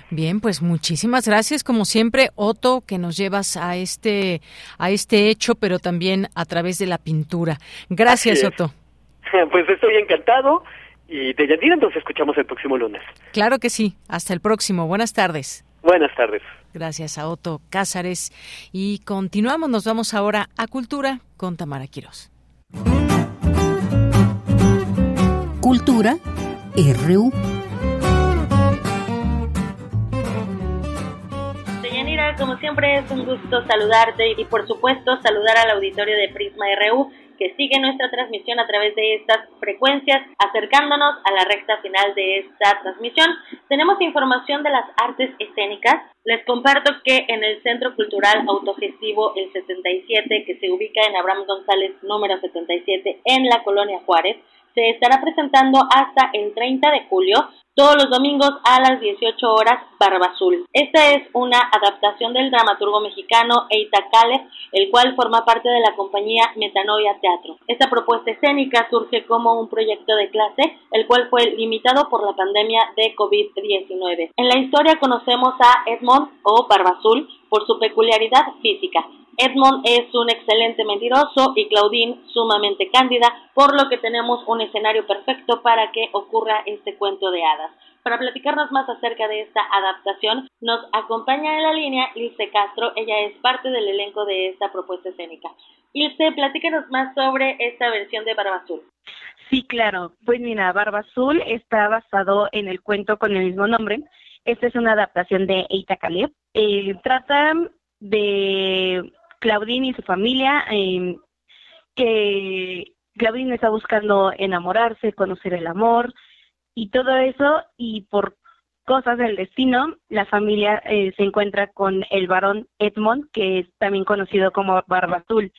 Bien, pues muchísimas gracias como siempre Otto que nos llevas a este a este hecho, pero también a través de la pintura. Gracias, Otto. Pues estoy encantado y de Yanira nos escuchamos el próximo lunes. Claro que sí. Hasta el próximo. Buenas tardes. Buenas tardes. Gracias a Otto Cázares y continuamos, nos vamos ahora a Cultura con Tamara Quirós. Cultura RU. Deyanira, como siempre es un gusto saludarte y por supuesto saludar al auditorio de Prisma RU que sigue nuestra transmisión a través de estas frecuencias, acercándonos a la recta final de esta transmisión. Tenemos información de las artes escénicas. Les comparto que en el Centro Cultural Autogestivo El 77, que se ubica en Abraham González número 77 en la colonia Juárez, se estará presentando hasta el 30 de julio, todos los domingos a las 18 horas, Barba Azul. Esta es una adaptación del dramaturgo mexicano Eita Caleb, el cual forma parte de la compañía Metanoia Teatro. Esta propuesta escénica surge como un proyecto de clase, el cual fue limitado por la pandemia de COVID-19. En la historia conocemos a Edmond o Barba Azul por su peculiaridad física, Edmond es un excelente mentiroso y Claudine sumamente cándida, por lo que tenemos un escenario perfecto para que ocurra este cuento de hadas. Para platicarnos más acerca de esta adaptación, nos acompaña en la línea Ilse Castro. Ella es parte del elenco de esta propuesta escénica. Ilse, platícanos más sobre esta versión de Barba Azul. Sí, claro. Pues mira, Barba Azul está basado en el cuento con el mismo nombre. Esta es una adaptación de Eita Caleb. Eh, trata de Claudine y su familia, eh, que Claudine está buscando enamorarse, conocer el amor y todo eso, y por cosas del destino, la familia eh, se encuentra con el varón Edmond, que es también conocido como Barba Azul,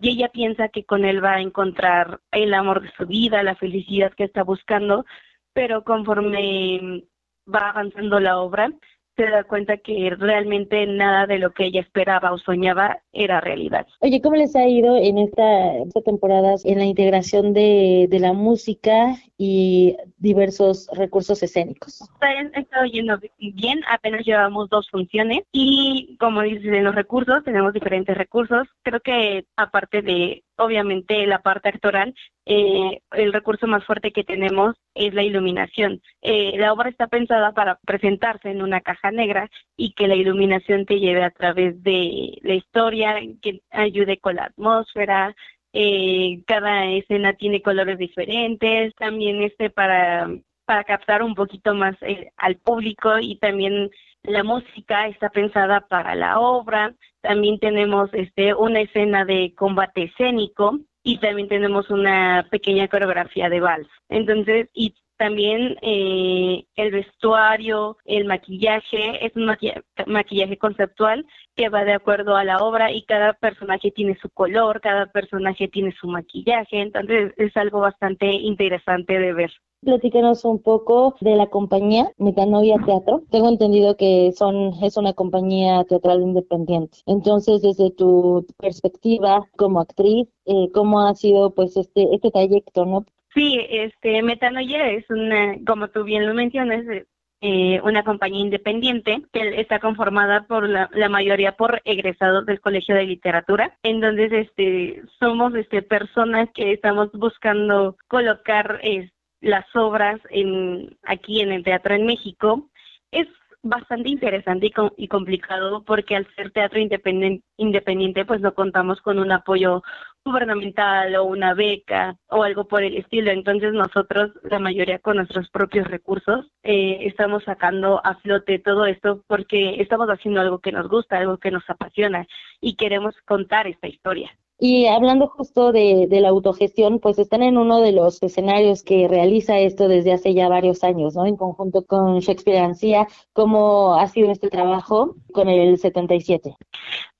y ella piensa que con él va a encontrar el amor de su vida, la felicidad que está buscando, pero conforme va avanzando la obra, se da cuenta que realmente nada de lo que ella esperaba o soñaba era realidad. Oye, ¿cómo les ha ido en esta, esta temporada en la integración de, de la música y diversos recursos escénicos? Está, estado yendo bien, apenas llevamos dos funciones y como dices en los recursos, tenemos diferentes recursos. Creo que aparte de obviamente la parte actoral, eh, el recurso más fuerte que tenemos es la iluminación. Eh, la obra está pensada para presentarse en una caja negra y que la iluminación te lleve a través de la historia, que ayude con la atmósfera. Eh, cada escena tiene colores diferentes, también este para para captar un poquito más al público y también la música está pensada para la obra, también tenemos este una escena de combate escénico y también tenemos una pequeña coreografía de vals. Entonces, y también eh, el vestuario, el maquillaje, es un maquillaje, conceptual que va de acuerdo a la obra y cada personaje tiene su color, cada personaje tiene su maquillaje, entonces es algo bastante interesante de ver. Platícanos un poco de la compañía Metanoia Teatro. Tengo entendido que son es una compañía teatral independiente. Entonces, desde tu perspectiva como actriz, eh, ¿cómo ha sido pues este este trayecto, no? Sí, este Metanoia es una, como tú bien lo mencionas, eh, una compañía independiente que está conformada por la, mayoría por egresados del Colegio de Literatura. Entonces, este, somos este, personas que estamos buscando colocar este, las obras en, aquí en el teatro en México, es bastante interesante y, complicado porque al ser teatro independiente, pues no contamos con un apoyo gubernamental o una beca o algo por el estilo. Entonces nosotros, la mayoría con nuestros propios recursos, eh, estamos sacando a flote todo esto porque estamos haciendo algo que nos gusta, algo que nos apasiona y queremos contar esta historia. Y hablando justo de, la autogestión, pues están en uno de los escenarios que realiza esto desde hace ya varios años, ¿no? En conjunto con Shakespeare Ancía, ¿cómo ha sido este trabajo con el 77?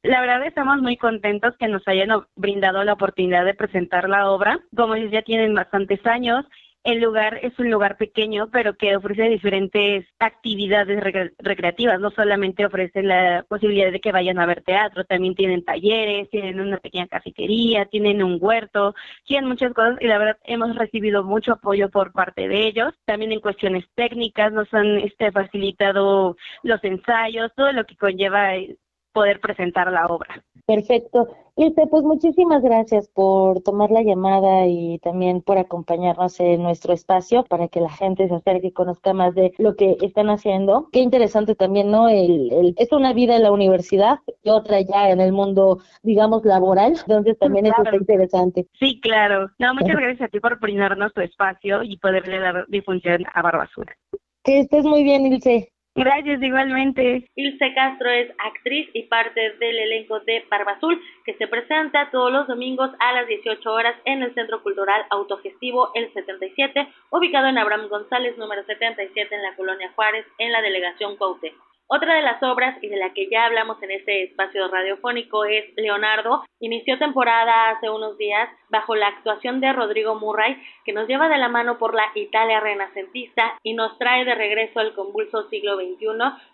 La verdad estamos muy contentos que nos hayan brindado la oportunidad de presentar la obra. Como ya tienen bastantes años, el lugar es un lugar pequeño, pero que ofrece diferentes actividades recreativas. No solamente ofrecen la posibilidad de que vayan a ver teatro, también tienen talleres, tienen una pequeña cafetería, tienen un huerto, tienen muchas cosas y la verdad hemos recibido mucho apoyo por parte de ellos. También en cuestiones técnicas nos han este, facilitado los ensayos, todo lo que conlleva poder presentar la obra. Perfecto. Ilse, pues muchísimas gracias por tomar la llamada y también por acompañarnos en nuestro espacio para que la gente se acerque y conozca más de lo que están haciendo. Qué interesante también, ¿no? El, es una vida en la universidad y otra ya en el mundo, digamos, laboral, entonces también eso está interesante. Sí, claro. No, muchas gracias a ti por brindarnos tu espacio y poderle dar difusión a Barbasura. Que estés muy bien, Ilse. Gracias, igualmente. Ilse Castro es actriz y parte del elenco de Barba Azul, que se presenta todos los domingos a las 18 horas en el Centro Cultural Autogestivo El 77, ubicado en Abraham González, número 77, en la Colonia Juárez, en la delegación Cuauhtémoc. Otra de las obras y de la que ya hablamos en este espacio radiofónico es Leonardo. Inició temporada hace unos días bajo la actuación de Rodrigo Murray, que nos lleva de la mano por la Italia renacentista y nos trae de regreso al convulso siglo XXI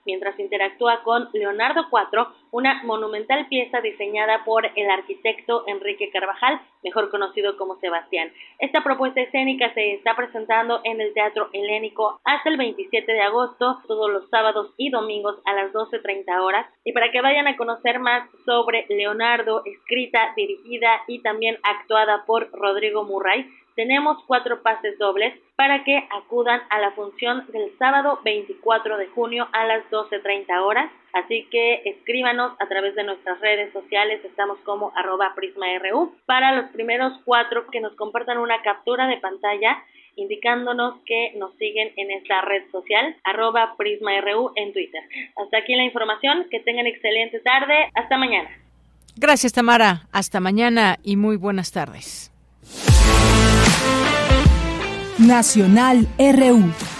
mientras interactúa con Leonardo IV, una monumental pieza diseñada por el arquitecto Enrique Carvajal mejor conocido como Sebastián. Esta propuesta escénica se está presentando en el Teatro Helénico hasta el 27 de agosto, todos los sábados y domingos a las 12.30 horas. Y para que vayan a conocer más sobre Leonardo, escrita, dirigida y también actuada por Rodrigo Murray, tenemos cuatro pases dobles para que acudan a la función del sábado 24 de junio a las 12.30 horas. Así que escríbanos a través de nuestras redes sociales, estamos como arroba prisma.ru, para los primeros cuatro que nos compartan una captura de pantalla indicándonos que nos siguen en esta red social, arroba prisma.ru en Twitter. Hasta aquí la información, que tengan excelente tarde, hasta mañana. Gracias Tamara, hasta mañana y muy buenas tardes. Nacional RU.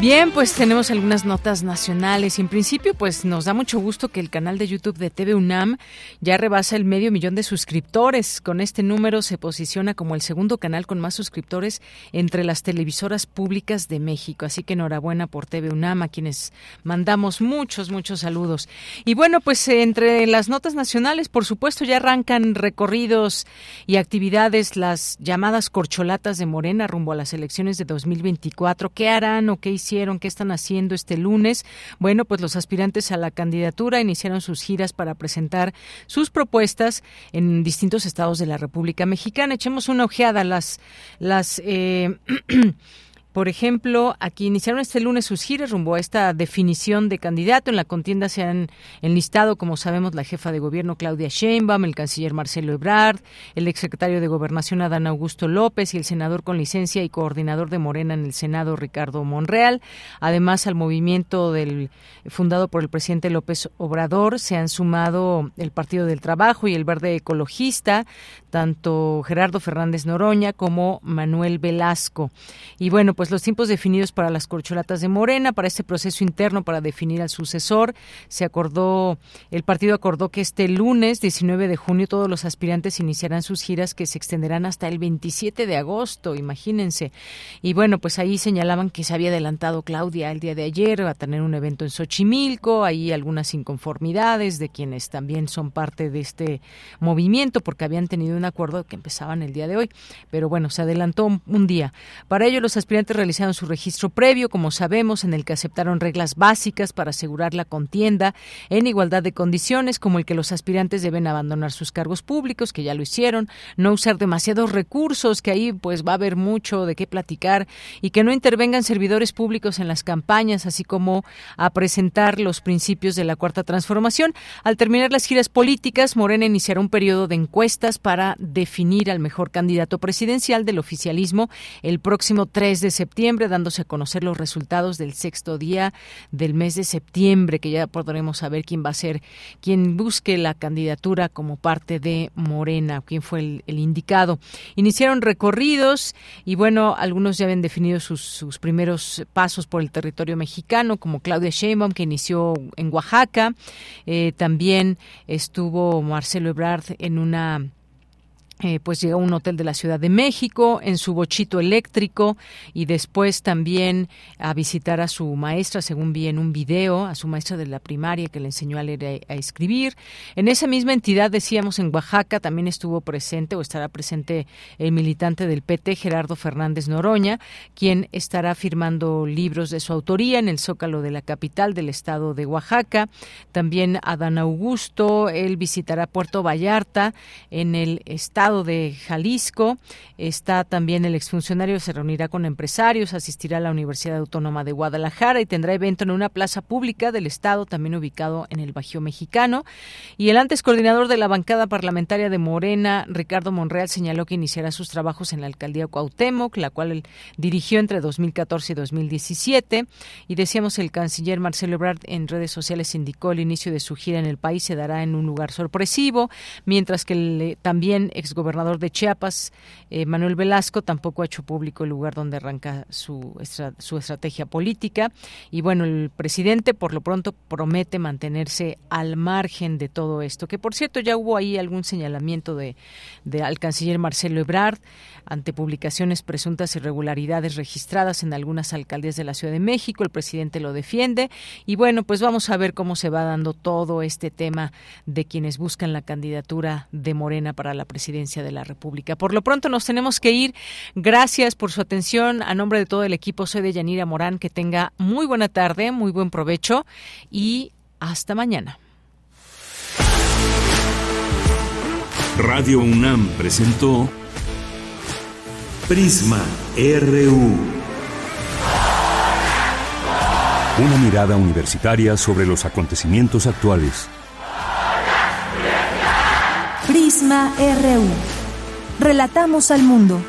Bien, pues tenemos algunas notas nacionales y en principio pues nos da mucho gusto que el canal de YouTube de TV UNAM ya rebasa el medio millón de suscriptores. Con este número se posiciona como el segundo canal con más suscriptores entre las televisoras públicas de México. Así que enhorabuena por TV UNAM a quienes mandamos muchos, muchos saludos. Y bueno, pues entre las notas nacionales, por supuesto, ya arrancan recorridos y actividades las llamadas corcholatas de Morena rumbo a las elecciones de 2024. ¿Qué harán o qué hicieron? Qué están haciendo este lunes. Bueno, pues los aspirantes a la candidatura iniciaron sus giras para presentar sus propuestas en distintos estados de la República Mexicana. Echemos una ojeada a las, las eh, Por ejemplo, aquí iniciaron este lunes sus giras rumbo a esta definición de candidato. En la contienda se han enlistado, como sabemos, la jefa de gobierno Claudia Sheinbaum, el canciller Marcelo Ebrard, el exsecretario de Gobernación Adán Augusto López y el senador con licencia y coordinador de Morena en el Senado Ricardo Monreal. Además, al movimiento del fundado por el presidente López Obrador se han sumado el Partido del Trabajo y el Verde Ecologista, tanto Gerardo Fernández Noroña como Manuel Velasco. Y bueno, pues los tiempos definidos para las corcholatas de Morena, para este proceso interno para definir al sucesor, se acordó, el partido acordó que este lunes 19 de junio todos los aspirantes iniciarán sus giras que se extenderán hasta el 27 de agosto, imagínense. Y bueno, pues ahí señalaban que se había adelantado Claudia el día de ayer a tener un evento en Xochimilco, ahí algunas inconformidades de quienes también son parte de este movimiento porque habían tenido un acuerdo que empezaban el día de hoy, pero bueno, se adelantó un día. Para ello los aspirantes realizaron su registro previo, como sabemos, en el que aceptaron reglas básicas para asegurar la contienda en igualdad de condiciones, como el que los aspirantes deben abandonar sus cargos públicos, que ya lo hicieron, no usar demasiados recursos, que ahí pues va a haber mucho de qué platicar, y que no intervengan servidores públicos en las campañas, así como a presentar los principios de la cuarta transformación. Al terminar las giras políticas, Morena iniciará un periodo de encuestas para definir al mejor candidato presidencial del oficialismo el próximo 3 de septiembre, dándose a conocer los resultados del sexto día del mes de septiembre, que ya podremos saber quién va a ser quien busque la candidatura como parte de Morena, quién fue el, indicado. Iniciaron recorridos y bueno, algunos ya habían definido sus, primeros pasos por el territorio mexicano, como Claudia Sheinbaum, que inició en Oaxaca. Eh, también estuvo Marcelo Ebrard en una eh, pues llegó a un hotel de la Ciudad de México en su bochito eléctrico y después también a visitar a su maestra, según vi en un video, a su maestra de la primaria que le enseñó a leer y a escribir. En esa misma entidad, decíamos, en Oaxaca también estuvo presente o estará presente el militante del PT, Gerardo Fernández Noroña, quien estará firmando libros de su autoría en el Zócalo de la capital del estado de Oaxaca. También Adán Augusto, él visitará Puerto Vallarta en el estado de Jalisco. Está también el exfuncionario, se reunirá con empresarios, asistirá a la Universidad Autónoma de Guadalajara y tendrá evento en una plaza pública del Estado, también ubicado en el Bajío Mexicano. Y el antes coordinador de la bancada parlamentaria de Morena, Ricardo Monreal, señaló que iniciará sus trabajos en la alcaldía Cuauhtémoc, la cual dirigió entre 2014 y 2017. Y decíamos, el canciller Marcelo Ebrard en redes sociales indicó el inicio de su gira en el país se dará en un lugar sorpresivo, mientras que el, también ex exgobernador de Chiapas, eh, Manuel Velasco, tampoco ha hecho público el lugar donde arranca su, su estrategia política. Y bueno, el presidente por lo pronto promete mantenerse al margen de todo esto, que por cierto ya hubo ahí algún señalamiento de, de al canciller Marcelo Ebrard ante publicaciones presuntas irregularidades registradas en algunas alcaldías de la Ciudad de México. El presidente lo defiende. Y bueno, pues vamos a ver cómo se va dando todo este tema de quienes buscan la candidatura de Morena para la presidencia de la República. Por lo pronto nos tenemos que ir. Gracias por su atención. A nombre de todo el equipo, soy de Yanira Morán. Que tenga muy buena tarde, muy buen provecho y hasta mañana. Radio UNAM presentó Prisma RU. Una mirada universitaria sobre los acontecimientos actuales. Relatamos al mundo.